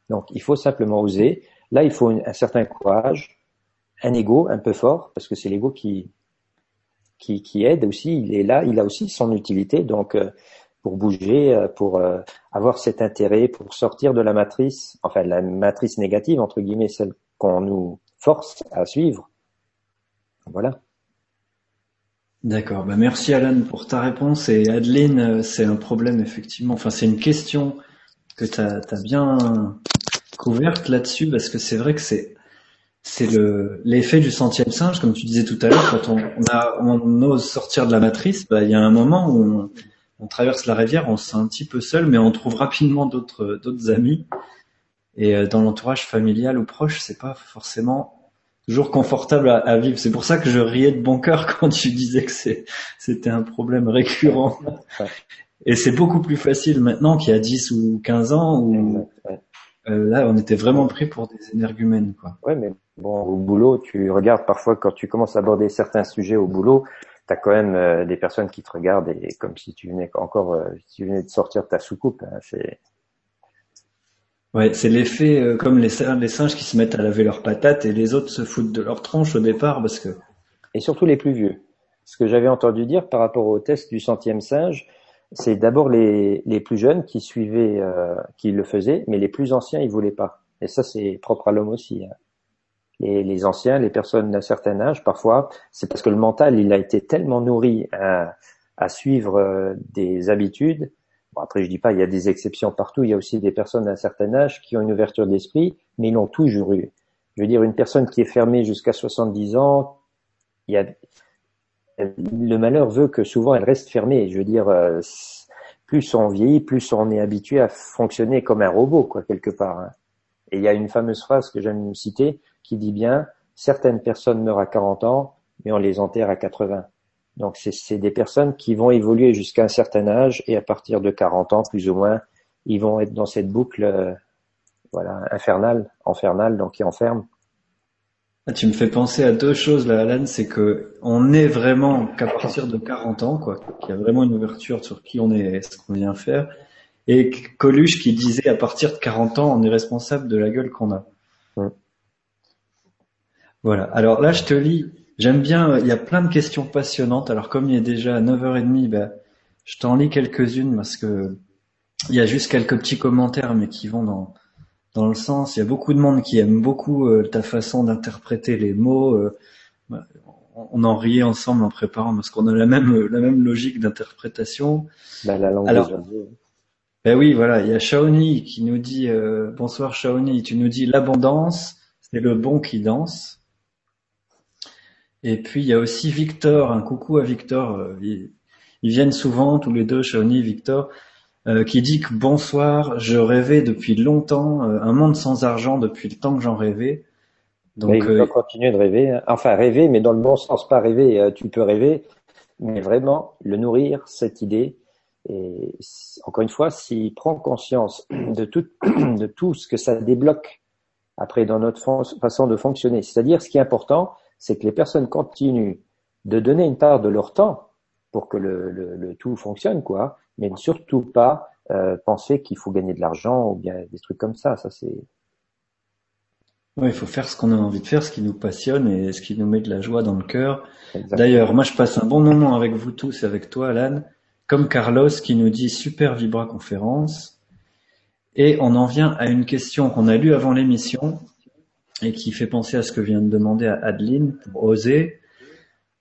Speaker 2: Donc, il faut simplement oser. Là, il faut un certain courage, un ego un peu fort, parce que c'est l'ego qui, qui, aide aussi. Il est là, il a aussi son utilité. Donc, euh, pour bouger, pour avoir cet intérêt, pour sortir de la matrice, enfin la matrice négative entre guillemets, celle qu'on nous force à suivre. Voilà.
Speaker 1: D'accord. Bah merci Alan pour ta réponse. Et Adeline, euh, c'est un problème effectivement. Enfin, c'est une question que tu bien couverte là-dessus parce que c'est vrai que c'est c'est le l'effet du centième singe, comme tu disais tout à l'heure, quand on, a, on ose sortir de la matrice, bah, il y a un moment où on, traverse la rivière, on se sent un petit peu seul, mais on trouve rapidement d'autres d'autres amis. Et euh, dans l'entourage familial ou proche, c'est pas forcément toujours confortable à, vivre. C'est pour ça que je riais de bon cœur quand tu disais que c'était un problème récurrent. Et c'est beaucoup plus facile maintenant qu'il y a 10 ou 15 ans où euh, là on était vraiment pris pour des énergumènes. Quoi.
Speaker 2: Ouais, mais bon, au boulot, tu regardes parfois quand tu commences à aborder certains sujets au boulot, tu as quand même euh, des personnes qui te regardent et comme si tu venais encore, euh, si tu venais de sortir ta soucoupe. Hein, c'est
Speaker 1: Ouais, c'est l'effet euh, comme les, les singes qui se mettent à laver leurs patates et les autres se foutent de leur tronche au départ parce que.
Speaker 2: Et surtout les plus vieux. Ce que j'avais entendu dire par rapport au test du centième singe, c'est d'abord les, les plus jeunes qui suivaient, euh, qui le faisaient, mais les plus anciens ils voulaient pas. Et ça c'est propre à l'homme aussi. Hein. Les, les, anciens, les personnes d'un certain âge, parfois, c'est parce que le mental il a été tellement nourri à, à suivre euh, des habitudes après, je dis pas, il y a des exceptions partout. Il y a aussi des personnes d'un certain âge qui ont une ouverture d'esprit, mais ils l'ont toujours eu. Je veux dire, une personne qui est fermée jusqu'à 70 ans, il y a, le malheur veut que souvent elle reste fermée. Je veux dire, euh, plus on vieillit, plus on est habitué à fonctionner comme un robot, quoi, quelque part. Hein. Et il y a une fameuse phrase que j'aime citer qui dit bien, certaines personnes meurent à 40 ans, mais on les enterre à 80. Donc c'est des personnes qui vont évoluer jusqu'à un certain âge et à partir de 40 ans plus ou moins, ils vont être dans cette boucle euh, voilà infernale, infernale donc qui enferme.
Speaker 1: Ah, tu me fais penser à deux choses là, Alan, c'est que on est vraiment qu'à partir de 40 ans, quoi, qu'il y a vraiment une ouverture sur qui on est, ce qu'on vient faire, et Coluche qui disait à partir de 40 ans, on est responsable de la gueule qu'on a. Voilà. Alors là, je te lis. J'aime bien. Il y a plein de questions passionnantes. Alors comme il est déjà 9h30, ben, je t'en lis quelques-unes parce que il y a juste quelques petits commentaires, mais qui vont dans dans le sens. Il y a beaucoup de monde qui aime beaucoup euh, ta façon d'interpréter les mots. Euh, on en riait ensemble en préparant parce qu'on a la même la même logique d'interprétation.
Speaker 2: Ben, la langue
Speaker 1: Alors, ben oui, voilà. Il y a Shaoni qui nous dit euh, bonsoir Shaoni. Tu nous dis l'abondance, c'est le bon qui danse. Et puis il y a aussi Victor. Un coucou à Victor. Ils, ils viennent souvent tous les deux, Shaoni et Victor. Euh, qui dit que bonsoir, je rêvais depuis longtemps, euh, un monde sans argent depuis le temps que j'en rêvais.
Speaker 2: Donc, mais il euh, continuer de rêver, hein. enfin rêver, mais dans le bon sens, pas rêver. tu peux rêver, mais vraiment le nourrir cette idée. Et encore une fois, s'il prend conscience de tout, de tout ce que ça débloque après dans notre façon de fonctionner, c'est-à-dire ce qui est important, c'est que les personnes continuent de donner une part de leur temps pour que le, le, le tout fonctionne, quoi mais surtout pas euh, penser qu'il faut gagner de l'argent ou bien des trucs comme ça. Ça c'est.
Speaker 1: Oui, il faut faire ce qu'on a envie de faire, ce qui nous passionne et ce qui nous met de la joie dans le cœur. D'ailleurs, moi je passe un bon moment avec vous tous et avec toi, Alan, comme Carlos qui nous dit super Vibra conférence. Et on en vient à une question qu'on a lue avant l'émission et qui fait penser à ce que vient de demander à Adeline pour oser.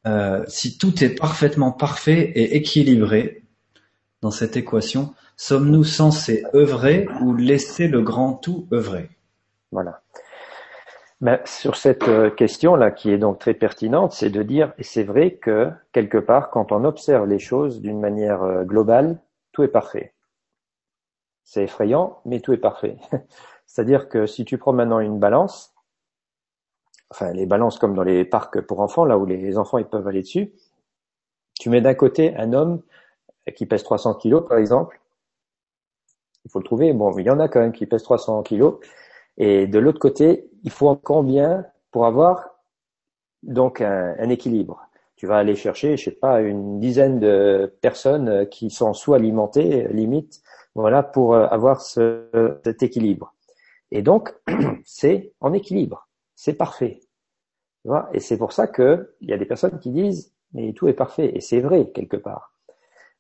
Speaker 1: Euh, si tout est parfaitement parfait et équilibré, dans cette équation, sommes-nous censés œuvrer ou laisser le grand tout œuvrer?
Speaker 2: Voilà. Ben, sur cette euh, question-là, qui est donc très pertinente, c'est de dire, et c'est vrai que quelque part, quand on observe les choses d'une manière euh, globale, tout est parfait. C'est effrayant, mais tout est parfait. C'est-à-dire que si tu prends maintenant une balance, enfin les balances comme dans les parcs pour enfants, là où les enfants ils peuvent aller dessus, tu mets d'un côté un homme qui pèse 300 kilos, par exemple. Il faut le trouver. Bon, il y en a quand même qui pèsent 300 kilos. Et de l'autre côté, il faut combien pour avoir donc un, équilibre? Tu vas aller chercher, je sais pas, une dizaine de personnes qui sont sous-alimentées, limite, voilà, pour avoir ce, cet équilibre. Et donc, c'est en équilibre, c'est parfait. Tu vois? Et c'est pour ça que il y a des personnes qui disent mais tout est parfait et c'est vrai quelque part.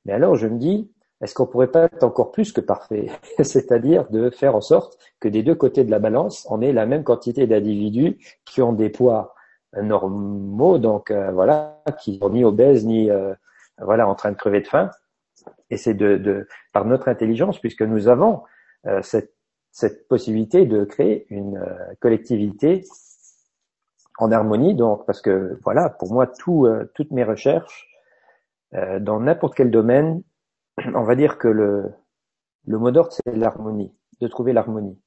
Speaker 2: Mais alors je me dis, est-ce qu'on pourrait pas être encore plus que parfait C'est-à-dire de faire en sorte que des deux côtés de la balance, on ait la même quantité d'individus qui ont des poids normaux, donc euh, voilà, qui sont ni obèses ni euh, voilà en train de crever de faim. Et c'est de, de, par notre intelligence, puisque nous avons euh, cette, cette possibilité de créer une collectivité en harmonie. Donc, parce que voilà, pour moi, tout, toutes mes recherches euh, dans n'importe quel domaine, on va dire que le, le mot d'ordre, c'est l'harmonie, de trouver l'harmonie.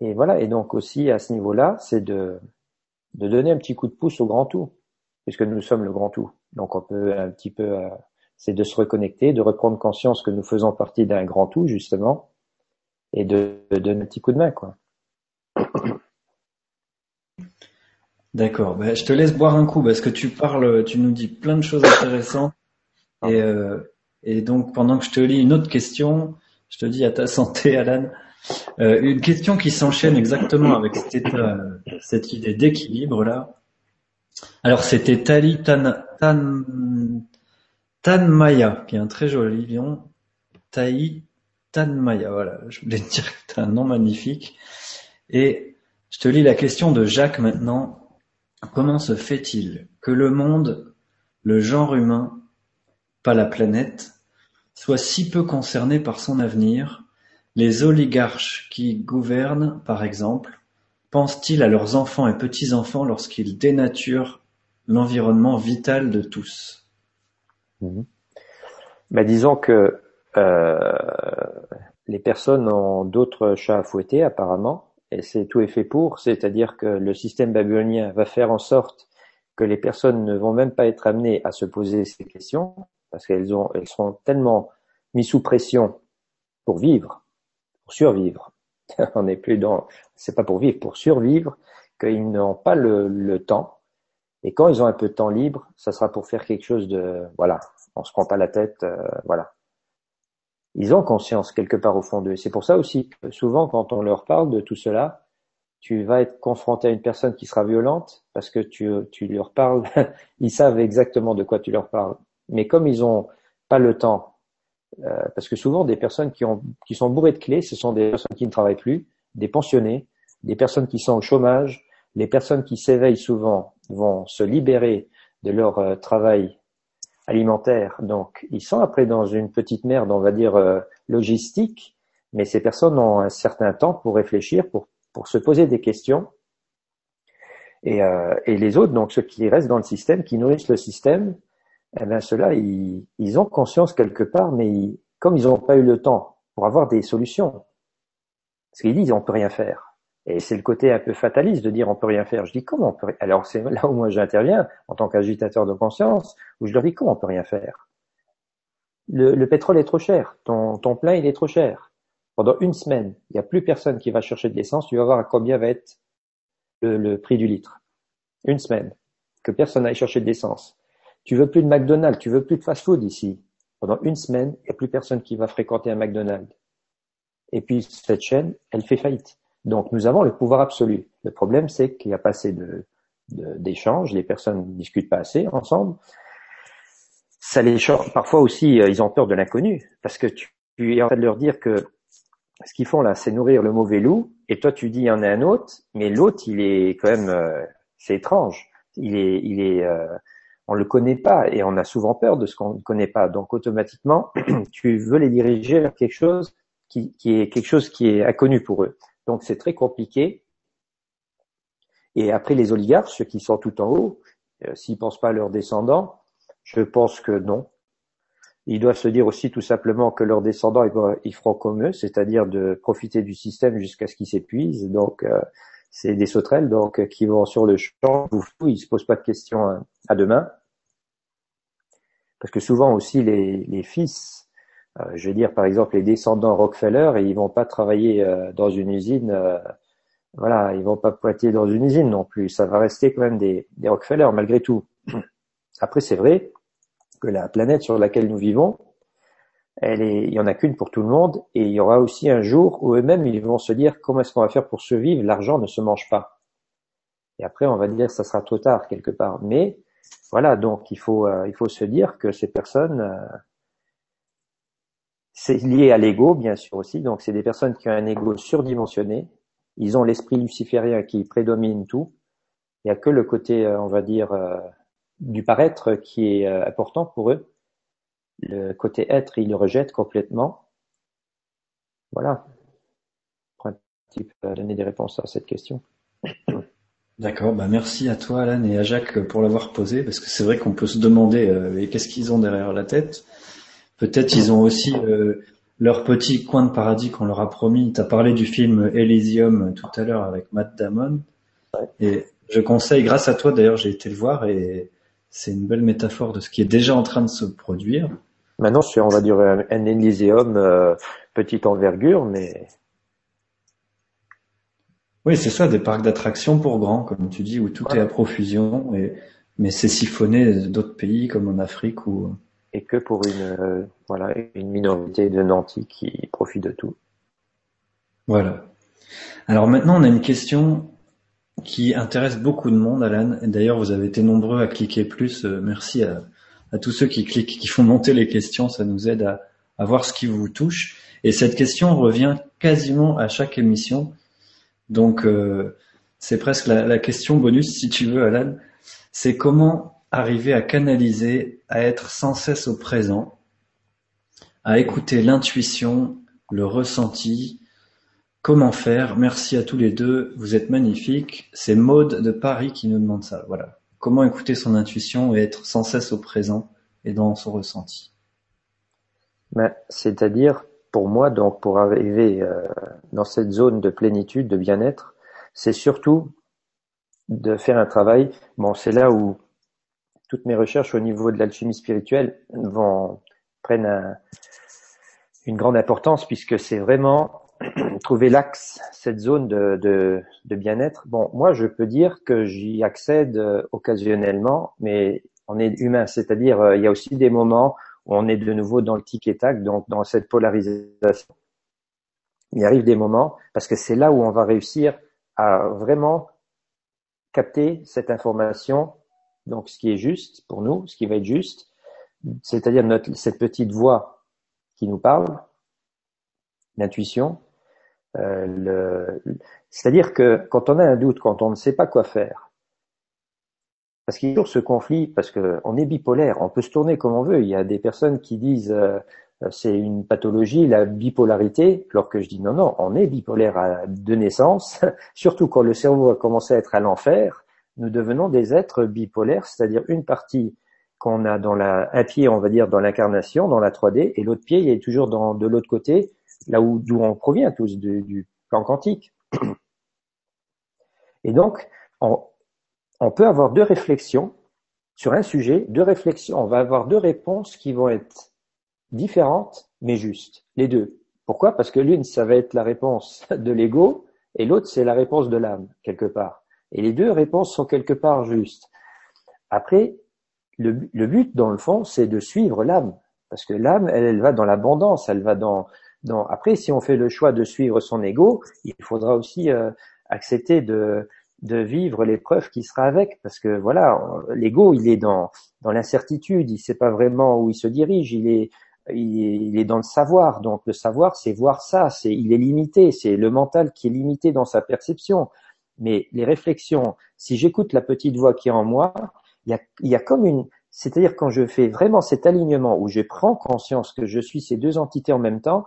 Speaker 2: Et voilà, et donc aussi à ce niveau-là, c'est de, de donner un petit coup de pouce au grand tout, puisque nous sommes le grand tout. Donc on peut un petit peu, euh, c'est de se reconnecter, de reprendre conscience que nous faisons partie d'un grand tout, justement, et de, de donner un petit coup de main, quoi.
Speaker 1: D'accord. Ben, je te laisse boire un coup parce que tu parles, tu nous dis plein de choses intéressantes. Et, euh, et donc, pendant que je te lis une autre question, je te dis à ta santé, Alan. Euh, une question qui s'enchaîne exactement avec cette, cette idée d'équilibre là. Alors, c'était Tali Tan, Tan, Tanmaya, qui est un très joli lion. Tai Tanmaya, voilà. Je voulais te dire que tu as un nom magnifique. Et je te lis la question de Jacques maintenant. Comment se fait-il que le monde, le genre humain, pas la planète, soit si peu concerné par son avenir? Les oligarches qui gouvernent, par exemple, pensent-ils à leurs enfants et petits-enfants lorsqu'ils dénaturent l'environnement vital de tous?
Speaker 2: Mhm. bah, Disons que euh, les personnes ont d'autres chats à fouetter apparemment et c'est tout est fait pour, c'est-à-dire que le système babylonien va faire en sorte que les personnes ne vont même pas être amenées à se poser ces questions, parce qu'elles ont, seront tellement mises sous pression pour vivre, pour survivre. On n'est plus dans, c'est pas pour vivre, pour survivre, qu'ils n'ont pas le, temps. Et quand ils ont un peu de temps libre, ça sera pour faire quelque chose de, voilà, on se prend pas la tête, euh, voilà. Ils ont conscience quelque part au fond d'eux. C'est pour ça aussi que souvent quand on leur parle de tout cela, tu vas être confronté à une personne qui sera violente parce que tu, tu leur parles, ils savent exactement de quoi tu leur parles. Mais comme ils ont pas le temps, euh, parce que souvent des personnes qui, ont, qui sont bourrées de clés, ce sont des personnes qui ne travaillent plus, des pensionnés, des personnes qui sont au chômage, les personnes qui s'éveillent souvent vont se libérer de leur euh, travail alimentaire. Donc, ils sont après dans une petite merde, on va dire, euh, logistique, mais ces personnes ont un certain temps pour réfléchir, pour, pour se poser des questions. Et, euh, et les autres, donc ceux qui restent dans le système, qui nourrissent le système, eh bien ceux-là, ils, ils, ont conscience quelque part, mais comme ils n'ont pas eu le temps pour avoir des solutions, parce qu'ils disent on peut rien faire. Et c'est le côté un peu fataliste de dire on peut rien faire. Je dis comment on peut. Alors c'est là où moi j'interviens en tant qu'agitateur de conscience, où je leur dis comment on peut rien faire? Le, le pétrole est trop cher, ton, ton plein il est trop cher. Pendant une semaine, il n'y a plus personne qui va chercher de l'essence, tu vas voir à combien va être le, le prix du litre. Une semaine, que personne n'aille chercher de l'essence. Tu veux plus de McDonald's, tu veux plus de fast-food ici. Pendant une semaine, il n'y a plus personne qui va fréquenter un McDonald's. Et puis cette chaîne, elle fait faillite. Donc nous avons le pouvoir absolu. Le problème, c'est qu'il n'y a pas assez de, d'échanges, les personnes ne discutent pas assez ensemble. Ça les Parfois aussi, euh, ils ont peur de l'inconnu, parce que tu, es en train de leur dire que ce qu'ils font là, c'est nourrir le mauvais loup, et toi tu dis il y en a un autre, mais l'autre, il est quand même, euh, c'est étrange. Il est, il est, euh, on le connaît pas, et on a souvent peur de ce qu'on ne connaît pas. Donc automatiquement, tu veux les diriger vers quelque chose qui, qui est quelque chose qui est inconnu pour eux. Donc c'est très compliqué. Et après les oligarques, ceux qui sont tout en haut, euh, s'ils pensent pas à leurs descendants, je pense que non. Ils doivent se dire aussi tout simplement que leurs descendants, ils feront comme eux, c'est-à-dire de profiter du système jusqu'à ce qu'ils s'épuisent. Donc euh, c'est des sauterelles donc euh, qui vont sur le champ, ils se posent pas de questions à demain. Parce que souvent aussi les, les fils je vais dire par exemple les descendants Rockefeller, ils vont pas travailler euh, dans une usine, euh, voilà, ils vont pas pointer dans une usine non plus. Ça va rester quand même des, des Rockefeller malgré tout. Après, c'est vrai que la planète sur laquelle nous vivons, elle est, il y en a qu'une pour tout le monde, et il y aura aussi un jour où eux-mêmes ils vont se dire comment est-ce qu'on va faire pour survivre? L'argent ne se mange pas. Et après, on va dire ça sera trop tard quelque part. Mais voilà, donc il faut il faut se dire que ces personnes c'est lié à l'ego, bien sûr aussi. Donc, c'est des personnes qui ont un ego surdimensionné. Ils ont l'esprit luciférien qui prédomine tout. Il n'y a que le côté, euh, on va dire, euh, du paraître qui est euh, important pour eux. Le côté être, ils le rejettent complètement. Voilà. Pour un petit peu donner des réponses à cette question.
Speaker 1: D'accord, bah merci à toi Alan et à Jacques pour l'avoir posé, parce que c'est vrai qu'on peut se demander qu'est-ce qu'ils ont derrière la tête? Peut-être ils ont aussi euh, leur petit coin de paradis qu'on leur a promis. Tu as parlé du film Elysium tout à l'heure avec Matt Damon. Et je conseille, grâce à toi d'ailleurs, j'ai été le voir et c'est une belle métaphore de ce qui est déjà en train de se produire.
Speaker 2: Maintenant, c'est, on va dire, un, Elysium euh, petite envergure, mais...
Speaker 1: Oui, c'est ça, des parcs d'attractions pour grands, comme tu dis, où tout est à profusion, et, mais c'est siphonné d'autres pays comme en Afrique ou
Speaker 2: et que pour une, euh, voilà, une minorité de nantis qui profitent de tout.
Speaker 1: Voilà. Alors maintenant, on a une question qui intéresse beaucoup de monde, Alan. D'ailleurs, vous avez été nombreux à cliquer plus. Euh, merci à, tous ceux qui cliquent, qui font monter les questions. Ça nous aide à, voir ce qui vous touche. Et cette question revient quasiment à chaque émission. Donc, euh, c'est presque la, question bonus, si tu veux, Alan. C'est comment arriver à canaliser, à être sans cesse au présent, à écouter l'intuition, le ressenti. Comment faire? Merci à tous les deux, vous êtes magnifiques. C'est Maude de Paris qui nous demande ça. Voilà. Comment écouter son intuition et être sans cesse au présent et dans son ressenti?
Speaker 2: Ben, C'est-à-dire, pour moi, donc pour arriver euh, dans cette zone de plénitude, de bien-être, c'est surtout de faire un travail. Bon, c'est là où toutes mes recherches au niveau de l'alchimie spirituelle vont prennent une grande importance puisque c'est vraiment trouver l'axe, cette zone de, bien-être. Bon, moi, je peux dire que j'y accède occasionnellement, mais on est humain, c'est-à-dire euh, il y a aussi des moments on est de nouveau dans le tic et tac, donc dans cette polarisation. Il arrive des moments, parce que c'est là où on va réussir à vraiment capter cette information, donc ce qui est juste pour nous, ce qui va être juste, c'est-à-dire notre, cette petite voix qui nous parle, l'intuition, euh, c'est-à-dire que quand on a un doute, quand on ne sait pas quoi faire, parce qu'il y a toujours ce conflit, parce qu'on est bipolaire, on peut se tourner comme on veut. Il y a des personnes qui disent euh, c'est une pathologie, la bipolarité, alors que je dis non, non, on est bipolaire de naissance, surtout quand le cerveau a commencé à être à l'enfer, nous devenons des êtres bipolaires, c'est-à-dire une partie qu'on a dans la, un pied, on va dire, dans l'incarnation, dans la 3D, et l'autre pied, il est toujours dans, de l'autre côté, là où, d'où on provient tous, du plan quantique. Et donc, on, on peut avoir deux réflexions sur un sujet, deux réflexions, on va avoir deux réponses qui vont être différentes mais justes, les deux. Pourquoi? Parce que l'une, ça va être la réponse de l'ego et l'autre, c'est la réponse de l'âme, quelque part. Et les deux réponses sont quelque part justes. Après, le, but, dans le fond, c'est de suivre l'âme. Parce que l'âme, elle, va dans l'abondance, elle va dans. Après, si on fait le choix de suivre son ego, il faudra aussi euh, accepter de, vivre l'épreuve qui sera avec, parce que voilà, l'ego, il est dans l'incertitude, il sait pas vraiment où il se dirige, il est il est, dans le savoir. Donc le savoir, c'est voir ça, c'est il est limité, c'est le mental qui est limité dans sa perception. Mais les réflexions, si j'écoute la petite voix qui est en moi, il y a, y a comme une, c'est-à-dire quand je fais vraiment cet alignement où je prends conscience que je suis ces deux entités en même temps,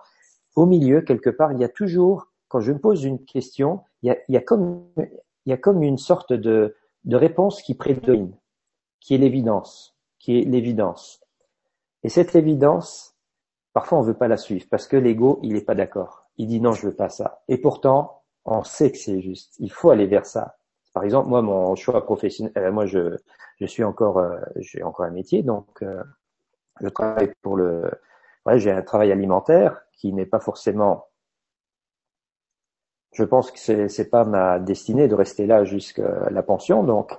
Speaker 2: au milieu quelque part, il y a toujours, quand je me pose une question, il y a, il y a comme il y a comme une sorte de, de réponse qui prédomine, qui est l'évidence, qui est l'évidence. Et cette évidence, parfois on ne veut pas la suivre parce que l'ego, il n'est pas d'accord. Il dit non, je veux pas ça. Et pourtant, on sait que c'est juste. Il faut aller vers ça. Par exemple, moi, mon choix professionnel, euh, moi, je, je suis encore, euh, j'ai encore un métier, donc euh, je travaille pour le, ouais, j'ai un travail alimentaire qui n'est pas forcément je pense que c'est c'est pas ma destinée de rester là jusqu'à la pension. Donc,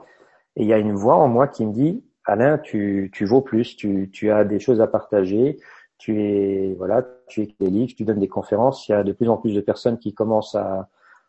Speaker 2: il y a une voix en moi qui me dit Alain, tu tu vaux plus, tu tu as des choses à partager, tu es voilà, tu es livres, tu donnes des conférences. Il y a de plus en plus de personnes qui commencent à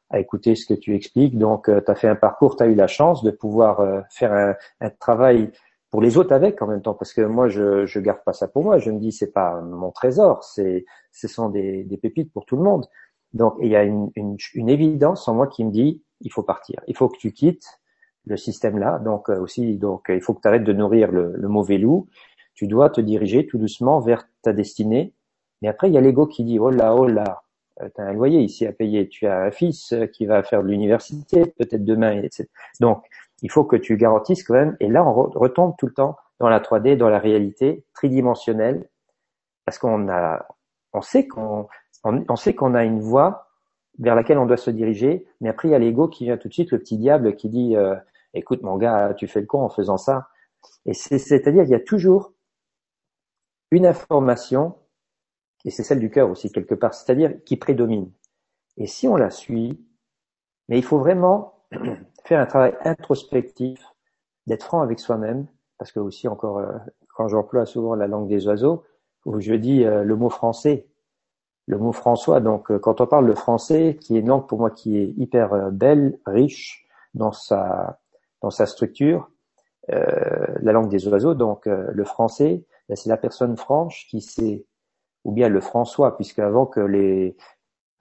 Speaker 2: à écouter ce que tu expliques. Donc, euh, tu as fait un parcours, tu as eu la chance de pouvoir euh, faire un, un travail pour les autres avec en même temps parce que moi je je garde pas ça pour moi je me dis c'est pas mon trésor c'est ce sont des, des pépites pour tout le monde donc, il y a une, une, une, évidence en moi qui me dit, il faut partir, il faut que tu quittes le système-là. Donc euh, aussi, donc il faut que tu arrêtes de nourrir le, le, mauvais loup. Tu dois te diriger tout doucement vers ta destinée. Mais après, il y a l'ego qui dit, oh là, oh là, tu as un loyer ici à payer, tu as un fils euh, qui va faire de l'université, peut-être demain, etc. Donc, il faut que tu garantisses quand même. Et là, on retombe tout le temps dans la 3D, dans la réalité tridimensionnelle, parce qu'on a, on sait qu'on on, sait qu'on a une voie vers laquelle on doit se diriger, mais après il y a l'ego qui vient tout de suite, le petit diable qui dit euh, écoute mon gars, tu fais le con en faisant ça. Et c'est-à-dire il y a toujours une information, et c'est celle du cœur aussi quelque part, c'est-à-dire qui prédomine. Et si on la suit, mais il faut vraiment faire un travail introspectif, d'être franc avec soi-même, parce que aussi encore euh, quand j'emploie souvent la langue des oiseaux, où je dis euh, le mot français, le mot François. Donc, euh, quand on parle de français, qui est une langue pour moi qui est hyper euh, belle, riche dans sa dans sa structure, euh, la langue des oiseaux. Donc, le français, ben, c'est la personne franche qui sait, ou bien le François, puisque avant que les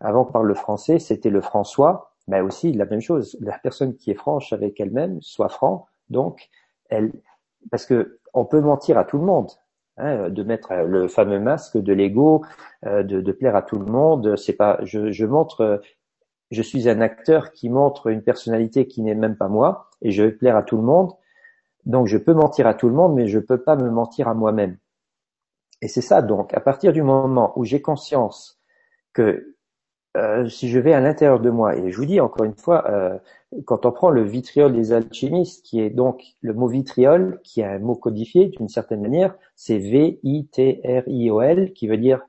Speaker 2: avant qu'on parle le français, c'était le François, mais aussi la même chose. La personne qui est franche avec elle-même, soit franc, donc elle, parce que on peut mentir à tout le monde. Hein, de mettre le fameux masque de l'ego, euh, de, plaire à tout le monde. C'est pas, je, montre, je suis un acteur qui montre une personnalité qui n'est même pas moi, et je veux plaire à tout le monde. Donc je peux mentir à tout le monde, mais je peux pas me mentir à moi-même. Et c'est ça donc, à partir du moment où j'ai conscience que euh, si je vais à l'intérieur de moi, et je vous dis encore une fois, euh, quand on prend le vitriol des alchimistes, qui est donc le mot vitriol, qui est un mot codifié d'une certaine manière, c'est V-I-T-R-I-O-L, qui veut dire,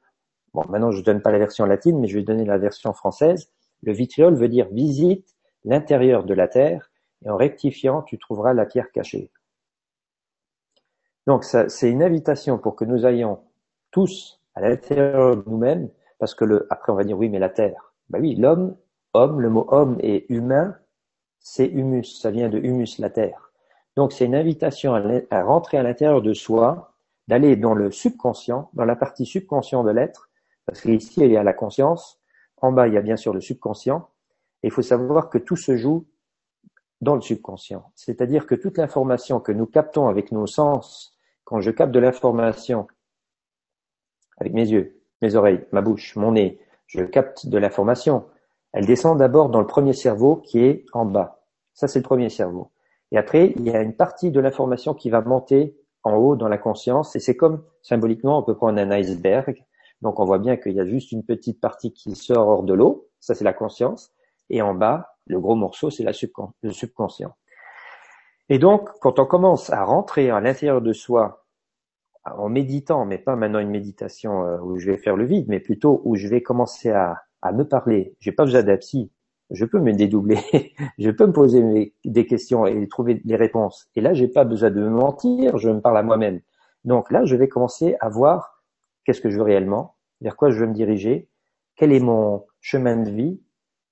Speaker 2: bon, maintenant je ne donne pas la version latine, mais je vais donner la version française. Le vitriol veut dire visite l'intérieur de la terre, et en rectifiant, tu trouveras la pierre cachée. Donc c'est une invitation pour que nous ayons tous à l'intérieur de nous-mêmes, parce que le, après on va dire oui, mais la terre. Ben oui, l'homme, homme, le mot homme et humain, c'est humus, ça vient de humus, la terre. Donc c'est une invitation à, rentrer à l'intérieur de soi, d'aller dans le subconscient, dans la partie subconscient de l'être, parce qu'ici il y a la conscience, en bas il y a bien sûr le subconscient, et il faut savoir que tout se joue dans le subconscient. C'est-à-dire que toute l'information que nous captons avec nos sens, quand je capte de l'information avec mes yeux, mes oreilles, ma bouche, mon nez, je capte de l'information, elle descend d'abord dans le premier cerveau qui est en bas. Ça, c'est le premier cerveau. Et après, il y a une partie de l'information qui va monter en haut dans la conscience. Et c'est comme, symboliquement, on peut prendre un iceberg. Donc, on voit bien qu'il y a juste une petite partie qui sort hors de l'eau. Ça, c'est la conscience. Et en bas, le gros morceau, c'est le subconscient. Et donc, quand on commence à rentrer à l'intérieur de soi en méditant, mais pas maintenant une méditation euh, où je vais faire le vide, mais plutôt où je vais commencer à, me parler. J'ai pas besoin d'absi. Je peux me dédoubler. je peux me poser des questions et trouver des réponses. Et là, j'ai pas besoin de me mentir. Je me parle à moi-même. Donc là, je vais commencer à voir qu'est-ce que je veux réellement, vers quoi je veux me diriger, quel est mon chemin de vie,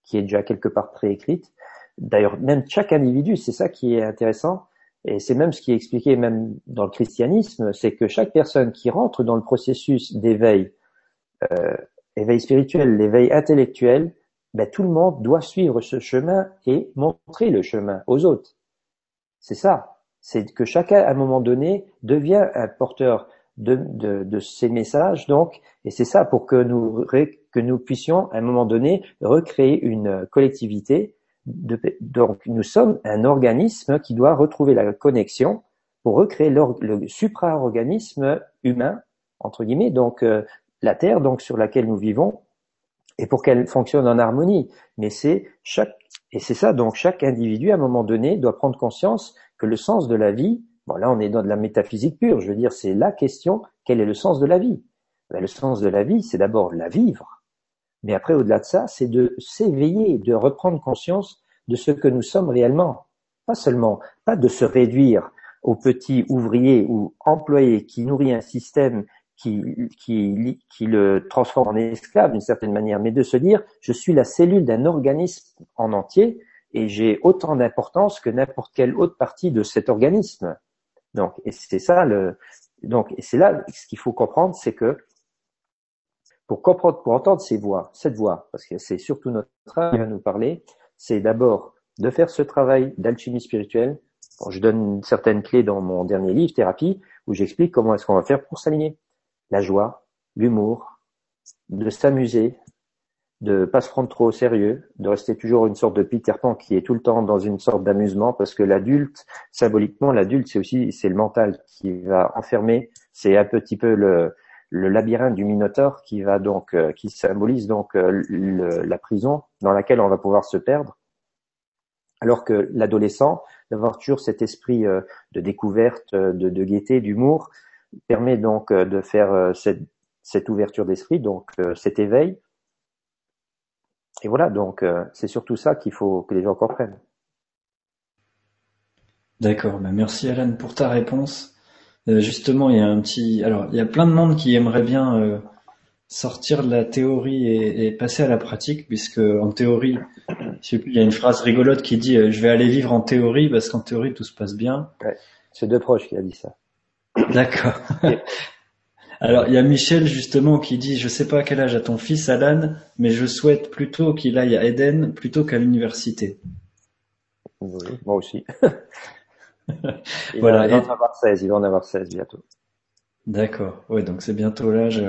Speaker 2: qui est déjà quelque part préécrite. D'ailleurs, même chaque individu, c'est ça qui est intéressant, et c'est même ce qui est expliqué même dans le christianisme, c'est que chaque personne qui rentre dans le processus d'éveil, euh, éveil spirituel, l'éveil intellectuel, ben, tout le monde doit suivre ce chemin et montrer le chemin aux autres. C'est ça. C'est que chacun, à un moment donné, devient un porteur de, de, ces messages, donc, et c'est ça pour que nous puissions, à un moment donné, recréer une collectivité. Donc, nous sommes un organisme qui doit retrouver la connexion pour recréer le supra-organisme humain, entre guillemets, donc euh, la Terre, donc sur laquelle nous vivons, et pour qu'elle fonctionne en harmonie. Mais c'est chaque, et c'est ça, donc chaque individu, à un moment donné, doit prendre conscience que le sens de la vie, Bon, là, on est dans de la métaphysique pure. Je veux dire, c'est la question, quel est le sens de la vie? Ben, Le sens de la vie, c'est d'abord la vivre. Mais après, au-delà de ça, c'est de s'éveiller, de reprendre conscience de ce que nous sommes réellement. Pas seulement, pas de se réduire au petit ouvrier ou employé qui nourrit un système qui, qui, qui le transforme en esclave d'une certaine manière, mais de se dire, je suis la cellule d'un organisme en entier et j'ai autant d'importance que n'importe quelle autre partie de cet organisme. Donc, et c'est ça le, donc, et c'est là ce qu'il faut comprendre, c'est que pour comprendre, pour entendre ces voix, cette voix, parce que c'est surtout notre travail à nous parler, c'est d'abord de faire ce travail d'alchimie spirituelle. je donne certaines clés dans mon dernier livre, Thérapie, où j'explique comment est-ce qu'on va faire pour s'aligner. La joie, l'humour, de s'amuser, de pas se prendre trop au sérieux, de rester toujours une sorte de Peter Pan qui est tout le temps dans une sorte d'amusement, parce que l'adulte, symboliquement, l'adulte, c'est aussi c'est le mental qui va enfermer, c'est un petit peu le, le labyrinthe du Minotaure qui va donc euh, qui symbolise donc euh, la prison dans laquelle on va pouvoir se perdre. Alors que l'adolescent, d'avoir toujours cet esprit euh, de découverte, de, gaieté, d'humour, permet donc de faire cette, ouverture d'esprit, donc cet éveil, et voilà, donc c'est surtout ça qu'il faut que les gens comprennent.
Speaker 1: D'accord, bah merci Alan pour ta réponse. Euh, justement, il y a un petit, alors il y a plein de monde qui aimerait bien euh, sortir de la théorie et, passer à la pratique, puisque en théorie, je sais plus, il y a une phrase rigolote qui dit je vais aller vivre en théorie parce qu'en théorie tout se passe bien.
Speaker 2: Ouais, c'est deux proches qui a dit ça.
Speaker 1: D'accord. Alors, il y a Michel justement qui dit, je sais pas à quel âge a ton fils Alan, mais je souhaite plutôt qu'il aille à Eden plutôt qu'à l'université.
Speaker 2: Oui, moi aussi. il, voilà. va, en avoir 16, il va en avoir 16 bientôt.
Speaker 1: D'accord, ouais, donc c'est bientôt l'âge.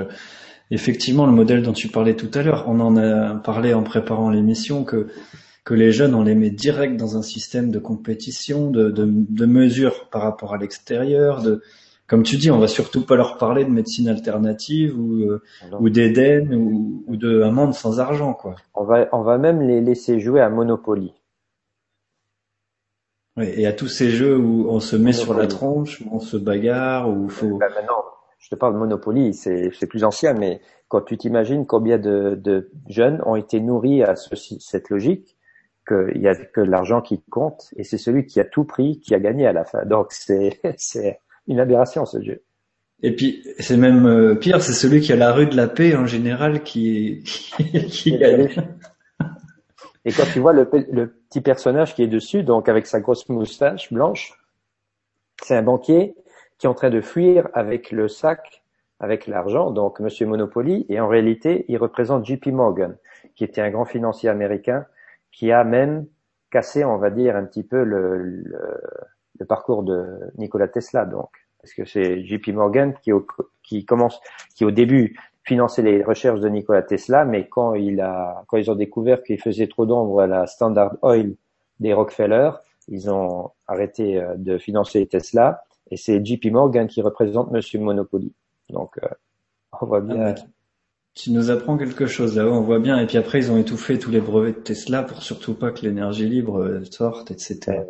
Speaker 1: Effectivement, le modèle dont tu parlais tout à l'heure, on en a parlé en préparant l'émission que que les jeunes, on les met direct dans un système de compétition, de, de, de mesure par rapport à l'extérieur, de, comme tu dis, on va surtout pas leur parler de médecine alternative ou, euh, ou d'Éden ou, ou de un monde sans argent, quoi.
Speaker 2: On va, on va même les laisser jouer à Monopoly.
Speaker 1: Et à tous ces jeux où on se met sur la tronche, où on se bagarre, où faut.
Speaker 2: Ben maintenant, je te parle de Monopoly, c'est plus ancien, mais quand tu t'imagines combien de, de, jeunes ont été nourris à ce, cette logique, qu'il y a que l'argent qui compte, et c'est celui qui a tout pris qui a gagné à la fin. Donc c'est une aberration ce jeu.
Speaker 1: Et puis, c'est même euh, pire, c'est celui qui a la rue de la paix en général qui, qui, gagne.
Speaker 2: Et quand tu vois le, petit personnage qui est dessus, donc avec sa grosse moustache blanche, c'est un banquier qui est en train de fuir avec le sac, avec l'argent, donc Monsieur Monopoly, et en réalité, il représente JP Morgan, qui était un grand financier américain, qui a même cassé, on va dire, un petit peu le, le parcours de Nikola Tesla, donc. Parce que c'est JP Morgan qui, qui commence, qui au début finançait les recherches de Nikola Tesla, mais quand il a, quand ils ont découvert qu'il faisait trop d'ombre à la Standard Oil des Rockefeller, ils ont arrêté euh, de financer Tesla, et c'est JP Morgan qui représente Monsieur Monopoly. Donc, euh, on voit bien. Ah,
Speaker 1: tu nous apprends quelque chose là, on voit bien. Et puis après, ils ont étouffé tous les brevets de Tesla pour surtout pas que l'énergie libre euh, sorte, etc.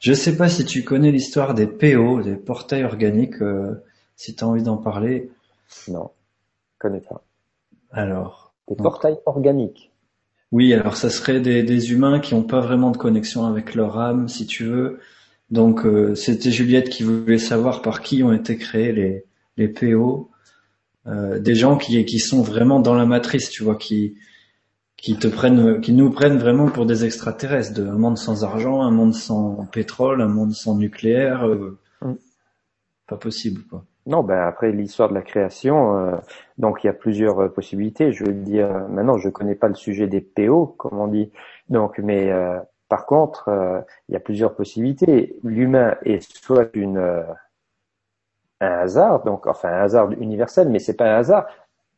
Speaker 1: Je sais pas si tu connais l'histoire des PO, des portails organiques, euh, si tu as envie d'en parler.
Speaker 2: Non, connais pas.
Speaker 1: Alors.
Speaker 2: Des portails organiques.
Speaker 1: Oui, alors ça serait des, des humains qui n'ont pas vraiment de connexion avec leur âme, si tu veux. Donc euh, c'était Juliette qui voulait savoir par qui ont été créés les, les PO. Euh, des gens qui, qui sont vraiment dans la matrice, tu vois, qui, qui te prennent, qui nous prennent vraiment pour des extraterrestres, de, un monde sans argent, un monde sans pétrole, un monde sans nucléaire, euh, mm. pas possible quoi.
Speaker 2: Non, ben après l'histoire de la création, euh, donc il y a plusieurs euh, possibilités. Je veux dire, maintenant je connais pas le sujet des PO, comme on dit, donc mais par contre il y a plusieurs possibilités. L'humain est soit une un hasard, donc enfin un hasard universel, mais c'est pas un hasard.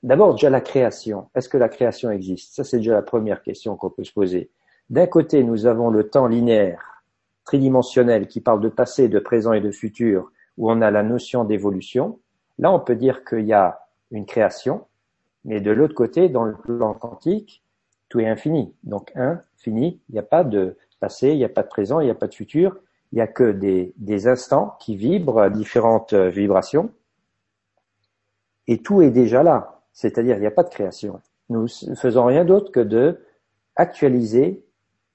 Speaker 2: D'abord, déjà la création. Est-ce que la création existe? Ça, c'est déjà la première question qu'on peut se poser. D'un côté, nous avons le temps linéaire, tridimensionnel, qui parle de passé, de présent et de futur, où on a la notion d'évolution. Là, on peut dire qu'il y a une création, mais de l'autre côté, dans le plan quantique, tout est infini. Donc, un, fini, il n'y a pas de passé, il n'y a pas de présent, il n'y a pas de futur, il n'y a que des, des instants qui vibrent à différentes vibrations, et tout est déjà là. C'est-à-dire, il n'y a pas de création. Nous ne faisons rien d'autre que de actualiser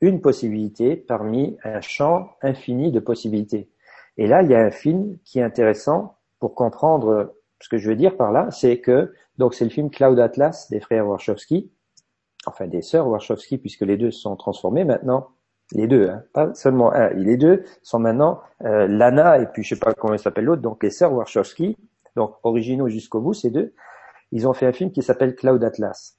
Speaker 2: une possibilité parmi un champ infini de possibilités. Et là, il y a un film qui est intéressant pour comprendre ce que je veux dire par là, c'est que, donc c'est le film Cloud Atlas des frères Warshawski, enfin des sœurs Warshawski puisque les deux sont transformés maintenant, les deux, hein, pas seulement un, les deux sont maintenant euh, Lana et puis je sais pas comment s'appelle l'autre, donc les sœurs Warshawski, donc originaux jusqu'au bout ces deux, ils ont fait un film qui s'appelle Cloud Atlas.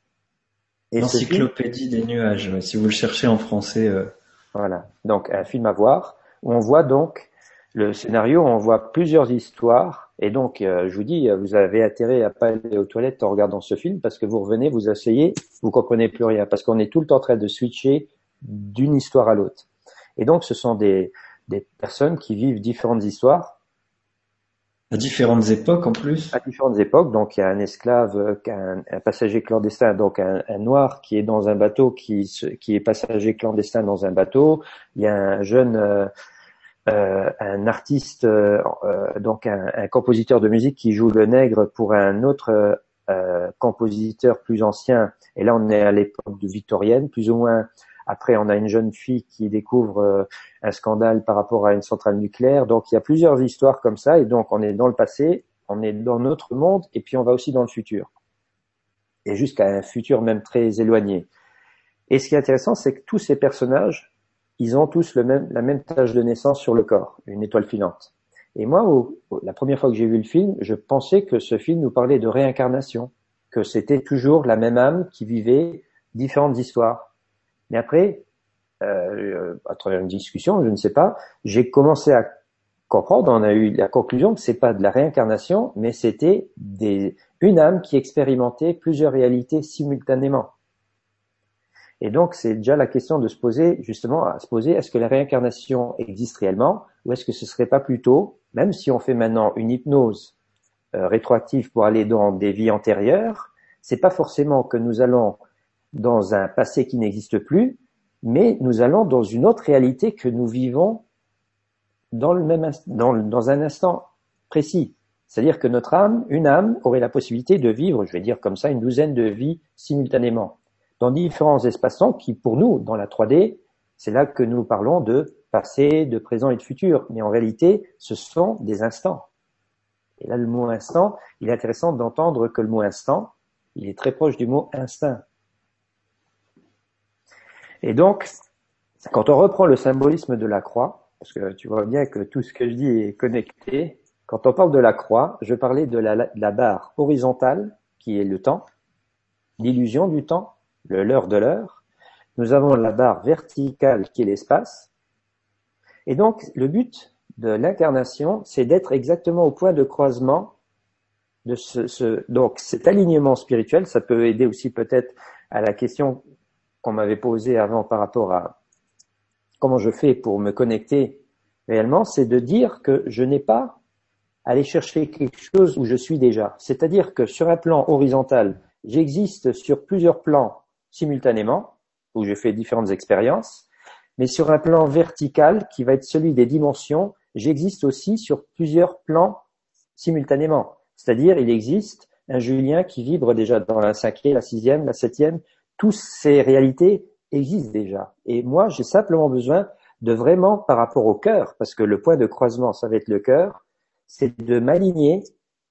Speaker 1: Encyclopédie des nuages, si vous le cherchez en français. Euh.
Speaker 2: Voilà, donc un film à voir où on voit donc le scénario, on voit plusieurs histoires et donc euh, je vous dis, vous avez intérêt à pas aller aux toilettes en regardant ce film parce que vous revenez, vous asseyez, vous comprenez plus rien parce qu'on est tout le temps en train de switcher d'une histoire à l'autre. Et donc ce sont des, des personnes qui vivent différentes histoires
Speaker 1: à différentes époques en plus.
Speaker 2: À différentes époques, donc il y a un esclave, un, un passager clandestin, donc un, un, noir qui est dans un bateau, qui, qui est passager clandestin dans un bateau. Il y a un jeune, euh, euh un artiste, euh, donc un, compositeur de musique qui joue le nègre pour un autre euh, compositeur plus ancien. Et là, on est à l'époque victorienne, plus ou moins après, on a une jeune fille qui découvre euh, un scandale par rapport à une centrale nucléaire. Donc, il y a plusieurs histoires comme ça. Et donc, on est dans le passé, on est dans notre monde, et puis on va aussi dans le futur. Et jusqu'à un futur même très éloigné. Et ce qui est intéressant, c'est que tous ces personnages, ils ont tous le même, la même tâche de naissance sur le corps, une étoile filante. Et moi, la première fois que j'ai vu le film, je pensais que ce film nous parlait de réincarnation, que c'était toujours la même âme qui vivait différentes histoires. Mais après, euh, à travers une discussion, je ne sais pas, j'ai commencé à comprendre, on a eu la conclusion que c'est pas de la réincarnation, mais c'était une âme qui expérimentait plusieurs réalités simultanément. Et donc, c'est déjà la question de se poser, justement, à se poser, est-ce que la réincarnation existe réellement, ou est-ce que ce serait pas plutôt, même si on fait maintenant une hypnose euh, rétroactive pour aller dans des vies antérieures, c'est pas forcément que nous allons dans un passé qui n'existe plus, mais nous allons dans une autre réalité que nous vivons dans, le même, dans, dans un instant précis. C'est-à-dire que notre âme, une âme, aurait la possibilité de vivre, je vais dire comme ça, une douzaine de vies simultanément, dans différents espaces-temps qui, pour nous, dans la 3D, c'est là que nous parlons de passé, de présent et de futur. Mais en réalité, ce sont des instants. Et là, le mot instant, il est intéressant d'entendre que le mot instant, il est très proche du mot instinct. Et donc, quand on reprend le symbolisme de la croix, parce que tu vois bien que tout ce que je dis est connecté, quand on parle de la croix, je parlais de la, de la barre horizontale, qui est le temps, l'illusion du temps, le leurre de l'heure. Nous avons la barre verticale qui est l'espace. Et donc, le but de l'incarnation, c'est d'être exactement au point de croisement de ce, ce, donc cet alignement spirituel. Ça peut aider aussi peut-être à la question qu'on m'avait posée avant par rapport à comment je fais pour me connecter réellement, c'est de dire que je n'ai pas aller chercher quelque chose où je suis déjà. C'est-à-dire que sur un plan horizontal, j'existe sur plusieurs plans simultanément, où je fais différentes expériences, mais sur un plan vertical, qui va être celui des dimensions, j'existe aussi sur plusieurs plans simultanément. C'est-à-dire, il existe un Julien qui vibre déjà dans la cinquième, la sixième, la septième. Toutes ces réalités existent déjà. Et moi, j'ai simplement besoin de vraiment, par rapport au cœur, parce que le point de croisement, ça va être le cœur, c'est de m'aligner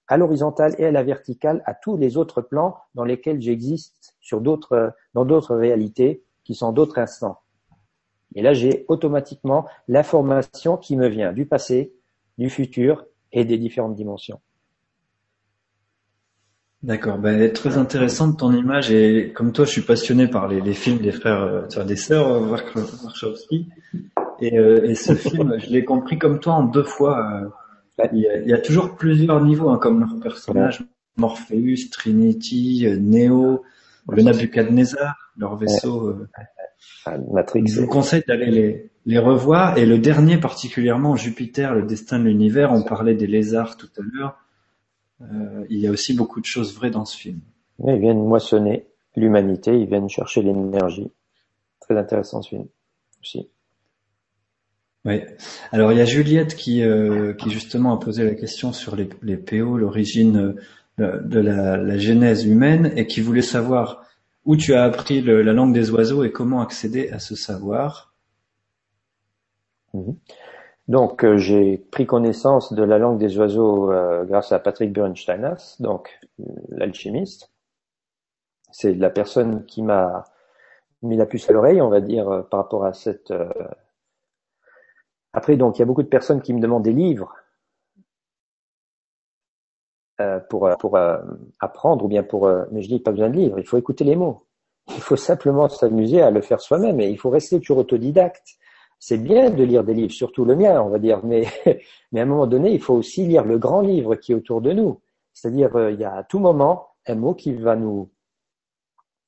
Speaker 2: à l'horizontale et à la verticale à tous les autres plans dans lesquels j'existe sur d'autres, dans d'autres réalités qui sont d'autres instants. Et là, j'ai automatiquement l'information qui me vient du passé, du futur et des différentes dimensions.
Speaker 1: D'accord, ben, très intéressante ton image et comme toi, je suis passionné par les, les films des frères, euh, des sœurs euh, Warshawski et, euh, et ce film, je l'ai compris comme toi en deux fois. Euh, il y, a, il y a, toujours plusieurs niveaux, hein, comme leurs personnages, Morpheus, Trinity, euh, Neo, le Nabucodonosor, leur vaisseau. Euh, Matrix. Je vous conseille d'aller les, les revoir. Et le dernier particulièrement, Jupiter, le destin de l'univers, on parlait des lézards tout à l'heure. Euh, il y a aussi beaucoup de choses vraies dans ce film.
Speaker 2: ils viennent moissonner l'humanité, ils viennent chercher l'énergie. Très intéressant ce film aussi.
Speaker 1: Oui. Alors il y a Juliette qui, euh, qui justement a posé la question sur les, PO, l'origine euh, de la, genèse humaine, et qui voulait savoir où tu as appris la langue des oiseaux et comment accéder à ce savoir.
Speaker 2: Mhm. Donc euh, j'ai pris connaissance de la langue des oiseaux grâce à Patrick Bernsteinas, donc l'alchimiste. C'est la personne qui m'a mis la puce à l'oreille, on va dire, par rapport à cette après, donc, il y a beaucoup de personnes qui me demandent des livres euh, pour, euh, pour euh, apprendre ou bien pour... mais je dis, pas besoin de livres, il faut écouter les mots. Il faut simplement s'amuser à le faire soi-même et il faut rester toujours autodidacte. C'est bien de lire des livres, surtout le mien, on va dire, mais, mais à un moment donné, il faut aussi lire le grand livre qui est autour de nous. C'est-à-dire, il y a à tout moment un mot qui va nous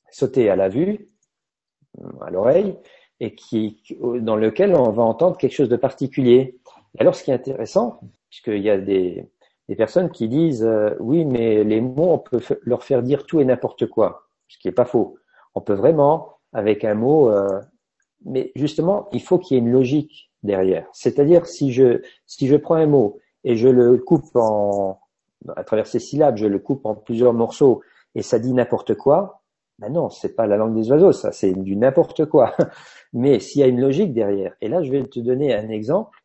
Speaker 2: sauter à la vue, à l'oreille, et qui, dans lequel on va entendre quelque chose de particulier. Alors, ce qui est intéressant, puisqu'il y a des, des personnes qui disent euh, oui, mais les mots, on peut leur faire dire tout et n'importe quoi, ce qui est pas faux. On peut vraiment, avec un mot, euh, mais justement, il faut qu'il y ait une logique derrière. C'est-à-dire, si je si je prends un mot et je le coupe en à travers ces syllabes, je le coupe en plusieurs morceaux et ça dit n'importe quoi, ben non, c'est pas la langue des oiseaux, ça, c'est du n'importe quoi. Mais s'il y a une logique derrière, et là, je vais te donner un exemple.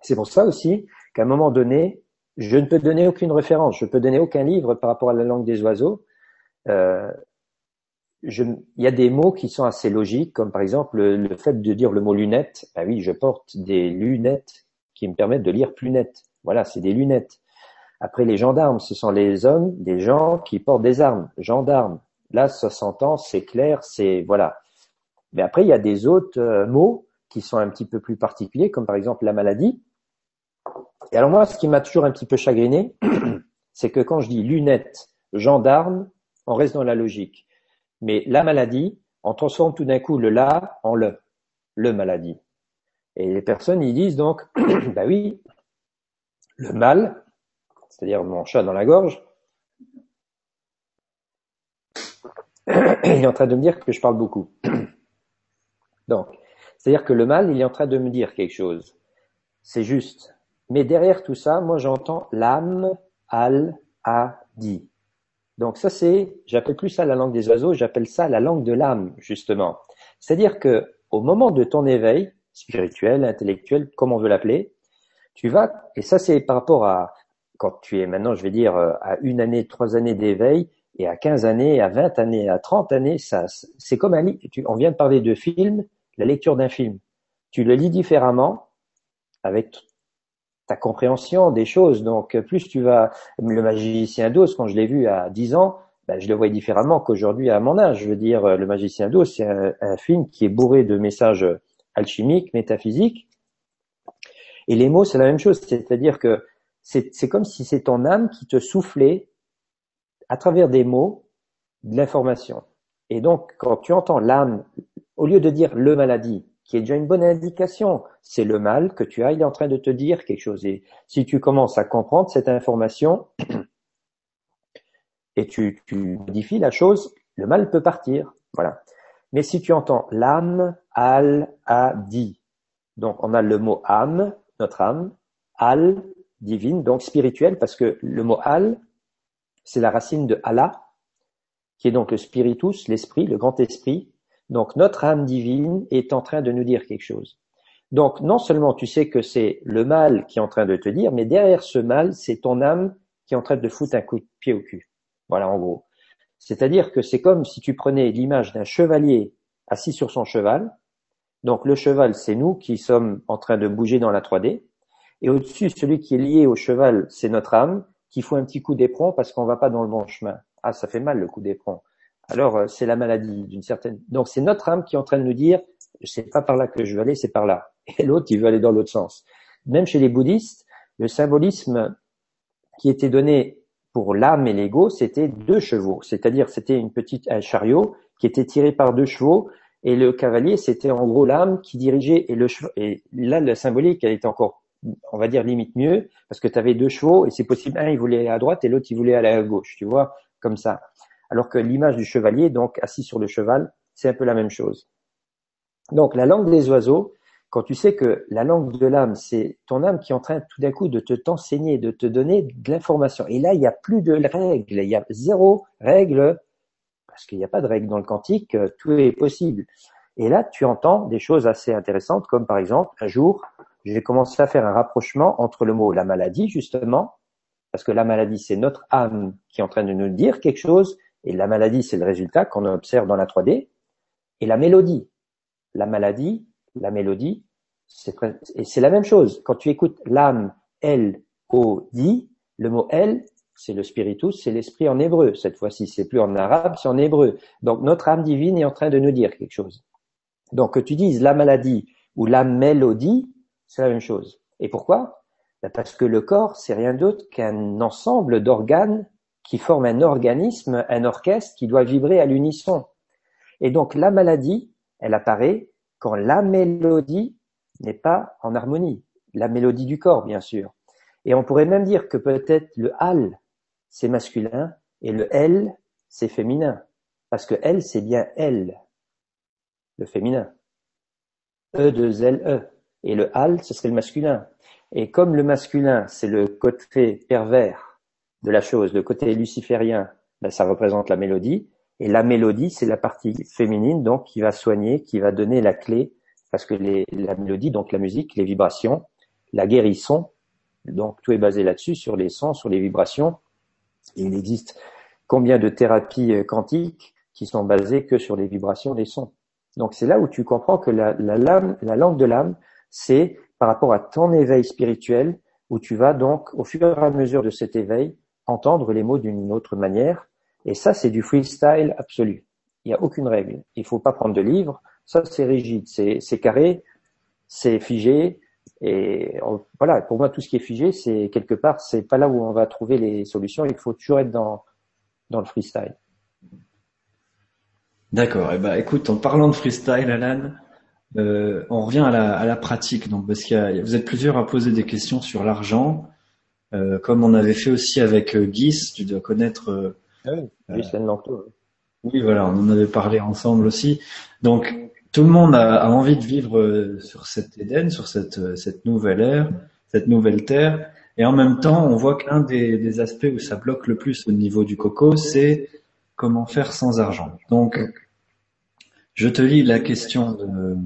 Speaker 2: C'est pour ça aussi qu'à un moment donné, je ne peux donner aucune référence, je peux donner aucun livre par rapport à la langue des oiseaux. Euh, il y a des mots qui sont assez logiques, comme par exemple le, fait de dire le mot lunette. Ah oui, je porte des lunettes qui me permettent de lire plus net. Voilà, c'est des lunettes. Après, les gendarmes, ce sont les hommes, des gens qui portent des armes. Gendarmes. Là, ça s'entend, c'est clair, c'est voilà. Mais après, il y a des autres euh, mots qui sont un petit peu plus particuliers, comme par exemple la maladie. Et alors moi, ce qui m'a toujours un petit peu chagriné, c'est que quand je dis lunettes, gendarme, on reste dans la logique. Mais la maladie, on transforme tout d'un coup le la en le, le maladie. Et les personnes, ils disent donc, bah oui, le mal, c'est-à-dire mon chat dans la gorge, il est en train de me dire que je parle beaucoup. Donc, c'est-à-dire que le mal, il est en train de me dire quelque chose. C'est juste. Mais derrière tout ça, moi j'entends l'âme al a dit. Donc ça c'est, j'appelle plus ça la langue des oiseaux, j'appelle ça la langue de l'âme justement. C'est-à-dire que au moment de ton éveil spirituel, intellectuel, comme on veut l'appeler, tu vas et ça c'est par rapport à quand tu es maintenant, je vais dire, euh, à une année, trois années d'éveil, et à 15 années, à 20 années, à 30 années, ça, c'est comme un livre. On vient de parler de film, la lecture d'un film. Tu le lis différemment avec ta compréhension des choses. Donc, plus tu vas, le magicien d'Oz, quand je l'ai vu à 10 ans, ben, je le voyais différemment qu'aujourd'hui à mon âge. Je veux dire, le magicien d'Oz, c'est un, film qui est bourré de messages alchimiques, métaphysiques. Et les mots, c'est la même chose. C'est-à-dire que c'est comme si c'est ton âme qui te soufflait à travers des mots de l'information. Et donc, quand tu entends l'âme, au lieu de dire le maladie, qui est déjà une bonne indication, c'est le mal que tu as, il est en train de te dire quelque chose. Et si tu commences à comprendre cette information et tu, tu modifies la chose, le mal peut partir. Voilà. Mais si tu entends l'âme, al, a, dit. Donc, on a le mot âme, notre âme, al, divine, donc spirituelle, parce que le mot al, c'est la racine de Allah, qui est donc le spiritus, l'esprit, le grand esprit. Donc notre âme divine est en train de nous dire quelque chose. Donc non seulement tu sais que c'est le mal qui est en train de te dire, mais derrière ce mal, c'est ton âme qui est en train de foutre un coup de pied au cul. Voilà en gros. C'est-à-dire que c'est comme si tu prenais l'image d'un chevalier assis sur son cheval. Donc le cheval, c'est nous qui sommes en train de bouger dans la 3D. Et au-dessus, celui qui est lié au cheval, c'est notre âme qui fout un petit coup d'éperon parce qu'on va pas dans le bon chemin. Ah, ça fait mal le coup d'éperon. Alors euh, c'est la maladie d'une certaine. Donc c'est notre âme qui est en train de nous dire, c'est pas par là que je veux aller, c'est par là. Et l'autre, il veut aller dans l'autre sens. Même chez les bouddhistes, le symbolisme qui était donné pour l'âme et l'ego, c'était deux chevaux. C'est-à-dire, c'était une petite un chariot qui était tiré par deux chevaux et le cavalier, c'était en gros l'âme qui dirigeait et le et là, le symbolique, elle était encore on va dire limite mieux, parce que tu avais deux chevaux et c'est possible, un il voulait aller à droite et l'autre il voulait aller à gauche, tu vois, comme ça. Alors que l'image du chevalier, donc assis sur le cheval, c'est un peu la même chose. Donc la langue des oiseaux, quand tu sais que la langue de l'âme, c'est ton âme qui est en train tout d'un coup de te t'enseigner, de te donner de l'information. Et là, il n'y a plus de règles, il y a zéro règle, parce qu'il n'y a pas de règle dans le quantique, tout est possible. Et là, tu entends des choses assez intéressantes, comme par exemple, un jour, j'ai commencé à faire un rapprochement entre le mot la maladie, justement, parce que la maladie, c'est notre âme qui est en train de nous dire quelque chose, et la maladie, c'est le résultat qu'on observe dans la 3D, et la mélodie. La maladie, la mélodie, c'est c'est la même chose. Quand tu écoutes l'âme, elle, o, dit, le mot elle, c'est le spiritus, c'est l'esprit en hébreu. Cette fois-ci, c'est plus en arabe, c'est en hébreu. Donc notre âme divine est en train de nous dire quelque chose. Donc que tu dises la maladie ou la mélodie, c'est la même chose. Et pourquoi? Ben, Parce que le corps, c'est rien d'autre qu'un ensemble d'organes qui forment un organisme, un orchestre qui doit vibrer à l'unisson. Et donc la maladie, elle apparaît quand la mélodie n'est pas en harmonie. La mélodie du corps, bien sûr. Et on pourrait même dire que peut-être le al, c'est masculin, et le l, c'est féminin. Parce que l, c'est bien elle, le féminin. E de L, E et le al, ce serait le masculin. Et comme le masculin, c'est le côté pervers de la chose, le côté luciférien, ben, ça représente la mélodie. Et la mélodie, c'est la partie féminine, donc qui va soigner, qui va donner la clé, parce que les, la mélodie, donc la musique, les vibrations, la guérisson, donc tout est basé là-dessus, sur les sons, sur les vibrations. il existe combien de thérapies euh, quantiques qui sont basées que sur les vibrations des sons. Donc c'est là où tu comprends que la, la, la langue de l'âme, c'est par rapport à ton éveil spirituel où tu vas donc, au fur et à mesure de cet éveil, entendre les mots d'une autre manière. Et ça, c'est du freestyle absolu. Il n'y a aucune règle. Il faut pas prendre de livre. Ça, c'est rigide, c'est carré, c'est figé. Et voilà, pour moi, tout ce qui est figé, c'est quelque part, c'est pas là où on va trouver les solutions. Il faut toujours être dans, dans le freestyle.
Speaker 1: D'accord. Et eh ben, écoute, en parlant de freestyle, Alan, euh, on revient à la, à la, pratique, donc parce qu'il vous êtes plusieurs à poser des questions sur l'argent, euh, comme on avait fait aussi avec euh, Guis, tu dois connaître. Euh,
Speaker 2: ah oui,
Speaker 1: Oui, voilà, on en avait parlé ensemble aussi. Donc tout le monde a, a envie de vivre sur cet Éden, sur cette, cette nouvelle ère, cette nouvelle terre, et en même temps, on voit qu'un des, des aspects où ça bloque le plus au niveau du coco, c'est comment faire sans argent. Donc je te lis la question de...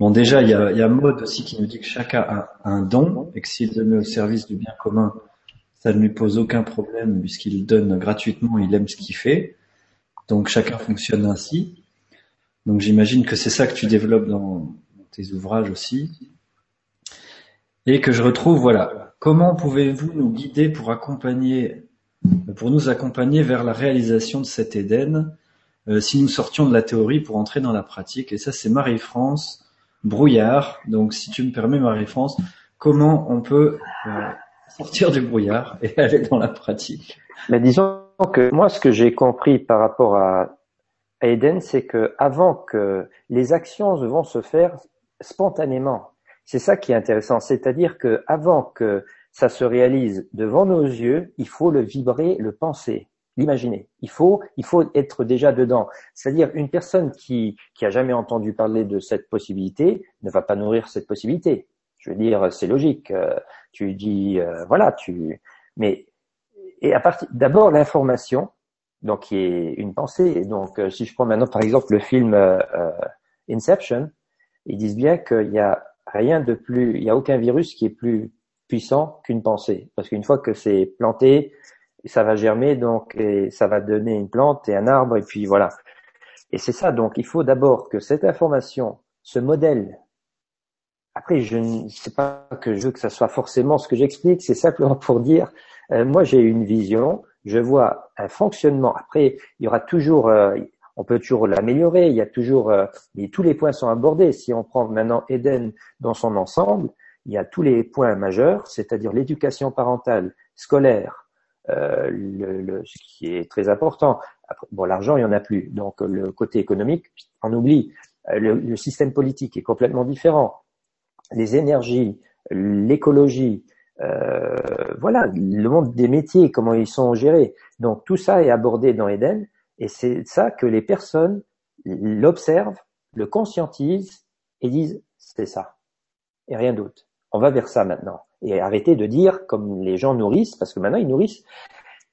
Speaker 1: Bon, déjà, il y a, y a Maud aussi qui nous dit que chacun a un don et que s'il donné au service du bien commun, Ça ne lui pose aucun problème puisqu'il donne gratuitement, il aime ce qu'il fait. Donc chacun fonctionne ainsi. Donc j'imagine que c'est ça que tu développes dans, tes ouvrages aussi. Et que je retrouve, voilà, comment pouvez-vous nous guider pour accompagner, pour nous accompagner vers la réalisation de cet Éden, euh, si nous sortions de la théorie pour entrer dans la pratique. Et ça, c'est Marie-France Brouillard. Donc si tu me permets, Marie-France, comment on peut euh, sortir du brouillard et aller dans la pratique?
Speaker 2: Disons que moi, ce que j'ai compris par rapport à, Eden, c'est que avant que les actions vont se faire spontanément. C'est ça qui est intéressant, c'est-à-dire que avant que ça se réalise devant nos yeux, il faut le vibrer, le penser, l'imaginer. Il faut, il faut être déjà dedans. C'est-à-dire une personne qui qui a jamais entendu parler de cette possibilité ne va pas nourrir cette possibilité. Je veux dire, c'est logique. Euh, tu dis, euh, voilà, tu. Mais et à partir d'abord l'information, donc qui est une pensée. Donc, euh, si je prends maintenant par exemple le film Inception, ils disent bien qu'il y a rien de plus, il y a aucun virus qui est plus puissant qu'une pensée, parce qu'une fois que c'est planté, ça va germer, donc et ça va donner une plante et un arbre, et puis voilà. Et c'est ça. Donc, il faut d'abord que cette information, ce modèle après, je ne sais pas que je veux que ça soit forcément ce que j'explique, c'est simplement pour dire, euh, moi j'ai une vision, je vois un fonctionnement. Après, il y aura toujours, euh, on peut toujours l'améliorer, il y a toujours, euh, mais tous les points sont abordés. Si on prend maintenant Eden dans son ensemble, il y a tous les points majeurs, c'est-à-dire l'éducation parentale, scolaire, le, ce qui est très important. bon, l'argent, il y en a plus, donc le côté économique, on oublie. Le, le système politique est complètement différent les énergies, l'écologie, euh, voilà, le monde des métiers, comment ils sont gérés. Donc tout ça est abordé dans Eden, et c'est ça que les personnes l'observent, le conscientisent et disent c'est ça et rien d'autre. On va vers ça maintenant et arrêter de dire comme les gens nourrissent parce que maintenant ils nourrissent.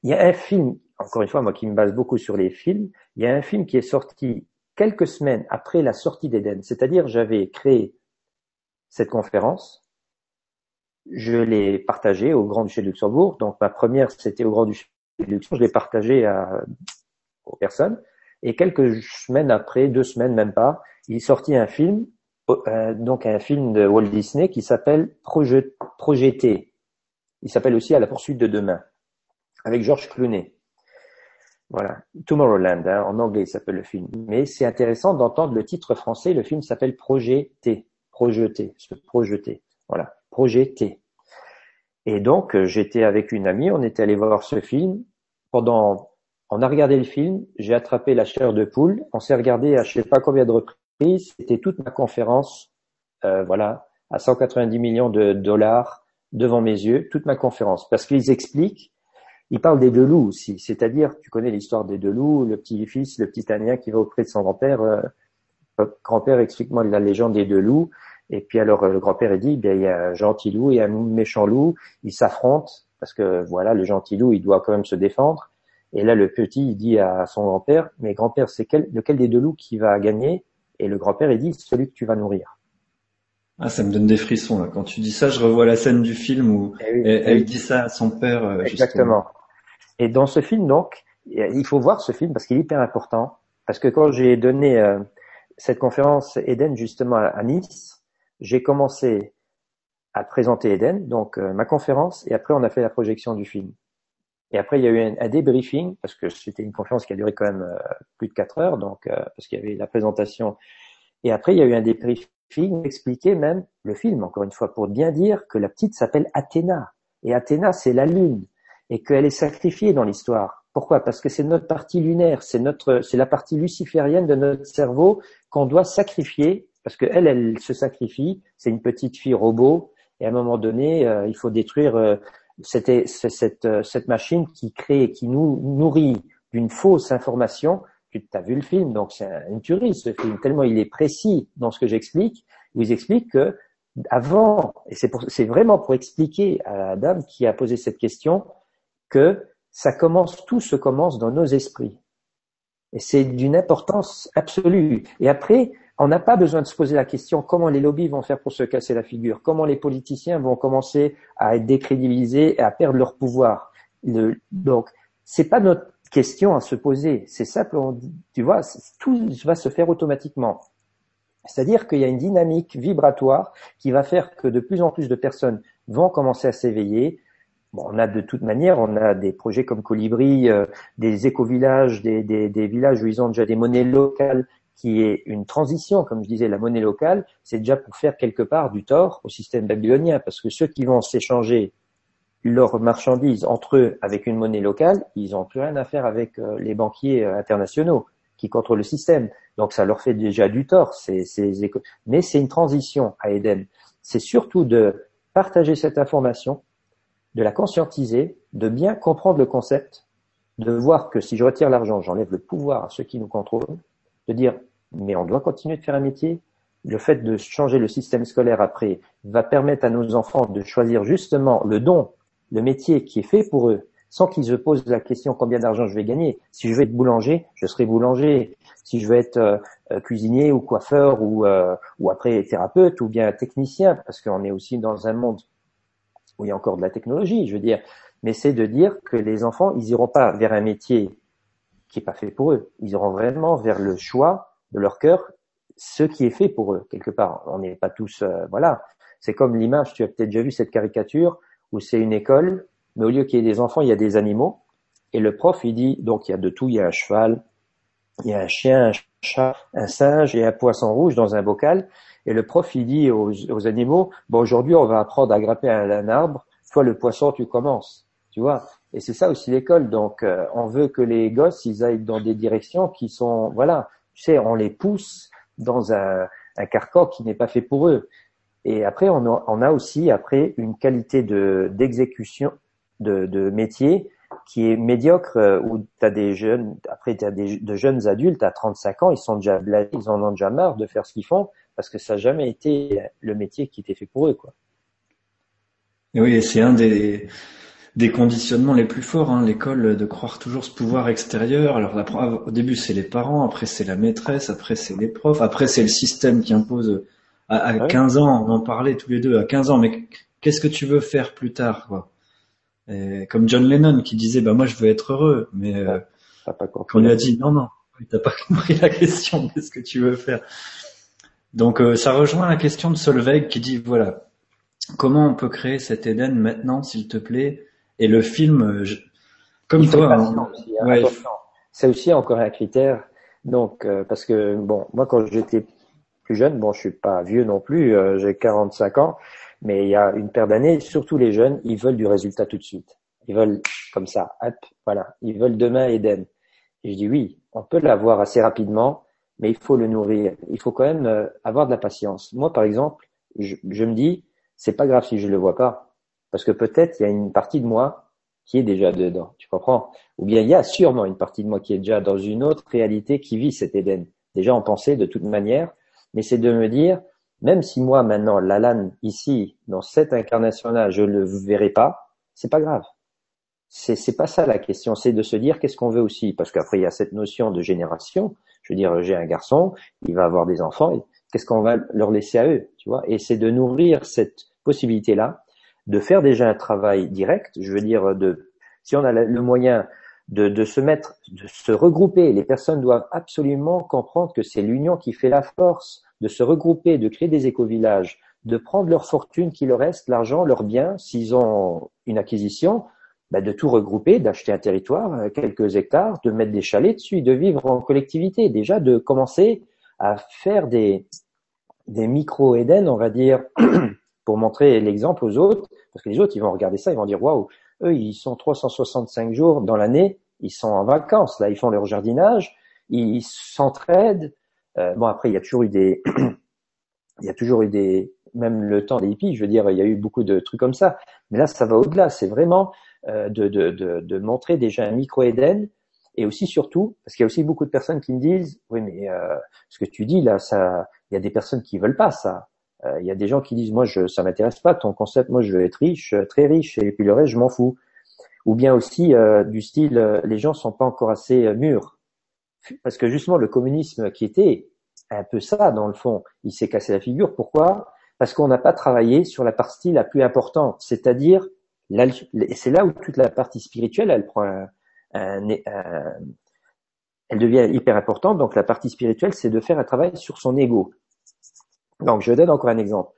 Speaker 2: Il y a un film, encore une fois moi qui me base beaucoup sur les films, il y a un film qui est sorti quelques semaines après la sortie d'Eden, c'est-à-dire j'avais créé cette conférence. Je l'ai partagée au Grand-Duché de Luxembourg. Donc ma première, c'était au Grand-Duché de Luxembourg. Je l'ai partagée à, aux personnes. Et quelques semaines après, deux semaines même pas, il est sorti un film, donc un film de Walt Disney qui s'appelle Projet, Projeté. Il s'appelle aussi À la poursuite de demain, avec George Clooney. Voilà, Tomorrowland, hein, en anglais il s'appelle le film. Mais c'est intéressant d'entendre le titre français. Le film s'appelle Projet T projeter, se projeter. Voilà, projeter. Et donc, euh, j'étais avec une amie, on était allé voir ce film. Pendant, on a regardé le film, j'ai attrapé la chair de poule, on s'est regardé à je sais pas combien de reprises, c'était toute ma conférence, euh, voilà, à 190 millions de dollars devant mes yeux, toute ma conférence, parce qu'ils expliquent, ils parlent des deux loups aussi, c'est-à-dire, tu connais l'histoire des deux loups, le petit-fils, le petit Tanien qui va auprès de son grand-père, euh, grand-père explique-moi la légende des deux loups, et puis alors le grand-père dit, bien, il y a un gentil loup et un méchant loup, ils s'affrontent parce que voilà, le gentil loup, il doit quand même se défendre. Et là, le petit, il dit à son grand-père, mais grand-père, c'est quel, lequel des deux loups qui va gagner? Et le grand-père, il dit, celui que tu vas nourrir.
Speaker 1: Ah, ça me donne des frissons là. Quand tu dis ça, je revois la scène du film où eh elle, dit ça à son père.
Speaker 2: Euh, Exactement. Et dans ce film, donc, il faut voir ce film parce qu'il est hyper important. Parce que quand j'ai donné euh, cette conférence Eden justement à Nice, j'ai commencé à présenter Eden, donc euh, ma conférence, et après on a fait la projection du film. Et après il y a eu un, débriefing parce que c'était une conférence qui a duré quand même euh, plus de quatre heures, donc euh, parce qu'il y avait la présentation. Et après il y a eu un débriefing expliquer même le film encore une fois pour bien dire que la petite s'appelle Athéna et Athéna c'est la lune et qu'elle est sacrifiée dans l'histoire. Pourquoi? Parce que c'est notre partie lunaire, c'est notre, c'est la partie luciférienne de notre cerveau qu'on doit sacrifier parce que elle, elle se sacrifie. C'est une petite fille robot, et à un moment donné, euh, il faut détruire euh, cette, cette, euh, cette, machine qui crée, qui nous nourrit d'une fausse information. Tu as vu le film, donc c'est une tuerie ce film, tellement il est précis dans ce que j'explique. Il explique que avant, et c'est vraiment pour expliquer à la dame qui a posé cette question, que ça commence, tout se commence dans nos esprits. Et c'est d'une importance absolue. Et après, on n'a pas besoin de se poser la question comment les lobbies vont faire pour se casser la figure, comment les politiciens vont commencer à être décrédibilisés et à perdre leur pouvoir? Le, donc, c'est pas notre question à se poser. C'est simple, tu vois, tout va se faire automatiquement. C'est-à-dire qu'il y a une dynamique vibratoire qui va faire que de plus en plus de personnes vont commencer à s'éveiller. Bon, on a de toute manière, on a des projets comme Colibri, euh, des éco-villages, des, des, des, villages où ils ont déjà des monnaies locales, qui est une transition, comme je disais, la monnaie locale, c'est déjà pour faire quelque part du tort au système babylonien, parce que ceux qui vont s'échanger leurs marchandises entre eux avec une monnaie locale, ils n'ont plus rien à faire avec euh, les banquiers euh, internationaux qui contrôlent le système. Donc ça leur fait déjà du tort. C'est, Mais c'est une transition à Eden. C'est surtout de partager cette information, de la conscientiser, de bien comprendre le concept, de voir que si je retire l'argent, j'enlève le pouvoir à ceux qui nous contrôlent, de dire mais on doit continuer de faire un métier. Le fait de changer le système scolaire après va permettre à nos enfants de choisir justement le don, le métier qui est fait pour eux, sans qu'ils se posent la question combien d'argent je vais gagner. Si je veux être boulanger, je serai boulanger. Si je veux être euh, euh, cuisinier ou coiffeur ou, euh, ou après thérapeute ou bien technicien, parce qu'on est aussi dans un monde où il y a encore de la technologie, je veux dire. Mais c'est de dire que les enfants, ils iront pas vers un métier qui est pas fait pour eux. Ils iront vraiment vers le choix de leur cœur, ce qui est fait pour eux quelque part. On n'est pas tous, voilà. C'est comme l'image. Tu as peut-être déjà vu cette caricature où c'est une école mais au lieu qu'il y ait des enfants, il y a des animaux. Et le prof, il dit, donc il y a de tout, il y a un cheval, il y a un chien, un chat, un singe et un poisson rouge dans un bocal. Et le prof, il dit aux, animaux, bon, aujourd'hui, on va apprendre à grimper à un arbre. Toi, le poisson, tu commences. Tu vois. Et c'est ça aussi l'école. Donc, euh, on veut que les gosses, ils aillent dans des directions qui sont, voilà, tu sais, on les pousse dans un, un carcan qui n'est pas fait pour eux. Et après, on a, on a aussi après une qualité de d'exécution de, de métier qui est médiocre euh, où tu as des jeunes, après tu as des, de jeunes adultes à 35 ans, ils sont déjà blasés, ils en ont déjà marre de faire ce qu'ils font parce que ça n'a jamais été le métier qui était fait pour eux. Quoi.
Speaker 1: Oui, c'est un des, des conditionnements les plus forts, hein, l'école, de croire toujours ce pouvoir extérieur. Alors au début c'est les parents, après c'est la maîtresse, après c'est les profs, après c'est le système qui impose à, à 15 ans, on en parlait tous les deux, à 15 ans, mais qu'est-ce que tu veux faire plus tard quoi? Comme John Lennon qui disait bah moi je veux être heureux, mais euh, on lui a dit non non, t'as pas compris la question, qu'est-ce que tu veux faire? Donc euh, ça rejoint la question de Solveig qui dit voilà comment on peut créer cet Eden maintenant s'il te plaît? Et le film comme toi hein.
Speaker 2: hein, c'est aussi encore un critère donc euh, parce que bon moi quand j'étais plus jeune bon je suis pas vieux non plus j'ai 45 ans mais il y a une paire d'années, surtout les jeunes, ils veulent du résultat tout de suite. Ils veulent comme ça, hop, voilà. Ils veulent demain Eden. Et je dis oui, on peut l'avoir assez rapidement, mais il faut le nourrir. Il faut quand même euh, avoir de la patience. Moi, par exemple, je, je me dis, c'est pas grave si je le vois pas, parce que peut-être il y a une partie de moi qui est déjà dedans. Tu comprends? Ou bien il y a sûrement une partie de moi qui est déjà dans une autre réalité qui vit cet Eden. Déjà en pensée de toute manière, mais c'est de me dire, même si moi maintenant Lalan ici dans cette incarnation-là je le verrai pas, c'est pas grave. C'est c'est pas ça la question, c'est de se dire qu'est-ce qu'on veut aussi? Parce qu'après il y a cette notion de génération. Je veux dire j'ai un garçon, il va avoir des enfants, qu'est-ce qu'on va leur laisser à eux, tu vois? Et c'est de nourrir cette possibilité-là, de faire déjà un travail direct. Je veux dire de si on a le moyen de, se mettre, de se regrouper. Les personnes doivent absolument comprendre que c'est l'union qui fait la force de se regrouper, de créer des éco-villages, de prendre leur fortune qui leur reste, l'argent, leurs biens, s'ils ont une acquisition, bah de tout regrouper, d'acheter un territoire, euh, quelques hectares, de mettre des chalets dessus, de vivre en collectivité, déjà de commencer à faire des, des micro-Éden, on va dire, pour montrer l'exemple aux autres, parce que les autres, ils vont regarder ça, ils vont dire, waouh, eux, ils sont 365 jours dans l'année, ils sont en vacances, là, ils font leur jardinage, ils s'entraident, euh, bon, après, il y a toujours eu des, il y a toujours eu des, même le temps des hippies, je veux dire, il y a eu beaucoup de trucs comme ça. Mais là, ça va au-delà. C'est vraiment euh, de, de, de, de, montrer déjà un micro-Éden et aussi surtout, parce qu'il y a aussi beaucoup de personnes qui me disent, oui, mais euh, ce que tu dis là, ça, il y a des personnes qui veulent pas ça. Euh, il y a des gens qui disent, moi, je, ça m'intéresse pas ton concept. Moi, je veux être riche, très riche, et puis le reste, je m'en fous. Ou bien aussi du style, les gens sont pas encore assez mûrs parce que justement le communisme qui était un peu ça dans le fond. Il s'est cassé la figure. Pourquoi? Parce qu'on n'a pas travaillé sur la partie la plus importante, c'est-à-dire, c'est là où toute la partie spirituelle, elle prend un, elle devient hyper importante. Donc la partie spirituelle, c'est de faire un travail sur son ego. Donc je donne encore un exemple,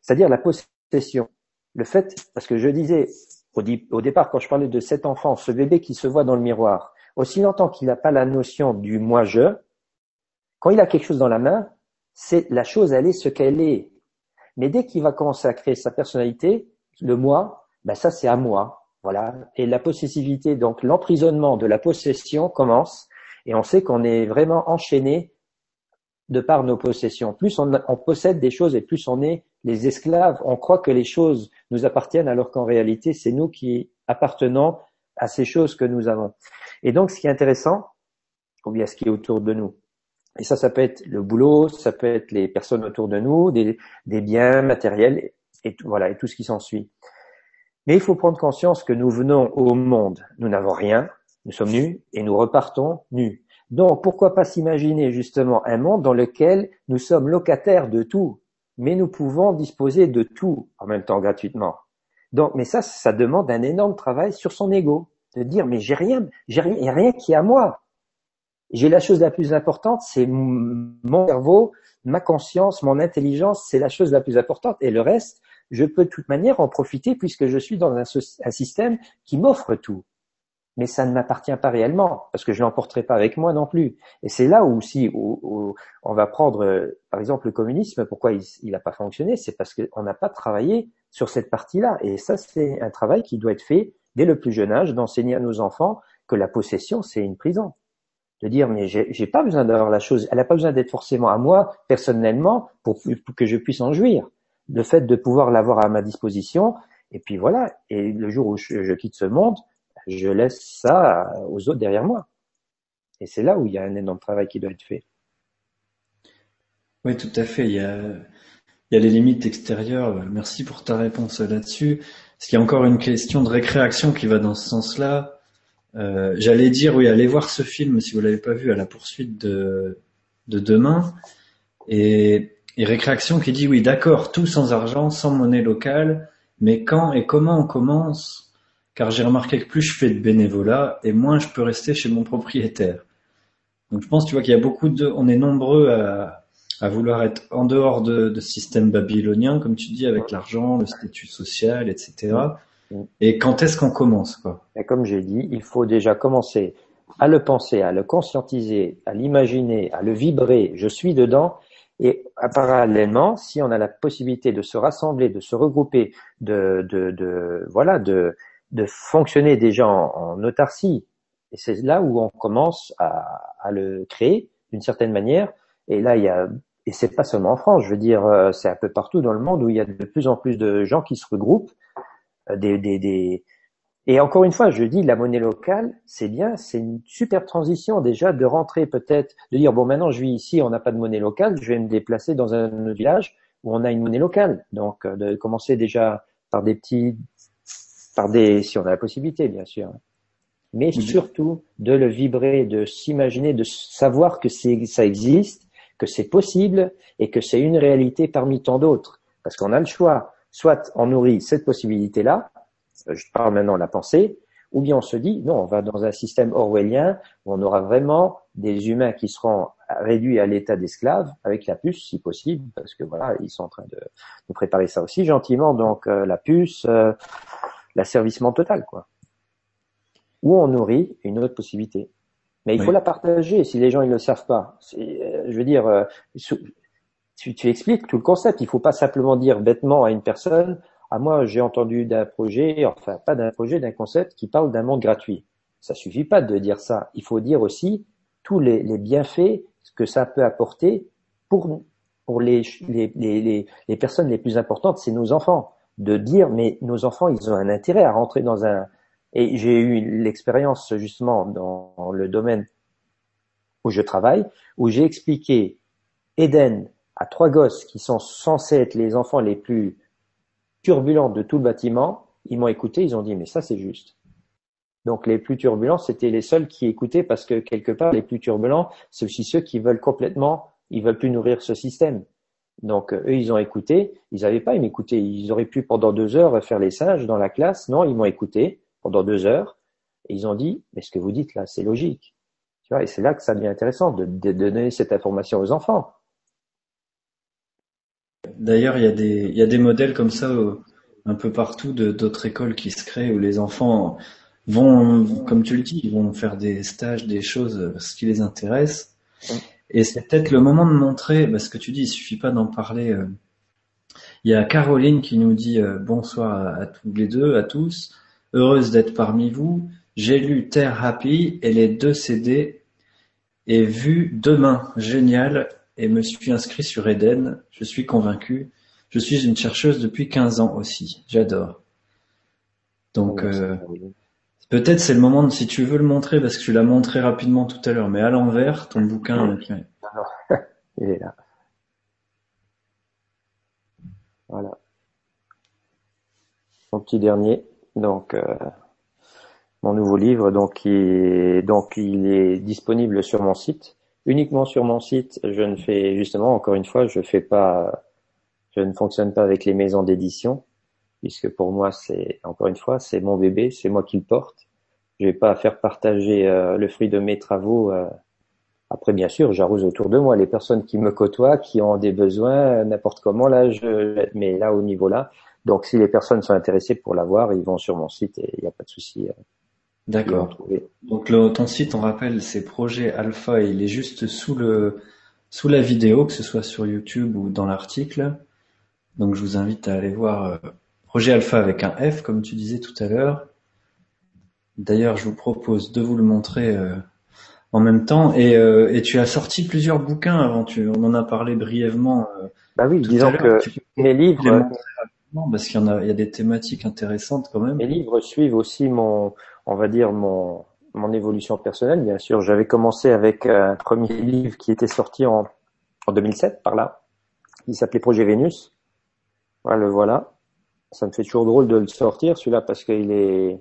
Speaker 2: c'est-à-dire la possession. Le fait, parce que je disais au, départ quand je parlais de cet enfant, ce bébé qui se voit dans le miroir, aussi longtemps qu'il n'a pas la notion du moi-je, quand il a quelque chose dans la main, c'est la chose, elle est ce qu'elle est. Mais dès qu'il va commencer à créer sa personnalité, le moi, ben ça c'est à moi. Voilà. Et la possessivité, donc l'emprisonnement de la possession commence, et on sait qu'on est vraiment enchaîné de par nos possessions. Plus on, possède des choses et plus on est les esclaves. On croit que les choses nous appartiennent alors qu'en réalité c'est nous qui appartenons à ces choses que nous avons. Et donc ce qui est intéressant, ou bien ce qui est autour de nous, et ça, ça peut être le boulot, ça peut être les personnes autour de nous, des, des biens matériels, et tout, voilà, et tout ce qui s'ensuit. Mais il faut prendre conscience que nous venons au monde, nous n'avons rien, nous sommes nus, et nous repartons nus. Donc, pourquoi pas s'imaginer justement un monde dans lequel nous sommes locataires de tout, mais nous pouvons disposer de tout en même temps gratuitement. Donc, mais ça, ça demande un énorme travail sur son ego, de dire mais j'ai rien, j'ai rien, a rien qui est à moi. J'ai la chose la plus importante, c'est mon cerveau, ma conscience, mon intelligence, c'est la chose la plus importante. Et le reste, je peux de toute manière en profiter puisque je suis dans un, système qui m'offre tout. Mais ça ne m'appartient pas réellement parce que je l'emporterai pas avec moi non plus. Et c'est là où si on va prendre par exemple le communisme, pourquoi il n'a pas fonctionné, c'est parce qu'on n'a pas travaillé sur cette partie-là. Et ça, c'est un travail qui doit être fait dès le plus jeune âge, d'enseigner à nos enfants que la possession, c'est une prison de dire mais j'ai pas besoin d'avoir la chose, elle n'a pas besoin d'être forcément à moi personnellement pour, que je puisse en jouir. Le fait de pouvoir l'avoir à ma disposition, et puis voilà. Et le jour où je, quitte ce monde, je laisse ça aux autres derrière moi. Et c'est là où il y a un énorme travail qui doit être fait.
Speaker 1: Oui, tout à fait. Il y a, les limites extérieures. Merci pour ta réponse là-dessus. Est-ce qu'il y a encore une question de récréation qui va dans ce sens-là euh, j'allais dire, oui, allez voir ce film si vous l'avez pas vu, à la poursuite de, de demain. Et Récréation qui dit, oui, d'accord, tout sans argent, sans monnaie locale, mais quand et comment on commence Car j'ai remarqué que plus je fais de bénévolat, et moins je peux rester chez mon propriétaire. Donc je pense, tu vois, qu'il y a beaucoup de, on est nombreux à, à vouloir être en dehors de, de ce système babylonien, comme tu dis, avec l'argent, le statut social, etc. Et quand est-ce qu'on commence quoi?
Speaker 2: Et Comme j'ai dit, il faut déjà commencer à le penser, à le conscientiser, à l'imaginer, à le vibrer. Je suis dedans. Et parallèlement, si on a la possibilité de se rassembler, de se regrouper, de, de, de voilà, de, de fonctionner déjà en, autarcie, et c'est là où on commence à, à le créer d'une certaine manière. Et là, il y a et c'est pas seulement en France, je veux dire, euh, c'est un peu partout dans le monde où il y a de plus en plus de gens qui se regroupent euh, des, des, des... Et encore une fois, je dis, la monnaie locale, c'est bien, c'est une super transition déjà de rentrer peut-être, de dire, bon, maintenant je vis ici, on n'a pas de monnaie locale, je vais me déplacer dans un autre village où on a une monnaie locale. Donc, euh, de commencer déjà par des petits, par des, si on a la possibilité, bien sûr. Mais surtout de le vibrer, de s'imaginer, de savoir que c'est, ça existe, que c'est possible et que c'est une réalité parmi tant d'autres. Parce qu'on a le choix soit on nourrit cette possibilité-là, euh, je parle maintenant de la pensée, ou bien on se dit, non, on va dans un système orwellien où on aura vraiment des humains qui seront réduits à l'état d'esclaves, avec la puce si possible, parce que voilà, ils sont en train de nous préparer ça aussi gentiment, donc euh, la puce, euh, l'asservissement total, quoi. Ou on nourrit une autre possibilité. Mais il faut la partager si les gens ils ne le savent pas. je veux dire, tu, tu expliques tout le concept. Il faut pas simplement dire bêtement à une personne, ah moi j'ai entendu d'un projet, enfin pas d'un projet, d'un concept qui parle d'un monde gratuit. Ça suffit pas de dire ça. Il faut dire aussi tous les, les bienfaits que ça peut apporter pour pour les, les, les, les personnes les plus importantes, c'est nos enfants. De dire, mais nos enfants, ils ont un intérêt à rentrer dans un... Et j'ai eu l'expérience justement dans le domaine où je travaille, où j'ai expliqué Eden à trois gosses qui sont censés être les enfants les plus turbulents de tout le bâtiment, ils m'ont écouté, ils ont dit mais ça c'est juste. Donc les plus turbulents, c'était les seuls qui écoutaient parce que quelque part les plus turbulents, c'est aussi ceux qui veulent complètement Ils veulent plus nourrir ce système. Donc eux, ils ont écouté. Ils n'avaient pas aimé écouter. Ils auraient pu pendant deux heures faire les singes dans la classe. Non, ils m'ont écouté pendant deux heures. Et ils ont dit, mais ce que vous dites là, c'est logique. Tu vois, et c'est là que ça devient intéressant de, de donner cette information aux enfants.
Speaker 1: D'ailleurs, il y a des il y a des modèles comme ça euh, un peu partout de d'autres écoles qui se créent où les enfants vont, comme tu le dis, ils vont faire des stages, des choses, euh, ce qui les intéresse. Et c'est peut-être le moment de montrer, parce que tu dis, il suffit pas d'en parler. Euh. Il y a Caroline qui nous dit bonsoir à, tous les deux, à tous. Heureuse d'être parmi vous. J'ai lu Terre Happy et les deux CD et vu demain. Génial et me suis inscrit sur Eden. Je suis convaincu. Je suis une chercheuse depuis 15 ans aussi. J'adore. Donc, euh, peut-être c'est le moment de, si tu veux le montrer, parce que tu l'as montré rapidement tout à l'heure, mais à l'envers, ton bouquin.
Speaker 2: Il est là. Voilà. Mon petit dernier. Donc, euh, mon nouveau livre, donc, donc il est disponible sur mon site uniquement sur mon site. Je ne fais justement, encore une fois, je fais pas, je ne fonctionne pas avec les maisons d'édition, puisque pour moi, c'est encore une fois, c'est mon bébé, c'est moi qui le porte. Je vais pas faire partager euh, le fruit de mes travaux. Euh. Après, bien sûr, j'arrose autour de moi les personnes qui me côtoient, qui ont des besoins, n'importe comment là, je, mais là au niveau là. Donc, si les personnes sont intéressées pour l'avoir, ils vont sur mon site et il n'y a pas de souci. Euh.
Speaker 1: D'accord. Donc le, ton site, on rappelle, c'est Projet Alpha il est juste sous le sous la vidéo, que ce soit sur YouTube ou dans l'article. Donc je vous invite à aller voir euh, Projet Alpha avec un F, comme tu disais tout à l'heure. D'ailleurs, je vous propose de vous le montrer euh, en même temps. Et, euh, et, tu as sorti plusieurs bouquins avant. Tu, on en a parlé brièvement.
Speaker 2: bah oui, disons que mes livres.
Speaker 1: Parce qu'il y en a, il y a des thématiques intéressantes quand même.
Speaker 2: Mes livres suivent aussi mon, on va dire mon, mon évolution personnelle, bien sûr. J'avais commencé avec un premier livre qui était sorti en, en 2007, par là. Il s'appelait Projet Vénus. Voilà, le voilà. Ça me fait toujours drôle de le sortir, celui-là, parce qu'il est,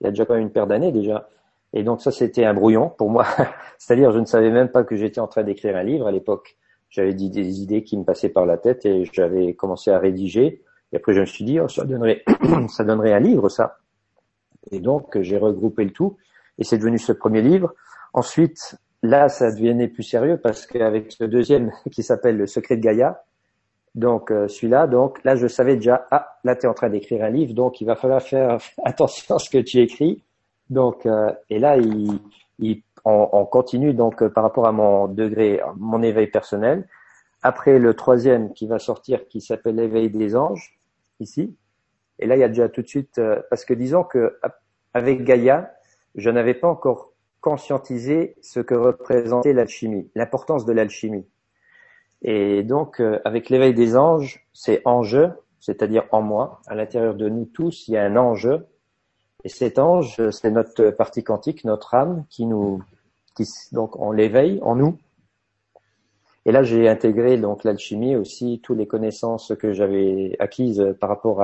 Speaker 2: il a déjà quand même une paire d'années déjà. Et donc ça, c'était un brouillon pour moi. C'est-à-dire, je ne savais même pas que j'étais en train d'écrire un livre à l'époque. J'avais dit des idées qui me passaient par la tête et j'avais commencé à rédiger. Et après, je me suis dit, oh, ça donnerait, ça donnerait un livre, ça. Et donc, j'ai regroupé le tout et c'est devenu ce premier livre. Ensuite, là, ça devenait plus sérieux parce qu'avec ce deuxième qui s'appelle Le secret de Gaïa, donc euh, celui-là, donc là, je savais déjà, ah, là, tu es en train d'écrire un livre, donc il va falloir faire attention à ce que tu écris. Donc, euh, et là, il, il, on, on, continue donc euh, par rapport à mon degré, mon éveil personnel. Après le troisième qui va sortir, qui s'appelle l'éveil des anges, ici, et là, il y a déjà tout de suite, euh, parce que disons que avec Gaïa, je n'avais pas encore conscientisé ce que représentait l'alchimie, l'importance de l'alchimie. Et donc, euh, avec l'éveil des anges, c'est enjeu, c'est-à-dire en moi, à l'intérieur de nous tous, il y a un enjeu. Et cet ange, c'est notre partie quantique, notre âme, qui nous, donc, on l'éveille en nous. Et là, j'ai intégré donc l'alchimie aussi, toutes les connaissances que j'avais acquises par rapport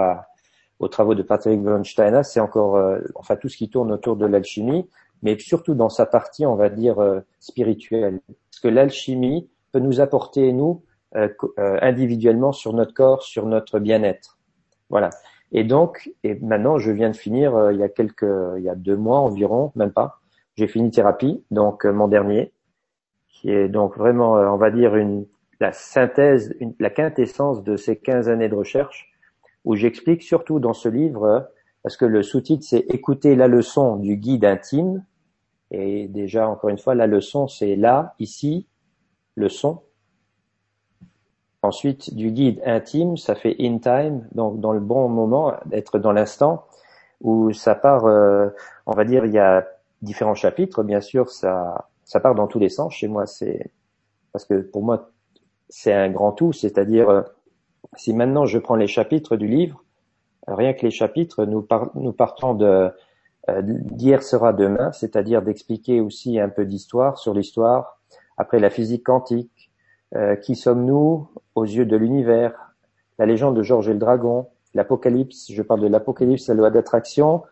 Speaker 2: aux travaux de Patrick von Steiner, c'est encore, euh, enfin tout ce qui tourne autour de l'alchimie, mais surtout dans sa partie, on va dire euh, spirituelle, parce que l'alchimie peut nous apporter nous euh, individuellement sur notre corps, sur notre bien-être. Voilà. Et donc, et maintenant, je viens de finir il y a quelques, il y a deux mois environ, même pas. J'ai fini thérapie, donc mon dernier, qui est donc vraiment, on va dire une la synthèse, la quintessence de ces 15 années de recherche où j'explique surtout dans ce livre, parce que le sous-titre c'est Écouter la leçon du guide intime. Et déjà, encore une fois, la leçon c'est là, ici, le son. Ensuite, du guide intime, ça fait in time, donc dans le bon moment, d'être dans l'instant, où ça part, euh, on va dire, il y a différents chapitres, bien sûr, ça, ça part dans tous les sens. Chez moi, c'est parce que pour moi, c'est un grand tout, c'est-à-dire euh, si maintenant je prends les chapitres du livre, rien que les chapitres, nous, partons de euh, d'hier sera demain, c'est-à-dire d'expliquer aussi un peu d'histoire sur l'histoire, après la physique quantique, euh, qui sommes-nous aux yeux de l'univers, la légende de Georges et le dragon, l'Apocalypse, je parle de l'Apocalypse, la loi d'attraction,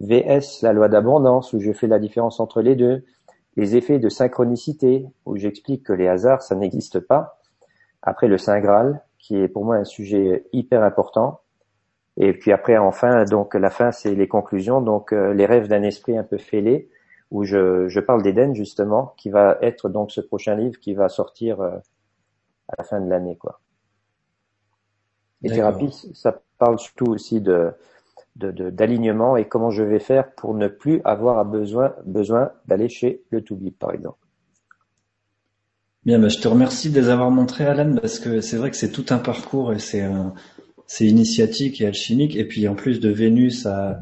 Speaker 2: VS, la loi d'abondance, où je fais la différence entre les deux, les effets de synchronicité, où j'explique que les hasards, ça n'existe pas. Après le Saint Graal, qui est pour moi un sujet hyper important. Et puis après, enfin, donc la fin, c'est les conclusions. Donc euh, les rêves d'un esprit un peu fêlé, où je, je parle d'Éden justement, qui va être donc ce prochain livre qui va sortir euh, à la fin de l'année, quoi. Et thérapie, ça parle surtout aussi de d'alignement et comment je vais faire pour ne plus avoir besoin besoin d'aller chez le to par exemple.
Speaker 1: Bien, bah, je te remercie de les avoir montrés, Alan, parce que c'est vrai que c'est tout un parcours et c'est c'est initiatique et alchimique. Et puis en plus de Vénus à,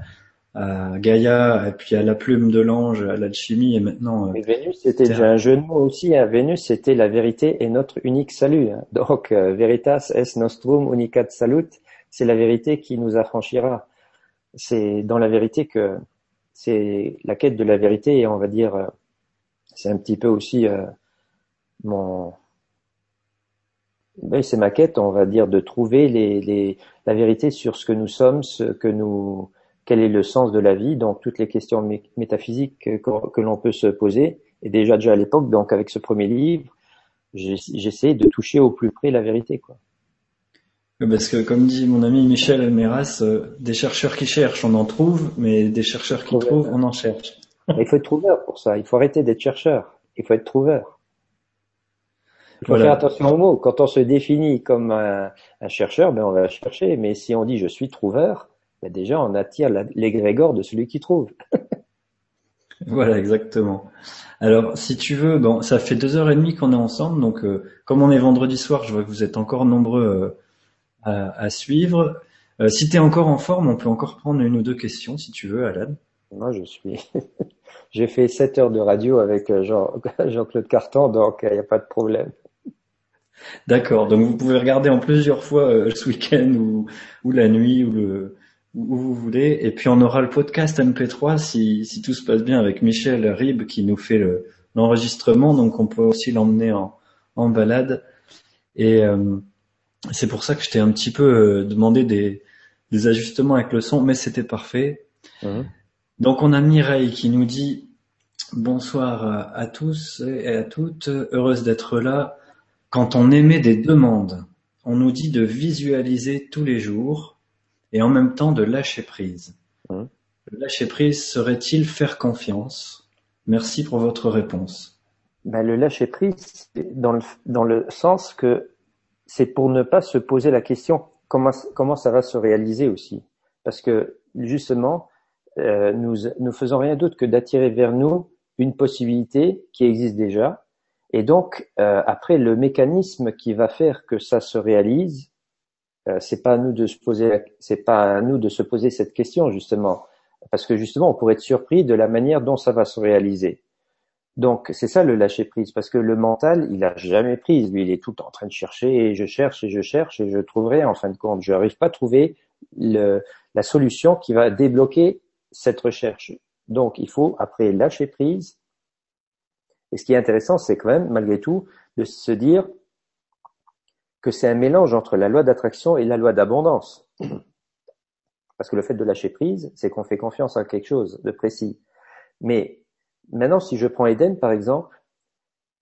Speaker 1: à Gaïa, et puis à la plume de l'ange, à l'alchimie, et maintenant.
Speaker 2: Euh, Vénus, c'était déjà un jeu de mots aussi. Hein. Vénus, c'était la vérité et notre unique salut. Hein. Donc, euh, veritas est nostrum unicat salut, c'est la vérité qui nous affranchira. C'est dans la vérité que c'est la quête de la vérité, et on va dire, euh, c'est un petit peu aussi mon c'est ma quête, on va dire, de trouver les, les, la vérité sur ce que nous sommes, ce que nous, quel est le sens de la vie, donc toutes les questions métaphysiques que, que l'on peut se poser. Et déjà, déjà à l'époque, donc avec ce premier livre, j'essaie de toucher au plus près la vérité, quoi.
Speaker 1: Parce que, comme dit mon ami Michel Almeras, euh, des chercheurs qui cherchent, on en trouve, mais des chercheurs qui trouvent, on en cherche.
Speaker 2: il faut être trouveur pour ça. Il faut arrêter d'être chercheur. Il faut être trouveur. Il faut faire attention aux mots. Quand on se définit comme un, chercheur, ben on va chercher. Mais si on dit je suis trouveur, ben déjà on attire l'égrégore de celui qui trouve.
Speaker 1: voilà, exactement. Alors, si tu veux, bon, ça fait deux heures et demie qu'on est ensemble, donc euh, comme on est vendredi soir, je vois que vous êtes encore nombreux euh, à, suivre. Euh, si tu es encore en forme, on peut encore prendre une ou deux questions, si tu veux, Alan.
Speaker 2: Moi, je suis. J'ai fait sept heures de radio avec Jean, Jean-Claude Carton, donc il n'y a pas de problème.
Speaker 1: D'accord. Donc vous pouvez regarder en plusieurs fois euh, ce week-end ou, ou la nuit ou le où vous voulez. Et puis on aura le podcast MP3 si, si tout se passe bien avec Michel Rib qui nous fait l'enregistrement. donc on peut aussi l'emmener en, en balade. Et euh, c'est pour ça que je t'ai un petit peu euh, demandé des, des ajustements avec le son, mais c'était parfait. Mmh. Donc on a Mireille qui nous dit bonsoir à, à tous et à toutes, heureuse d'être là. Quand on émet des demandes, on nous dit de visualiser tous les jours et en même temps de lâcher prise. Hein? Lâcher prise serait-il faire confiance? Merci pour votre réponse.
Speaker 2: Ben, le lâcher prise, dans le, dans le sens que c'est pour ne pas se poser la question comment, comment ça va se réaliser aussi? Parce que justement, euh, nous ne faisons rien d'autre que d'attirer vers nous une possibilité qui existe déjà et donc, euh, après, le mécanisme qui va faire que ça se réalise, c'est pas à nous de se poser, c'est pas à nous de se poser cette question justement, parce que justement, on pourrait être surpris de la manière dont ça va se réaliser. Donc, c'est ça le lâcher prise, parce que le mental, il a jamais prise. Lui, il est tout en train de chercher, et je cherche et je cherche et je trouverai en fin de compte. Je n'arrive pas à trouver le, la solution qui va débloquer cette recherche. Donc, il faut après lâcher prise et ce qui est intéressant, c'est quand même, malgré tout, de se dire que c'est un mélange entre la loi d'attraction et la loi d'abondance. Parce que le fait de lâcher prise, c'est qu'on fait confiance à quelque chose de précis. Mais maintenant, si je prends Eden, par exemple,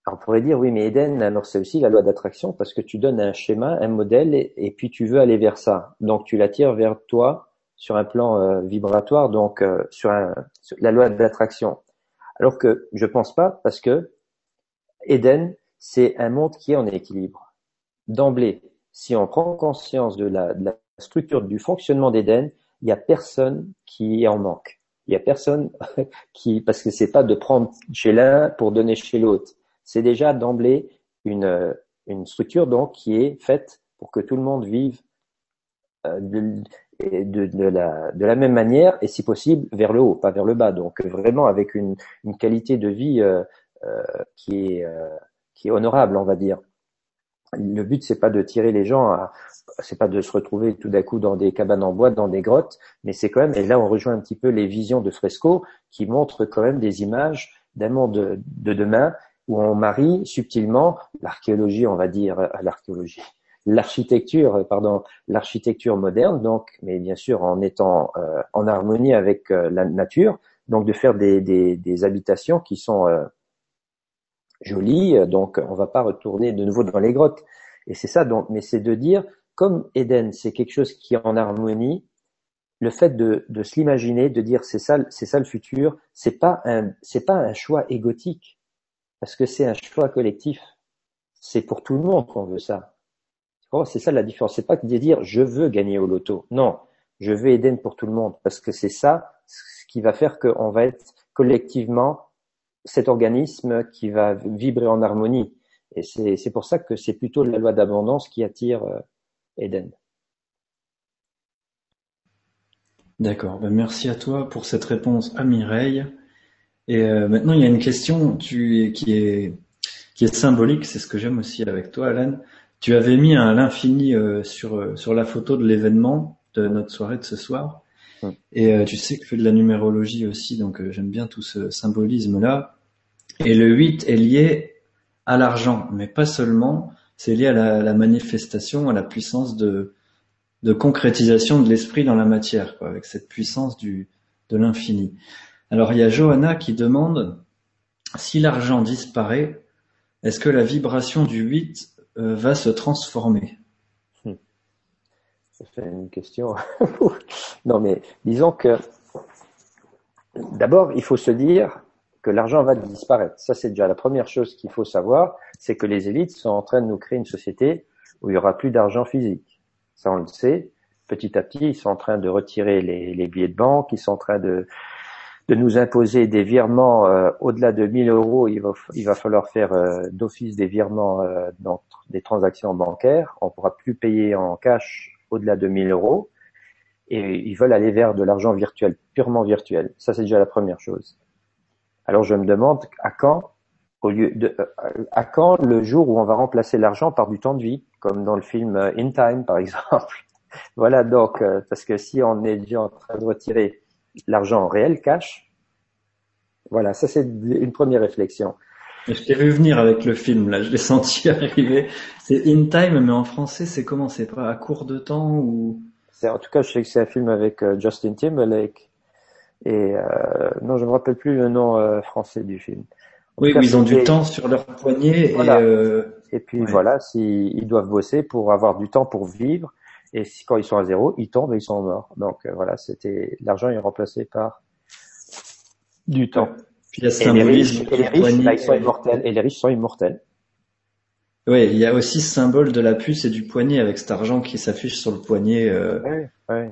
Speaker 2: on pourrait dire, oui, mais Eden, alors c'est aussi la loi d'attraction parce que tu donnes un schéma, un modèle, et, puis tu veux aller vers ça. Donc tu l'attires vers toi sur un plan euh, vibratoire, donc euh, sur, la loi d'attraction. Alors que je pense pas parce que Eden, c'est un monde qui est en équilibre. D'emblée, si on prend conscience de la, structure du fonctionnement d'Eden, il n'y a personne qui en manque. Il n'y a personne qui, parce que c'est pas de prendre chez l'un pour donner chez l'autre. C'est déjà d'emblée une, une structure donc qui est faite pour que tout le monde vive euh, de, la, de la même manière et si possible vers le haut, pas vers le bas. Donc vraiment avec une, une qualité de vie euh, euh, qui est qui est honorable, on va dire. Le but c'est pas de tirer les gens, c'est pas de se retrouver tout d'un coup dans des cabanes en bois, dans des grottes, mais c'est quand même et là on rejoint un petit peu les visions de Fresco qui montrent quand même des images d'un monde de, de demain où on marie subtilement l'archéologie, on va dire, l'archéologie, l'architecture, euh, pardon, l'architecture moderne, donc, mais bien sûr en étant euh, en harmonie avec euh, la nature, donc de faire des, des, des habitations qui sont joli, donc on va pas retourner de nouveau dans les grottes. Et c'est ça, donc, mais c'est de dire, comme Eden, c'est quelque chose qui est en harmonie, le fait de, de se l'imaginer, de dire c'est ça, c'est ça le futur, c'est pas un, c'est pas un choix égotique, parce que c'est un choix collectif. C'est pour tout le monde qu'on veut ça. C'est ça la différence. C'est pas de dire je veux gagner au loto. Non, je veux Eden pour tout le monde, parce que c'est ça ce qui va faire qu'on va être collectivement cet organisme qui va vibrer en harmonie. Et c'est pour ça que c'est plutôt la loi d'abondance qui attire euh, Eden.
Speaker 1: D'accord. Ben merci à toi pour cette réponse à Mireille. Et euh, maintenant, il y a une question tu, qui, est, qui est symbolique. C'est ce que j'aime aussi avec toi, Alan. Tu avais mis à l'infini euh, sur, sur la photo de l'événement de notre soirée de ce soir. Et tu sais que je fais de la numérologie aussi, donc j'aime bien tout ce symbolisme-là. Et le 8 est lié à l'argent, mais pas seulement. C'est lié à la, manifestation, à la puissance de, de concrétisation de l'esprit dans la matière, quoi, avec cette puissance du, de l'infini. Alors il y a Johanna qui demande si l'argent disparaît, est-ce que la vibration du 8 euh, va se transformer? Hmm.
Speaker 2: Fait une question. non mais disons que d'abord il faut se dire que l'argent va disparaître. Ça, c'est déjà la première chose qu'il faut savoir, c'est que les élites sont en train de nous créer une société où il y aura plus d'argent physique. Ça, on le sait. Petit à petit, ils sont en train de retirer les, billets de banque, ils sont en train de, de nous imposer des virements euh, au-delà de 1000 euros. Il va, il va falloir faire euh, d'office des virements euh, dans des transactions bancaires. On pourra plus payer en cash au-delà de 1000 euros. Et ils veulent aller vers de l'argent virtuel, purement virtuel. Ça, c'est déjà la première chose. Alors je me demande à quand, au lieu de, euh, à quand le jour où on va remplacer l'argent par du temps de vie, comme dans le film euh, In Time par exemple. voilà donc euh, parce que si on est déjà en train de retirer l'argent en réel cash, voilà ça c'est une première réflexion.
Speaker 1: Je t'ai vu venir avec le film là, je l'ai senti arriver. C'est In Time, mais en français c'est comment? C'est pas à court de temps ou?
Speaker 2: En tout cas je sais que c'est un film avec Justin Timberlake et euh, non, je me rappelle plus le nom euh, français du film.
Speaker 1: oui, ils ont du temps sur leur poignet. Et, euh,
Speaker 2: et puis voilà, s'ils ils doivent bosser pour avoir du temps pour vivre. Et si, quand ils sont à zéro, ils tombent et ils sont morts. Donc voilà, c'était l'argent est remplacé par du temps.
Speaker 1: Puis il y a et les riches,
Speaker 2: et les riches ils sont immortels. Et les riches sont immortels.
Speaker 1: Oui, il y a aussi ce symbole de la puce et du poignet avec cet argent qui s'affiche sur le poignet. Euh...
Speaker 2: Ouais, ouais.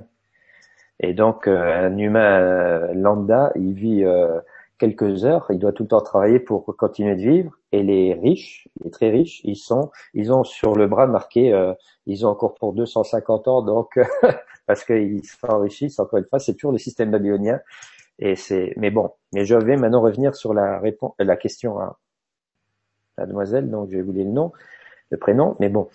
Speaker 2: Et donc, euh, un humain euh, lambda, il vit euh, quelques heures, il doit tout le temps travailler pour continuer de vivre. Et les riches, les très riches, ils sont, ils ont sur le bras marqué, ils ont encore pour 250 ans, donc parce qu'ils s'enrichissent. Encore une fois, c'est toujours le système babylonien. Et c'est, mais bon, mais je vais maintenant revenir sur la réponse, la question à mademoiselle, donc je vais vous le nom, le prénom, mais bon.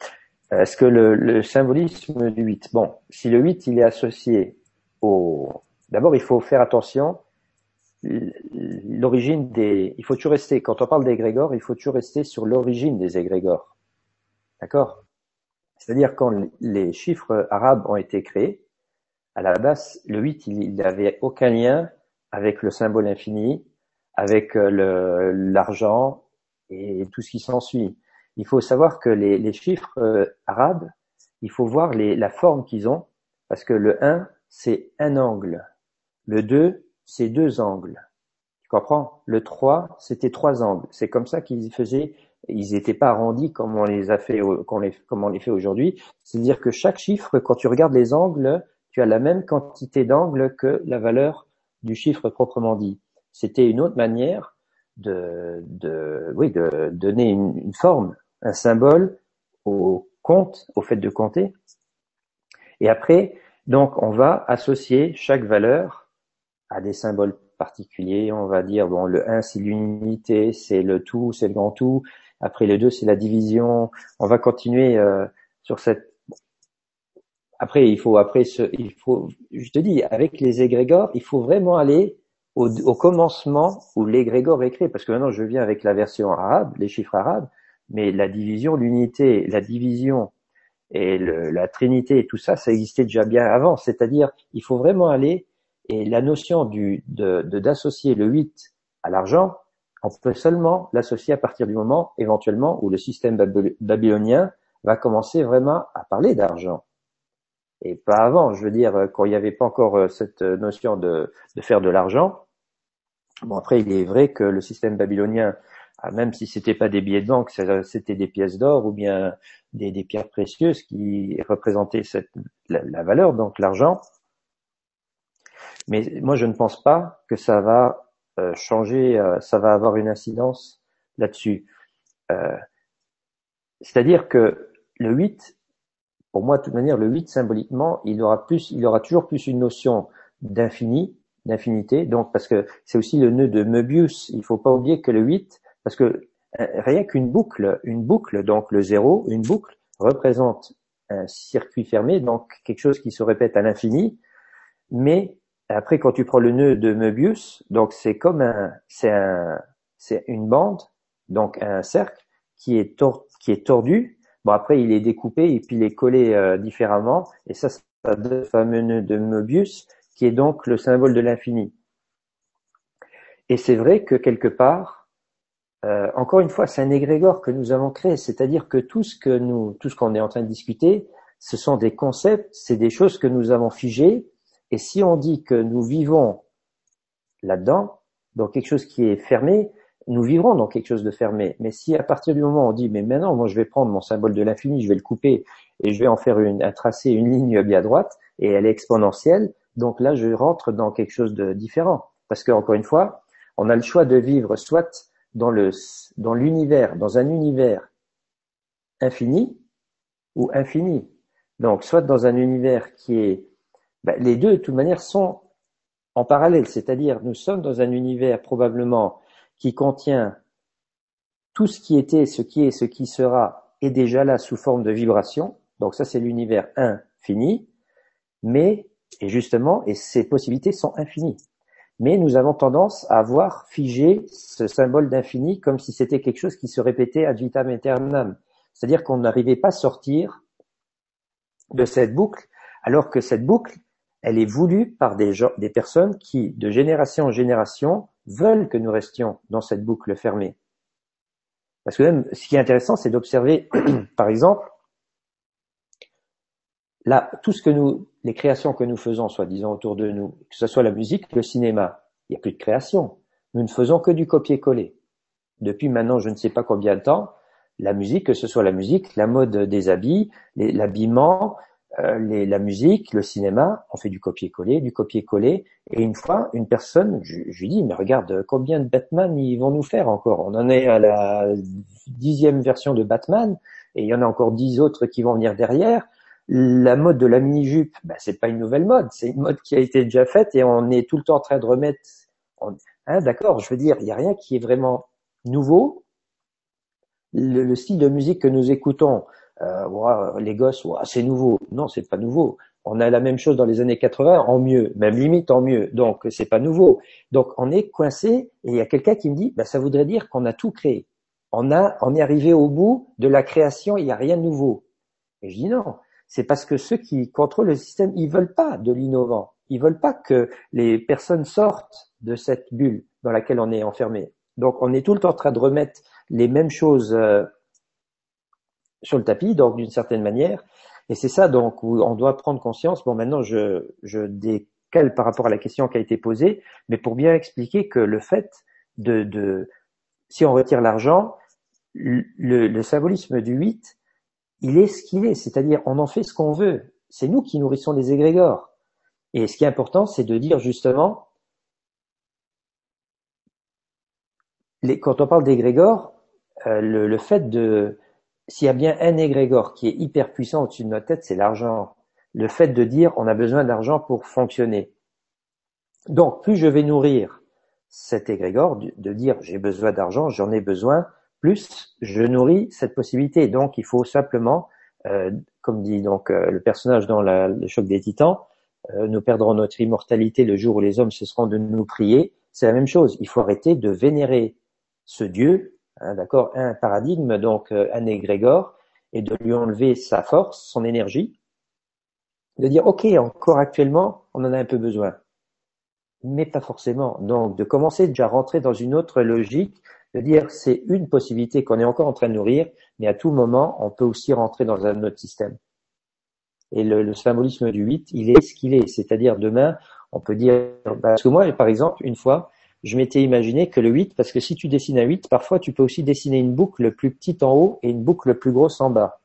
Speaker 2: Est-ce que le, le, symbolisme du 8, bon, si le 8 il est associé D'abord, il faut faire attention. L'origine des, il faut toujours rester, quand on parle d'égrégores, il faut toujours rester sur l'origine des égrégores. D'accord? C'est-à-dire quand les chiffres arabes ont été créés, à la base, le 8, il n'avait aucun lien avec le symbole infini, avec euh, l'argent et tout ce qui s'ensuit. Il faut savoir que les, chiffres euh, arabes, il faut voir la forme qu'ils ont, parce que le 1, c'est un angle. Le 2, c'est deux angles. Tu comprends? Le 3, c'était trois angles. C'est comme ça qu'ils faisaient. Ils n'étaient pas arrondis comme on les a fait, comme on les fait aujourd'hui. C'est-à-dire que chaque chiffre, quand tu regardes les angles, tu as la même quantité d'angles que la valeur du chiffre proprement dit. C'était une autre manière de, de, oui, de donner une, une forme, un symbole au compte, au fait de compter. Et après, donc, on va associer chaque valeur à des symboles particuliers. On va dire, bon, le 1, c'est l'unité, c'est le tout, c'est le grand tout. Après, le 2, c'est la division. On va continuer euh, sur cette... Après, il faut, après, ce, il faut, je te dis, avec les égrégores, il faut vraiment aller au, commencement où l'égrégore est créé. Parce que maintenant, je viens avec la version arabe, les chiffres arabes, mais la division, l'unité, la division et le, la Trinité et tout ça, ça existait déjà bien avant. C'est-à-dire, il faut vraiment aller et la notion du de d'associer le 8 à l'argent, On peut seulement l'associer à partir du moment, éventuellement, où le système babylonien va commencer vraiment à parler d'argent. Et pas avant, je veux dire, quand il n'y avait pas encore euh, cette notion de, de faire de l'argent. Bon, après, il est vrai que le système babylonien, ah, même si c'était pas des billets de banque, c'était des pièces d'or ou bien des, pierres précieuses qui représentaient la valeur, donc l'argent. Mais moi, je ne pense pas que ça va euh, changer, euh, ça va avoir une incidence là-dessus. Euh, c'est-à-dire que le 8, pour moi, de toute manière, le 8, symboliquement, il aura plus, il aura toujours plus une notion d'infini, d'infinité. Donc, parce que c'est aussi le nœud de Möbius. Il faut pas oublier que le 8, parce que rien qu'une boucle, une boucle, donc le 0, une boucle, représente un circuit fermé, donc quelque chose qui se répète à l'infini, mais après, quand tu prends le nœud de Möbius, donc c'est comme un, c'est un, c'est une bande, donc un cercle qui est qui est tordu. Bon, après, il est découpé et puis il est collé euh, différemment. Et ça, c'est le fameux nœud de Möbius, qui est donc le symbole de l'infini. Et c'est vrai que quelque part, euh, encore une fois, c'est un égrégore que nous avons créé. C'est-à-dire que tout ce que nous, tout ce qu'on est en train de discuter, ce sont des concepts, c'est des choses que nous avons figées et si on dit que nous vivons là-dedans, dans quelque chose qui est fermé, nous vivrons dans quelque chose de fermé. Mais si à partir du moment où on dit, mais maintenant, moi, je vais prendre mon symbole de l'infini, je vais le couper et je vais en faire une, un tracé, une ligne bien droite, et elle est exponentielle, donc là, je rentre dans quelque chose de différent. Parce que, encore une fois, on a le choix de vivre soit dans le, dans l'univers, dans un univers infini ou infini. Donc, soit dans un univers qui est ben, les deux, de toute manière, sont en parallèle. C'est-à-dire, nous sommes dans un univers probablement qui contient tout ce qui était, ce qui est, ce qui sera, est déjà là sous forme de vibration. Donc ça, c'est l'univers infini. Mais, et justement, et ces possibilités sont infinies. Mais nous avons tendance à voir figé ce symbole d'infini comme si c'était quelque chose qui se répétait ad vitam aeternam. C'est-à-dire qu'on n'arrivait pas à sortir de cette boucle, alors que cette boucle, elle est voulue par des, gens, des personnes qui, de génération en génération, veulent que nous restions dans cette boucle fermée. Parce que même, ce qui est intéressant, c'est d'observer, par exemple, là, tout ce que nous, les créations que nous faisons, soi-disant autour de nous, que ce soit la musique, le cinéma, il n'y a plus de création. Nous ne faisons que du copier-coller. Depuis maintenant, je ne sais pas combien de temps, la musique, que ce soit la musique, la mode des habits, l'habillement, euh, la musique, le cinéma, on fait du copier-coller, du copier-coller. Et une fois, une personne, je, lui dis, mais regarde, combien de Batman ils vont nous faire encore? On en est à la dixième version de Batman, et il y en a encore dix autres qui vont venir derrière. La mode de la mini-jupe, ben, c'est pas une nouvelle mode, c'est une mode qui a été déjà faite et on est tout le temps en train de remettre. Hein, D'accord, je veux dire, il n'y a rien qui est vraiment nouveau. Le, le, style de musique que nous écoutons, euh, les gosses, c'est nouveau. Non, c'est pas nouveau. On a la même chose dans les années 80 en mieux, même limite en mieux. Donc c'est pas nouveau. Donc on est coincé et il y a quelqu'un qui me dit, bah, ça voudrait dire qu'on a tout créé. On a, on est arrivé au bout de la création, il n'y a rien de nouveau. Et je dis non, c'est parce que ceux qui contrôlent le système, ils veulent pas de l'innovant. Ils veulent pas que les personnes sortent de cette bulle dans laquelle on est enfermé. Donc on est tout le temps en train de remettre les mêmes choses euh, sur le tapis, donc d'une certaine manière. Et c'est ça donc où on doit prendre conscience. Bon, maintenant je, je décale par rapport à la question qui a été posée, mais pour bien expliquer que le fait de, de si on retire l'argent, le, le, symbolisme du 8, il est ce qu'il est, c'est-à-dire on en fait ce qu'on veut. C'est nous qui nourrissons les égrégores. Et ce qui est important, c'est de dire justement, quand on parle d'égrégores, euh, le, le, fait de s'il y a bien un égrégore qui est hyper puissant au-dessus de notre tête, c'est l'argent. Le fait de dire on a besoin d'argent pour fonctionner. Donc, plus je vais nourrir cet égrégore, de dire j'ai besoin d'argent, j'en ai besoin, plus je nourris cette possibilité. Donc, il faut simplement, euh, comme dit donc euh, le personnage dans le choc des titans, euh, nous perdrons notre immortalité le jour où les hommes cesseront de nous prier. C'est la même chose. Il faut arrêter de vénérer ce Dieu Hein, d'accord, un paradigme, donc un égrégore, et de lui enlever sa force, son énergie, de dire ok, encore actuellement, on en a un peu besoin. mais pas forcément. Donc, de commencer déjà à rentrer dans une autre logique, de dire c'est une possibilité qu'on est encore en train de nourrir, mais à tout moment, on peut aussi rentrer dans un autre système. Et le, symbolisme du 8, il est ce qu'il est. C'est-à-dire demain, on peut dire, parce que moi, par exemple, une fois, je m'étais imaginé que le 8, parce que si tu dessines un 8, parfois tu peux aussi dessiner une boucle plus petite en haut et une boucle plus grosse en bas.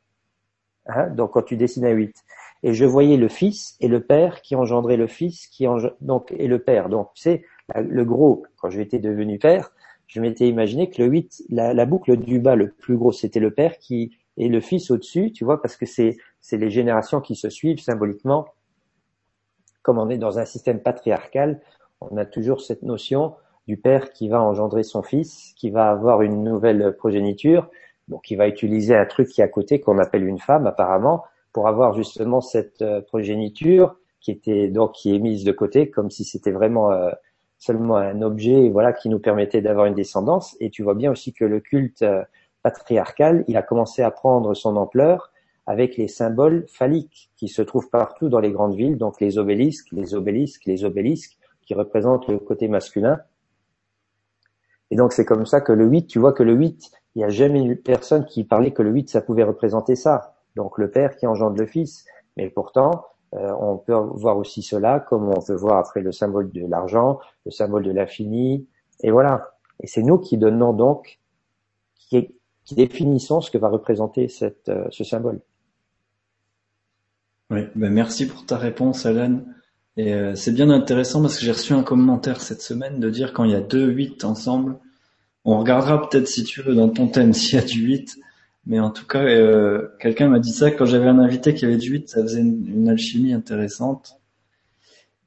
Speaker 2: Hein donc quand tu dessines un 8 et je voyais le fils et le père qui engendraient le fils qui donc et le père. Donc sais le gros quand j'étais devenu père, je m'étais imaginé que le 8 la, boucle du bas le plus gros c'était le père qui et le fils au-dessus, tu vois parce que c'est c'est les générations qui se suivent symboliquement. Comme on est dans un système patriarcal, on a toujours cette notion du père qui va engendrer son fils, qui va avoir une nouvelle progéniture, donc qui va utiliser un truc qui est à côté qu'on appelle une femme apparemment, pour avoir justement cette euh, progéniture qui était donc qui est mise de côté comme si c'était vraiment euh, seulement un objet voilà qui nous permettait d'avoir une descendance. Et tu vois bien aussi que le culte euh, patriarcal il a commencé à prendre son ampleur avec les symboles phalliques qui se trouvent partout dans les grandes villes. Donc les obélisques les obélisques les obélisques qui représentent le côté masculin. Et donc c'est comme ça que le 8 tu vois que le 8 il n'y a jamais eu personne qui parlait que le 8 ça pouvait représenter ça. Donc le père qui engendre le fils. Mais pourtant, on peut voir aussi cela comme on peut voir après le symbole de l'argent, le symbole de l'infini, et voilà. Et c'est nous qui donnons donc, qui, définissons ce que va représenter euh, ce symbole.
Speaker 1: Oui, ben merci pour ta réponse, Alan. Et euh, c'est bien intéressant parce que j'ai reçu un commentaire cette semaine de dire quand il y a deux 8 ensemble, on regardera peut-être si tu veux dans ton thème s'il y a du 8, mais en tout cas, euh, quelqu'un m'a dit ça quand j'avais un invité qui avait du 8, ça faisait une, alchimie intéressante.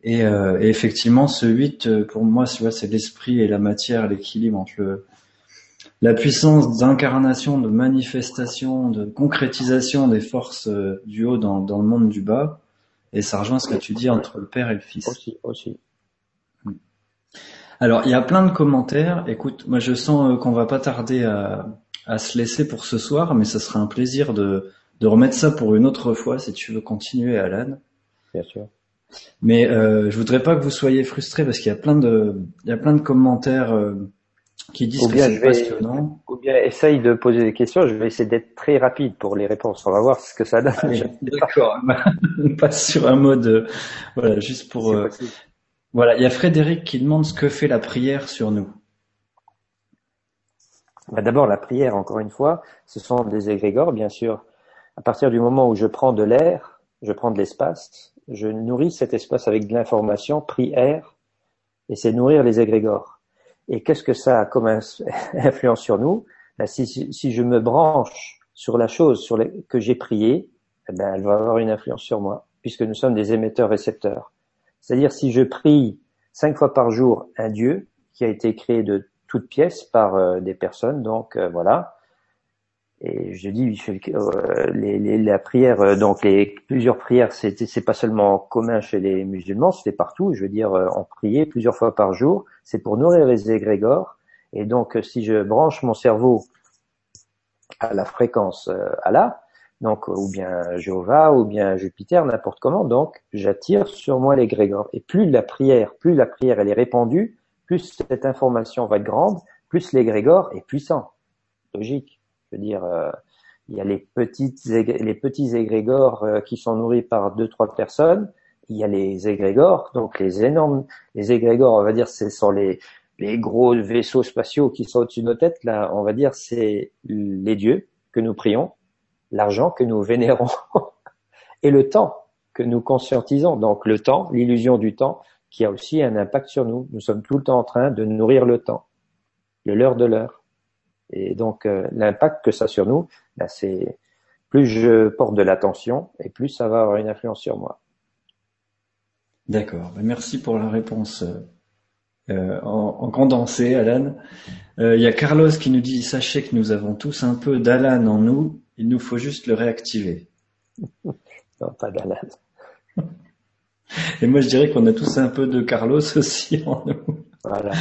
Speaker 1: Et, euh, et, effectivement, ce 8, euh, pour moi, c'est l'esprit et la matière, l'équilibre entre le, la puissance d'incarnation, de manifestation, de concrétisation des forces euh, du haut dans, dans, le monde du bas. Et ça rejoint ce que tu dis entre le père et le fils.
Speaker 2: Aussi, aussi. Hmm.
Speaker 1: Alors, il y a plein de commentaires. Écoute, moi, je sens qu'on va pas tarder à, à se laisser pour ce soir, mais ce sera un plaisir de, de remettre ça pour une autre fois si tu veux continuer, Alan.
Speaker 2: Bien sûr.
Speaker 1: Mais euh, je voudrais pas que vous soyez frustrés parce qu'il y a plein de, il y a plein de commentaires euh, qui disent que c'est passionnant.
Speaker 2: Ou bien essaye de poser des questions. Je vais essayer d'être très rapide pour les réponses. On va voir ce que ça donne.
Speaker 1: D'accord. On passe sur un mode, euh, voilà, juste pour. Euh, voilà, il y a Frédéric qui demande ce que fait la prière sur nous.
Speaker 2: Bah, d'abord, la prière, encore une fois, ce sont des égrégores, bien sûr. À partir du moment où je prends de l'air, je prends de l'espace, je nourris cet espace avec de l'information, prière, et c'est nourrir les égrégores. Et qu'est-ce que ça a comme influence sur nous? Ben, si, si, je me branche sur la chose sur que j'ai prié, eh ben, elle va avoir une influence sur moi, puisque nous sommes des émetteurs-récepteurs. C'est-à-dire si je prie cinq fois par jour un Dieu qui a été créé de toute pièce par euh, des personnes. Donc euh, voilà. Et je dis euh, les, les, la prière, donc les plusieurs prières, c'est c'est pas seulement commun chez les musulmans, c'était partout. Je veux dire, on priait plusieurs fois par jour. C'est pour nourrir les égrégores. Et donc, si je branche mon cerveau à la fréquence Allah, donc ou bien Jéhovah ou bien Jupiter, n'importe comment, donc j'attire sur moi l'égrégore. Et plus la prière, plus la prière elle est répandue, plus cette information va être grande, plus l'égrégore est puissant. Logique. Je veux dire, euh, il y a les petites les petits égrégores euh, qui sont nourris par deux trois personnes. Il y a les égrégores, donc les énormes les égrégores, on va dire, ce sont les les gros vaisseaux spatiaux qui sont au-dessus de nos têtes. Là, on va dire, c'est les dieux que nous prions, l'argent que nous vénérons et le temps que nous conscientisons. Donc le temps, l'illusion du temps, qui a aussi un impact sur nous. Nous sommes tout le temps en train de nourrir le temps, le leurre de l'heure. Et donc euh, l'impact que ça a sur nous, ben, c'est plus je porte de l'attention et plus ça va avoir une influence sur moi.
Speaker 1: D'accord. Ben, merci pour la réponse euh, en, en, condensé, Alan. Euh, il y a Carlos qui nous dit sachez que nous avons tous un peu d'Alan en nous. Il nous faut juste le réactiver.
Speaker 2: non, pas d'Alan.
Speaker 1: Et moi, je dirais qu'on a tous un peu de Carlos aussi en nous.
Speaker 2: Voilà.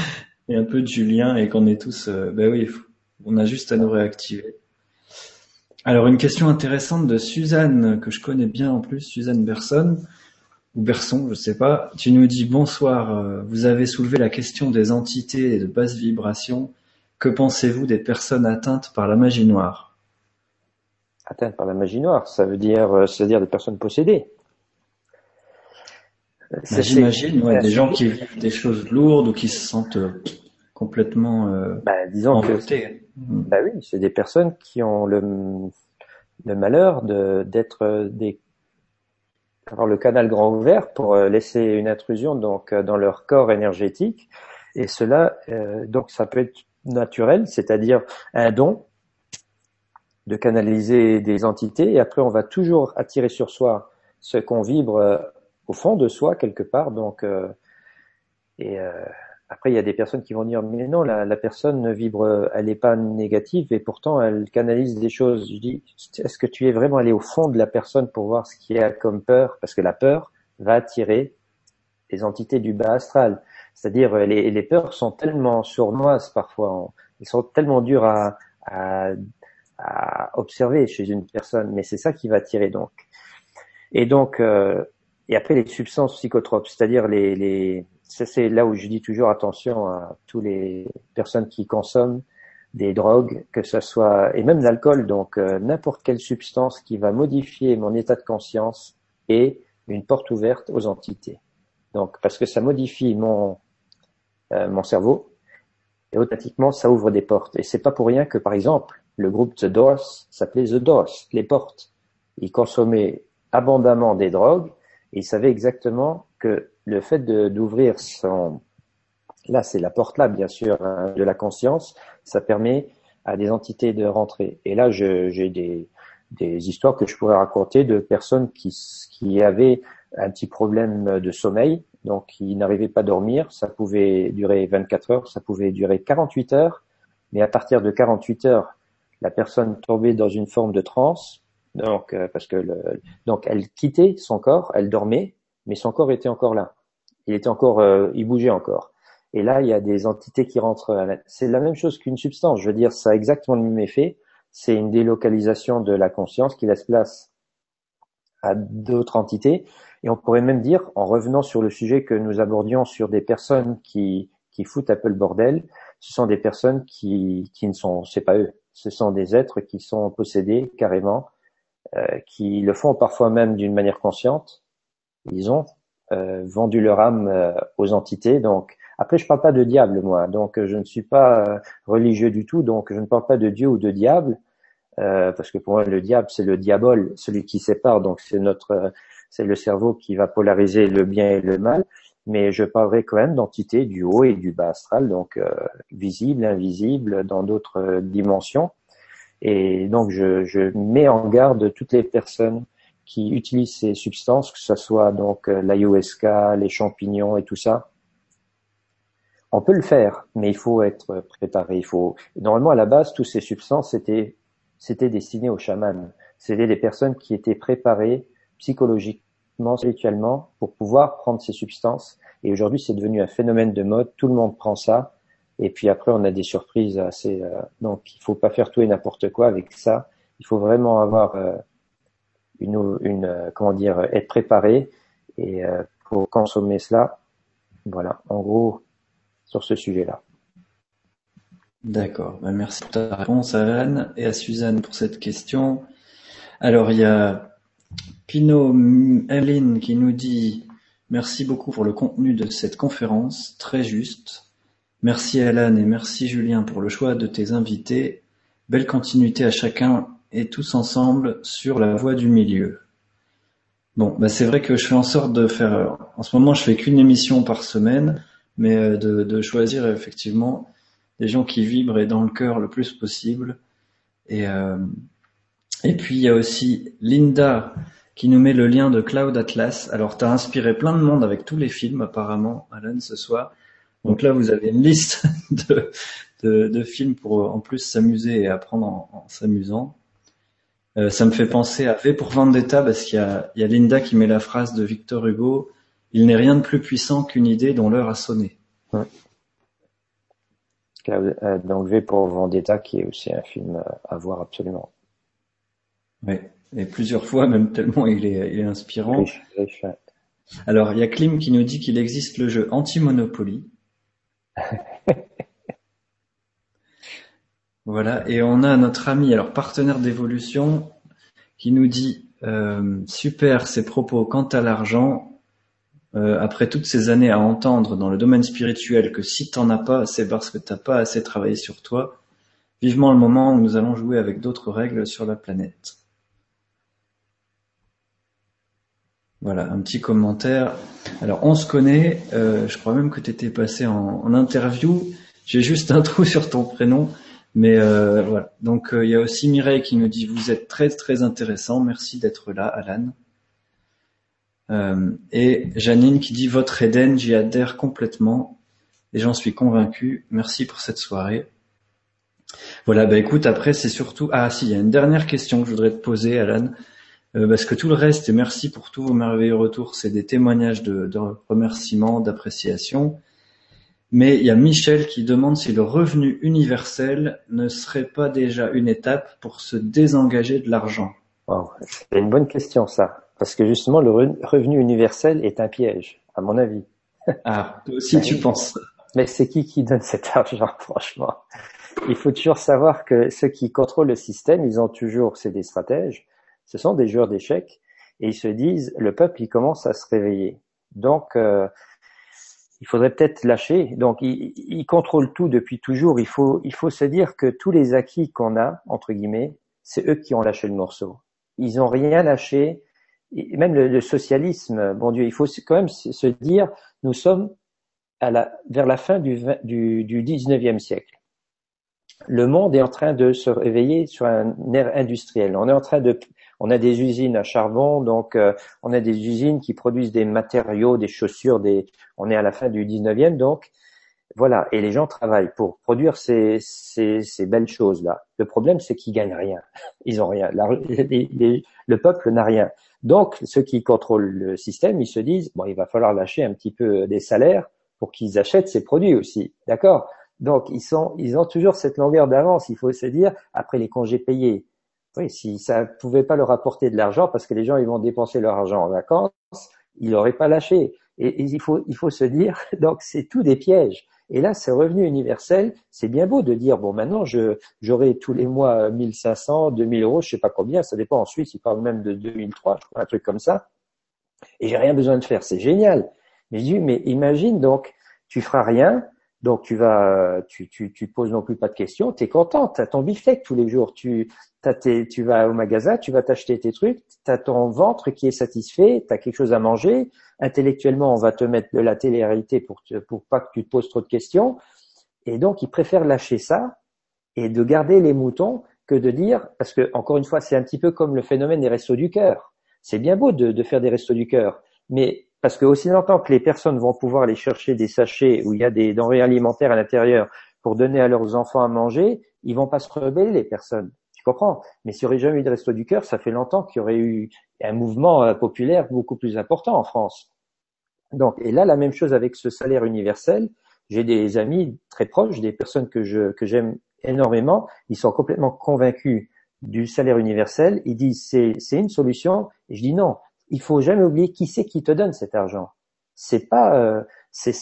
Speaker 1: Et un peu de Julien et qu'on est tous, euh, ben oui, on a juste à nous réactiver. Alors, une question intéressante de Suzanne, que je connais bien en plus, Suzanne Berson. ou Berson, je sais pas. Tu nous dis bonsoir. euh, vous avez soulevé la question des entités et de basse vibration. Que pensez-vous des personnes atteintes par la magie noire?
Speaker 2: Atteinte par la magie noire, ça veut dire, euh, c'est-à-dire des personnes possédées.
Speaker 1: Bah,
Speaker 2: C'est-
Speaker 1: J'imagine, ouais, des gens qui vivent des choses lourdes ou qui se sentent euh, complètement euh,
Speaker 2: Bah, disons que.
Speaker 1: Mm.
Speaker 2: Bah oui, c'est des personnes qui ont le, le malheur d'être euh, des avoir le canal grand ouvert pour euh, laisser une intrusion donc euh, dans leur corps énergétique et cela euh, donc ça peut être naturel, c'est-à-dire un don de canaliser des entités et après on va toujours attirer sur soi ce qu'on vibre euh, au fond de soi quelque part donc euh, et euh, après, il y a des personnes qui vont dire, mais non, la, la personne ne vibre, elle n'est pas négative et pourtant elle canalise des choses. Je dis, est-ce que tu es vraiment allé au fond de la personne pour voir ce qu'il y a comme peur? Parce que la peur va attirer les entités du bas astral. C'est-à-dire, les, les peurs sont tellement sournoises parfois, elles sont tellement dures à, à, à observer chez une personne, mais c'est ça qui va attirer donc. Et donc, euh, et après les substances psychotropes, c'est-à-dire les, les c'est là où je dis toujours attention à tous les personnes qui consomment des drogues, que ce soit et même l'alcool, donc euh, n'importe quelle substance qui va modifier mon état de conscience est une porte ouverte aux entités. Donc parce que ça modifie mon euh, mon cerveau et automatiquement ça ouvre des portes. Et c'est pas pour rien que par exemple le groupe The Doors s'appelait The Doors, les portes. Ils consommaient abondamment des drogues et ils savaient exactement que le fait d'ouvrir son, là c'est la porte là bien sûr hein, de la conscience, ça permet à des entités de rentrer. Et là j'ai des, des histoires que je pourrais raconter de personnes qui, qui avaient un petit problème de sommeil, donc qui n'arrivaient pas à dormir, ça pouvait durer 24 heures, ça pouvait durer 48 heures, mais à partir de 48 heures, la personne tombait dans une forme de transe, donc euh, parce que le, donc elle quittait son corps, elle dormait, mais son corps était encore là. Il était encore, euh, il bougeait encore. Et là, il y a des entités qui rentrent. C'est la même chose qu'une substance. Je veux dire, ça a exactement le même effet. C'est une délocalisation de la conscience qui laisse place à d'autres entités. Et on pourrait même dire, en revenant sur le sujet que nous abordions sur des personnes qui qui foutent un peu le bordel, ce sont des personnes qui qui ne sont, c'est pas eux. Ce sont des êtres qui sont possédés carrément, qui le font parfois même d'une manière consciente. Ils ont euh, vendu leur âme euh, aux entités. Donc après, je parle pas de diable moi, donc je ne suis pas euh, religieux du tout, donc je ne parle pas de Dieu ou de diable, euh, parce que pour moi le diable c'est le diabole, celui qui sépare. Donc c'est notre, c'est le cerveau qui va polariser le bien et le mal. Mais je parlerai quand même d'entités du haut et du bas astral, donc euh, visibles, invisibles, dans d'autres dimensions. Et donc je, je mets en garde toutes les personnes qui utilisent ces substances, que ce soit donc l'ayahuasca, les champignons et tout ça. On peut le faire, mais il faut être préparé. Il faut normalement à la base, toutes ces substances c'était c'était destiné aux chamans. C'était des personnes qui étaient préparées psychologiquement, spirituellement pour pouvoir prendre ces substances. Et aujourd'hui, c'est devenu un phénomène de mode. Tout le monde prend ça. Et puis après, on a des surprises assez. Euh, donc, il faut pas faire tout et n'importe quoi avec ça. Il faut vraiment avoir euh, une, une euh, comment dire, être préparé et euh, pour consommer cela. Voilà, en gros, sur ce sujet-là.
Speaker 1: D'accord, bah, merci pour ta réponse Alan et à Suzanne pour cette question. Alors il y a Pino Eline qui nous dit merci beaucoup pour le contenu de cette conférence, très juste. Merci Alan et merci Julien pour le choix de tes invités. Belle continuité à chacun et tous ensemble sur la voie du milieu. Bon, bah c'est vrai que je fais en sorte de faire. En ce moment, je fais qu'une émission par semaine, mais de, de choisir effectivement des gens qui vibrent et dans le cœur le plus possible. Et euh, et puis il y a aussi Linda qui nous met le lien de Cloud Atlas. Alors tu as inspiré plein de monde avec tous les films apparemment, Alan, ce soir. Donc là vous avez une liste de de, de films pour en plus s'amuser et apprendre en, en s'amusant. Euh, ça me fait penser à V pour Vendetta parce qu'il y a, il y a Linda qui met la phrase de Victor Hugo Il n'est rien de plus puissant qu'une idée dont l'heure a sonné.
Speaker 2: Ouais. Euh, donc V pour Vendetta qui est aussi un film à voir absolument.
Speaker 1: Oui, et plusieurs fois même tellement il est, il est inspirant.
Speaker 2: Riche, riche, ouais.
Speaker 1: Alors, il y a Klim qui nous dit qu'il existe le jeu Anti-Monopoly. voilà, et on a notre ami, alors partenaire d'évolution, qui nous dit euh, super ces propos quant à l'argent. Euh, après toutes ces années à entendre dans le domaine spirituel que si t'en as pas, c'est parce que t'as pas assez travaillé sur toi. Vivement le moment où nous allons jouer avec d'autres règles sur la planète. Voilà, un petit commentaire. Alors, on se connaît. Euh, je crois même que tu étais passé en, interview. J'ai juste un trou sur ton prénom. Mais euh, voilà. Donc, euh, il y a aussi Mireille qui nous dit, vous êtes très, très intéressant. Merci d'être là, Alan. et Janine qui dit, votre Eden, j'y adhère complètement. Et j'en suis convaincu. Merci pour cette soirée. Voilà, bah écoute, après, c'est surtout... Ah si, il y a une dernière question que je voudrais te poser, Alan. Euh, parce que tout le reste, et merci pour tous vos merveilleux retours, c'est des témoignages de, de remerciements, d'appréciation. Mais il y a Michel qui demande si le revenu universel ne serait pas déjà une étape pour se désengager de l'argent.
Speaker 2: c'est une bonne question ça, parce que justement le revenu universel est un piège, à mon avis.
Speaker 1: Ah, aussi tu penses.
Speaker 2: Mais c'est qui qui donne cet argent, franchement? Il faut toujours savoir que ceux qui contrôlent le système, ils ont toujours, c'est des stratèges, ce sont des joueurs d'échecs et ils se disent le peuple il commence à se réveiller. Donc euh, il faudrait peut-être lâcher. Donc ils, contrôlent tout depuis toujours. Il faut il faut se dire que tous les acquis qu'on a entre guillemets, c'est eux qui ont lâché le morceau. Ils ont rien lâché. Même le, socialisme, bon Dieu, il faut quand même se dire nous sommes à la, vers la fin du, du, du 19e siècle le monde est en train de se réveiller sur un air industriel. On est en train de, on a des usines à charbon, donc euh, on a des usines qui produisent des matériaux, des chaussures, des, on est à la fin du 19e, donc voilà. Et les gens travaillent pour produire ces, ces, ces belles choses-là. Le problème, c'est qu'ils gagnent rien. Ils ont rien. le peuple n'a rien. Donc, ceux qui contrôlent le système, ils se disent, bon, il va falloir lâcher un petit peu des salaires pour qu'ils achètent ces produits aussi. D'accord? Donc, ils sont, ils ont toujours cette longueur d'avance. Il faut se dire, après les congés payés, oui, si ça pouvait pas leur apporter de l'argent, parce que les gens ils vont dépenser leur argent en vacances, ils l'auraient pas lâché. Et, il faut, il faut se dire, donc c'est tout des pièges. Et là, ce revenu universel, c'est bien beau de dire bon maintenant je j'aurai tous les mois 1500, 2000 euros, je sais pas combien, ça dépend en Suisse, ils parlent même de 2003, je crois, un truc comme ça. Et j'ai rien besoin de faire, c'est génial. Mais je dis mais imagine donc tu feras rien, donc tu vas, tu, tu, tu poses non plus pas de questions, tu es content, tu as ton beefsteak tous les jours, tu, tu vas au magasin, tu vas t'acheter tes trucs, tu as ton ventre qui est satisfait, tu as quelque chose à manger, intellectuellement on va te mettre de la télé-réalité pour, pour pas que tu te poses trop de questions, et donc ils préfèrent lâcher ça et de garder les moutons que de dire, parce que encore une fois c'est un petit peu comme le phénomène des restos du cœur. C'est bien beau de, de faire des restos du cœur, mais parce que aussi longtemps que les personnes vont pouvoir aller chercher des sachets où il y a des denrées alimentaires à l'intérieur pour donner à leurs enfants à manger, ils vont pas se rebeller les personnes. Tu comprends? Mais s'il n'y aurait jamais eu de resto du cœur, ça fait longtemps qu'il y aurait eu un mouvement euh, populaire beaucoup plus important en France. Donc, et là, la même chose avec ce salaire universel. J'ai des amis très proches, des personnes que je que j'aime énormément. Ils sont complètement convaincus du salaire universel. Ils disent c'est c'est une solution. Et je dis non il faut jamais oublier qui c'est qui te donne cet argent. C'est pas euh, c'est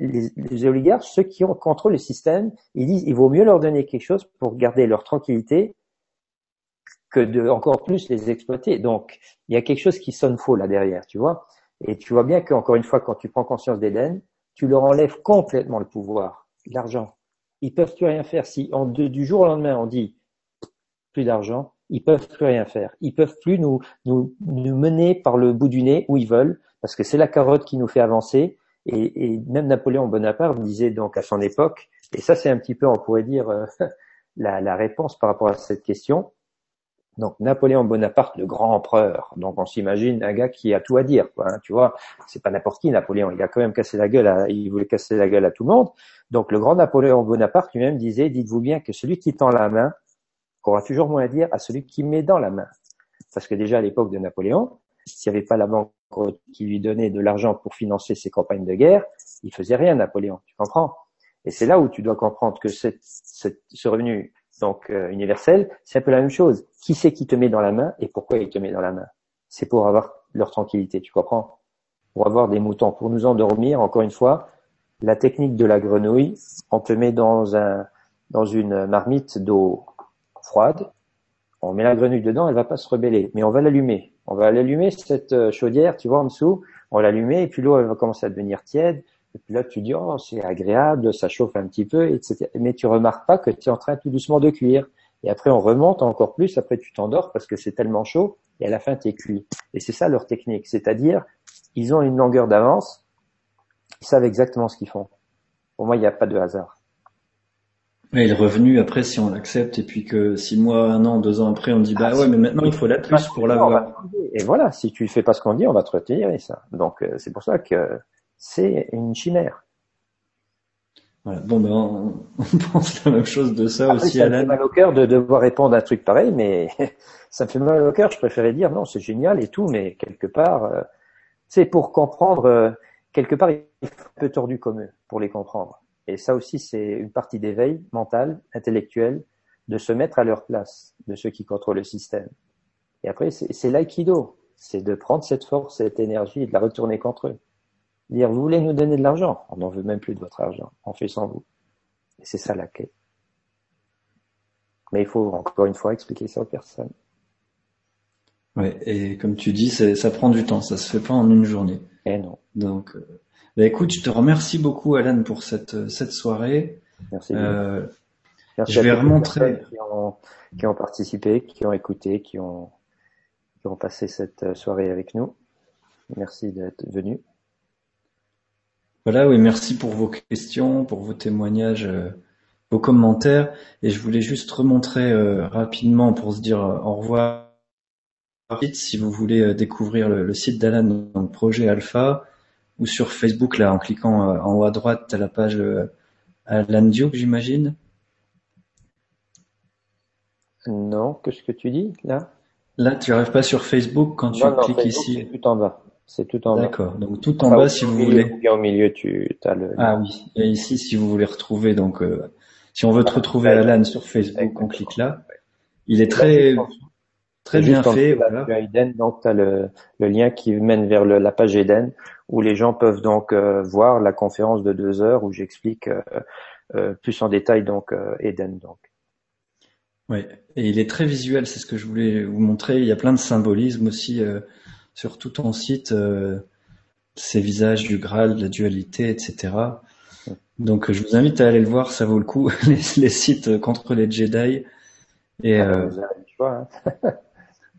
Speaker 2: les, les, oligarques, ceux qui ont contrôle le système, ils disent il vaut mieux leur donner quelque chose pour garder leur tranquillité que de encore plus les exploiter. Donc il y a quelque chose qui sonne faux là derrière, tu vois. Et tu vois bien qu'encore une fois, quand tu prends conscience d'Éden, tu leur enlèves complètement le pouvoir, l'argent. Ils peuvent plus rien faire. Si en, du jour au lendemain on dit plus d'argent, ils peuvent plus rien faire. Ils peuvent plus nous, nous, nous mener par le bout du nez où ils veulent, parce que c'est la carotte qui nous fait avancer. Et, et, même Napoléon Bonaparte disait donc à son époque, et ça c'est un petit peu, on pourrait dire, euh, la, la, réponse par rapport à cette question. Donc Napoléon Bonaparte, le grand empereur. Donc on s'imagine un gars qui a tout à dire, quoi, hein, tu vois. C'est pas n'importe qui Napoléon. Il a quand même cassé la gueule. À, il voulait casser la gueule à tout le monde. Donc le grand Napoléon Bonaparte lui-même disait, dites-vous bien que celui qui tend la main aura toujours moins à dire à celui qui met dans la main. Parce que déjà à l'époque de Napoléon, s'il n'y avait pas la banque qui lui donnait de l'argent pour financer ses campagnes de guerre, il faisait rien Napoléon, tu comprends? Et c'est là où tu dois comprendre que ce revenu donc euh, universel, c'est un peu la même chose. Qui c'est qui te met dans la main et pourquoi il te met dans la main? C'est pour avoir leur tranquillité, tu comprends? Pour avoir des moutons, pour nous endormir. Encore une fois, la technique de la grenouille, on te met dans un dans une marmite d'eau froide, on met la grenouille dedans, elle va pas se rebeller, mais on va l'allumer. On va l'allumer cette euh, chaudière, tu vois en dessous, on l'allumer et puis l'eau elle va commencer à devenir tiède. Et puis là tu dis oh c'est agréable, ça chauffe un petit peu, etc. Mais tu remarques pas que tu es en train tout doucement de cuire. Et après on remonte encore plus, après tu t'endors parce que c'est tellement chaud et à la fin tu es cuit. Et c'est ça leur technique, c'est-à-dire ils ont une longueur d'avance, ils savent exactement ce qu'ils font. Pour moi il n'y a pas de hasard.
Speaker 1: Et le revenu, après, si on l'accepte, et puis que six mois, un an, deux ans après, on dit, bah ah, ouais, mais maintenant, il faut la plus pour l'avoir.
Speaker 2: Et voilà, si tu fais pas ce qu'on dit, on va te retirer ça. Donc, euh, c'est pour ça que c'est une chimère.
Speaker 1: Voilà. Bon, ben, on, pense la même chose de ça aussi,
Speaker 2: ça me fait mal au cœur de devoir répondre à un truc pareil, mais ça me fait mal au cœur. Je préférais dire, non, c'est génial et tout, mais quelque part, euh, c'est pour comprendre, euh, quelque part, il est un peu tordu comme eux, pour les comprendre. Et ça aussi, c'est une partie d'éveil mental, intellectuel, de se mettre à leur place, de ceux qui contrôlent le système. Et après, c'est l'aïkido. C'est de prendre cette force, cette énergie et de la retourner contre eux. Dire, vous voulez nous donner de l'argent? On n'en veut même plus de votre argent. On fait sans vous. Et c'est ça la clé. Mais il faut encore une fois expliquer ça aux personnes.
Speaker 1: Ouais, et comme tu dis, ça prend du temps, ça se fait pas en une journée.
Speaker 2: Et eh non.
Speaker 1: Donc, euh, bah, écoute, je te remercie beaucoup, Alan, pour cette, cette soirée.
Speaker 2: Merci. Euh,
Speaker 1: je vais remontrer.
Speaker 2: Qui ont, qui ont participé, qui ont écouté, qui ont, qui ont passé cette soirée avec nous. Merci d'être venu.
Speaker 1: Voilà, oui, merci pour vos questions, pour vos témoignages, euh, vos commentaires. Et je voulais juste remontrer euh, rapidement pour se dire euh, au revoir. Si vous voulez découvrir le, le site d'Alan, donc Projet Alpha, ou sur Facebook, là, en cliquant euh, en haut à droite, as la page euh, Alan Duke, j'imagine
Speaker 2: Non, qu'est-ce que tu dis, là?
Speaker 1: Là, tu n'arrives pas sur Facebook quand tu cliques ici.
Speaker 2: C'est tout en bas. C'est tout en bas.
Speaker 1: D'accord. Donc tout en bas, si vous voulez.
Speaker 2: Au milieu, tu as le.
Speaker 1: Ah oui. Et ici, si vous voulez retrouver, donc, euh, si on veut te retrouver Alan sur Facebook, on clique là. Il est très, très bien fait.
Speaker 2: Voilà. Eden, donc tu as le, le, lien qui mène vers le, la page Eden où les gens peuvent donc euh, voir la conférence de deux heures où j'explique euh, euh, plus en détail donc Eden donc.
Speaker 1: Oui, et il est très visuel, c'est ce que je voulais vous montrer. Il y a plein de symbolismes aussi sur tout ton site, ces visages du Graal, de la dualité, etc. Donc je vous invite à aller le voir, ça vaut le coup. les, les sites contre les Jedi. Et ah, hein.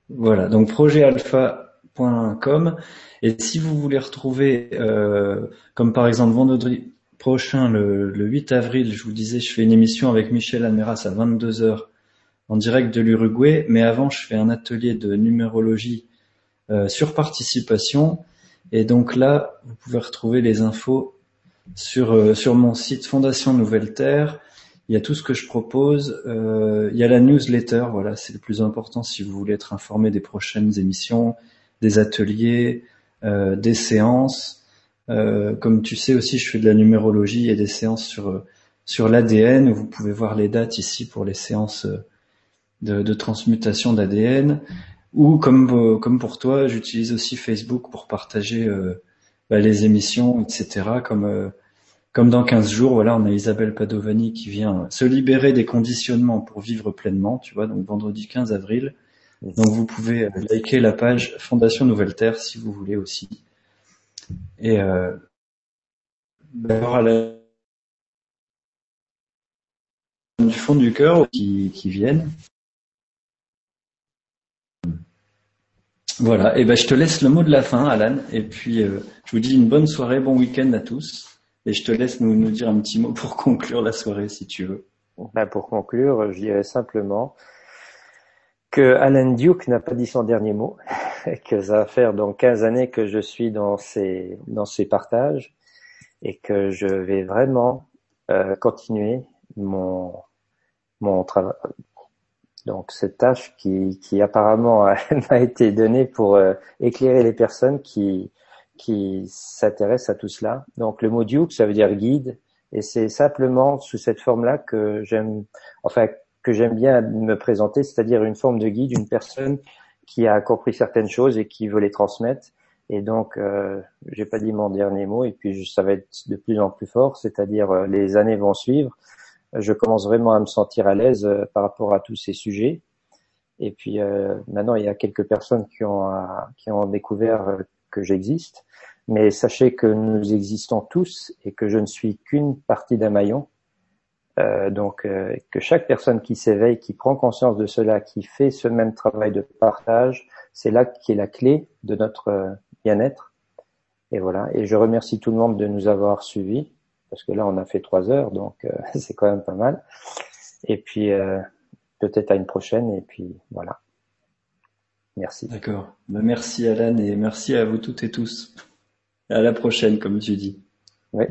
Speaker 1: voilà, donc projet alpha.com et si vous voulez retrouver, euh, comme par exemple vendredi prochain, le, 8 avril, je vous disais, je fais une émission avec Michel Almeras à 22h en direct de l'Uruguay, mais avant, je fais un atelier de numérologie euh, sur participation. Et donc là, vous pouvez retrouver les infos sur, euh, sur mon site Fondation Nouvelle Terre. Il y a tout ce que je propose. il y a la newsletter, voilà, c'est le plus important si vous voulez être informé des prochaines émissions, des ateliers, euh, des séances. Euh, comme tu sais aussi, je fais de la numérologie et des séances sur sur l'ADN. Vous pouvez voir les dates ici pour les séances de, de transmutation d'ADN. Ou comme comme pour toi, j'utilise aussi Facebook pour partager euh, bah, les émissions, etc. Comme comme dans 15 jours, voilà, on a Isabelle Padovani qui vient se libérer des conditionnements pour vivre pleinement, tu vois, donc vendredi 15 avril. Donc vous pouvez euh, liker la page Fondation Nouvelle Terre si vous voulez aussi. Et euh, à la... du fond du cœur qui, qui viennent. Voilà, et ben je te laisse le mot de la fin, Alan, et puis euh, je vous dis une bonne soirée, bon week-end à tous, et je te laisse nous, nous dire un petit mot pour conclure la soirée si tu veux.
Speaker 2: Ben pour conclure, je dirais simplement que Alan Duke n'a pas dit son dernier mot, que ça va faire donc 15 années que je suis dans ces, dans ces partages et que je vais vraiment euh, continuer mon, mon travail. Donc cette tâche qui, qui apparemment m'a été donnée pour euh, éclairer les personnes qui, qui s'intéressent à tout cela. Donc le mot Duke, ça veut dire guide, et c'est simplement sous cette forme-là que j'aime, enfin que j'aime bien me présenter, c'est-à-dire une forme de guide, une personne qui a compris certaines choses et qui veut les transmettre. Et donc, euh, j'ai pas dit mon dernier mot, et puis ça va être de plus en plus fort, c'est-à-dire euh, les années vont suivre. Je commence vraiment à me sentir à l'aise euh, par rapport à tous ces sujets. Et puis euh, maintenant, il y a quelques personnes qui ont qui ont découvert que j'existe. Mais sachez que nous existons tous et que je ne suis qu'une partie d'un maillon. donc, que chaque personne qui s'éveille, qui prend conscience de cela, qui fait ce même travail de partage, c'est là qui est la clé de notre bien-être. Et voilà. Et je remercie tout le monde de nous avoir suivis parce que là on a fait trois heures, donc euh, c'est quand même pas mal. Et puis euh, peut-être à une prochaine. Et puis voilà. Merci.
Speaker 1: D'accord. Ben, merci Alan et merci à vous toutes et tous. À la prochaine, comme tu dis.
Speaker 2: Oui.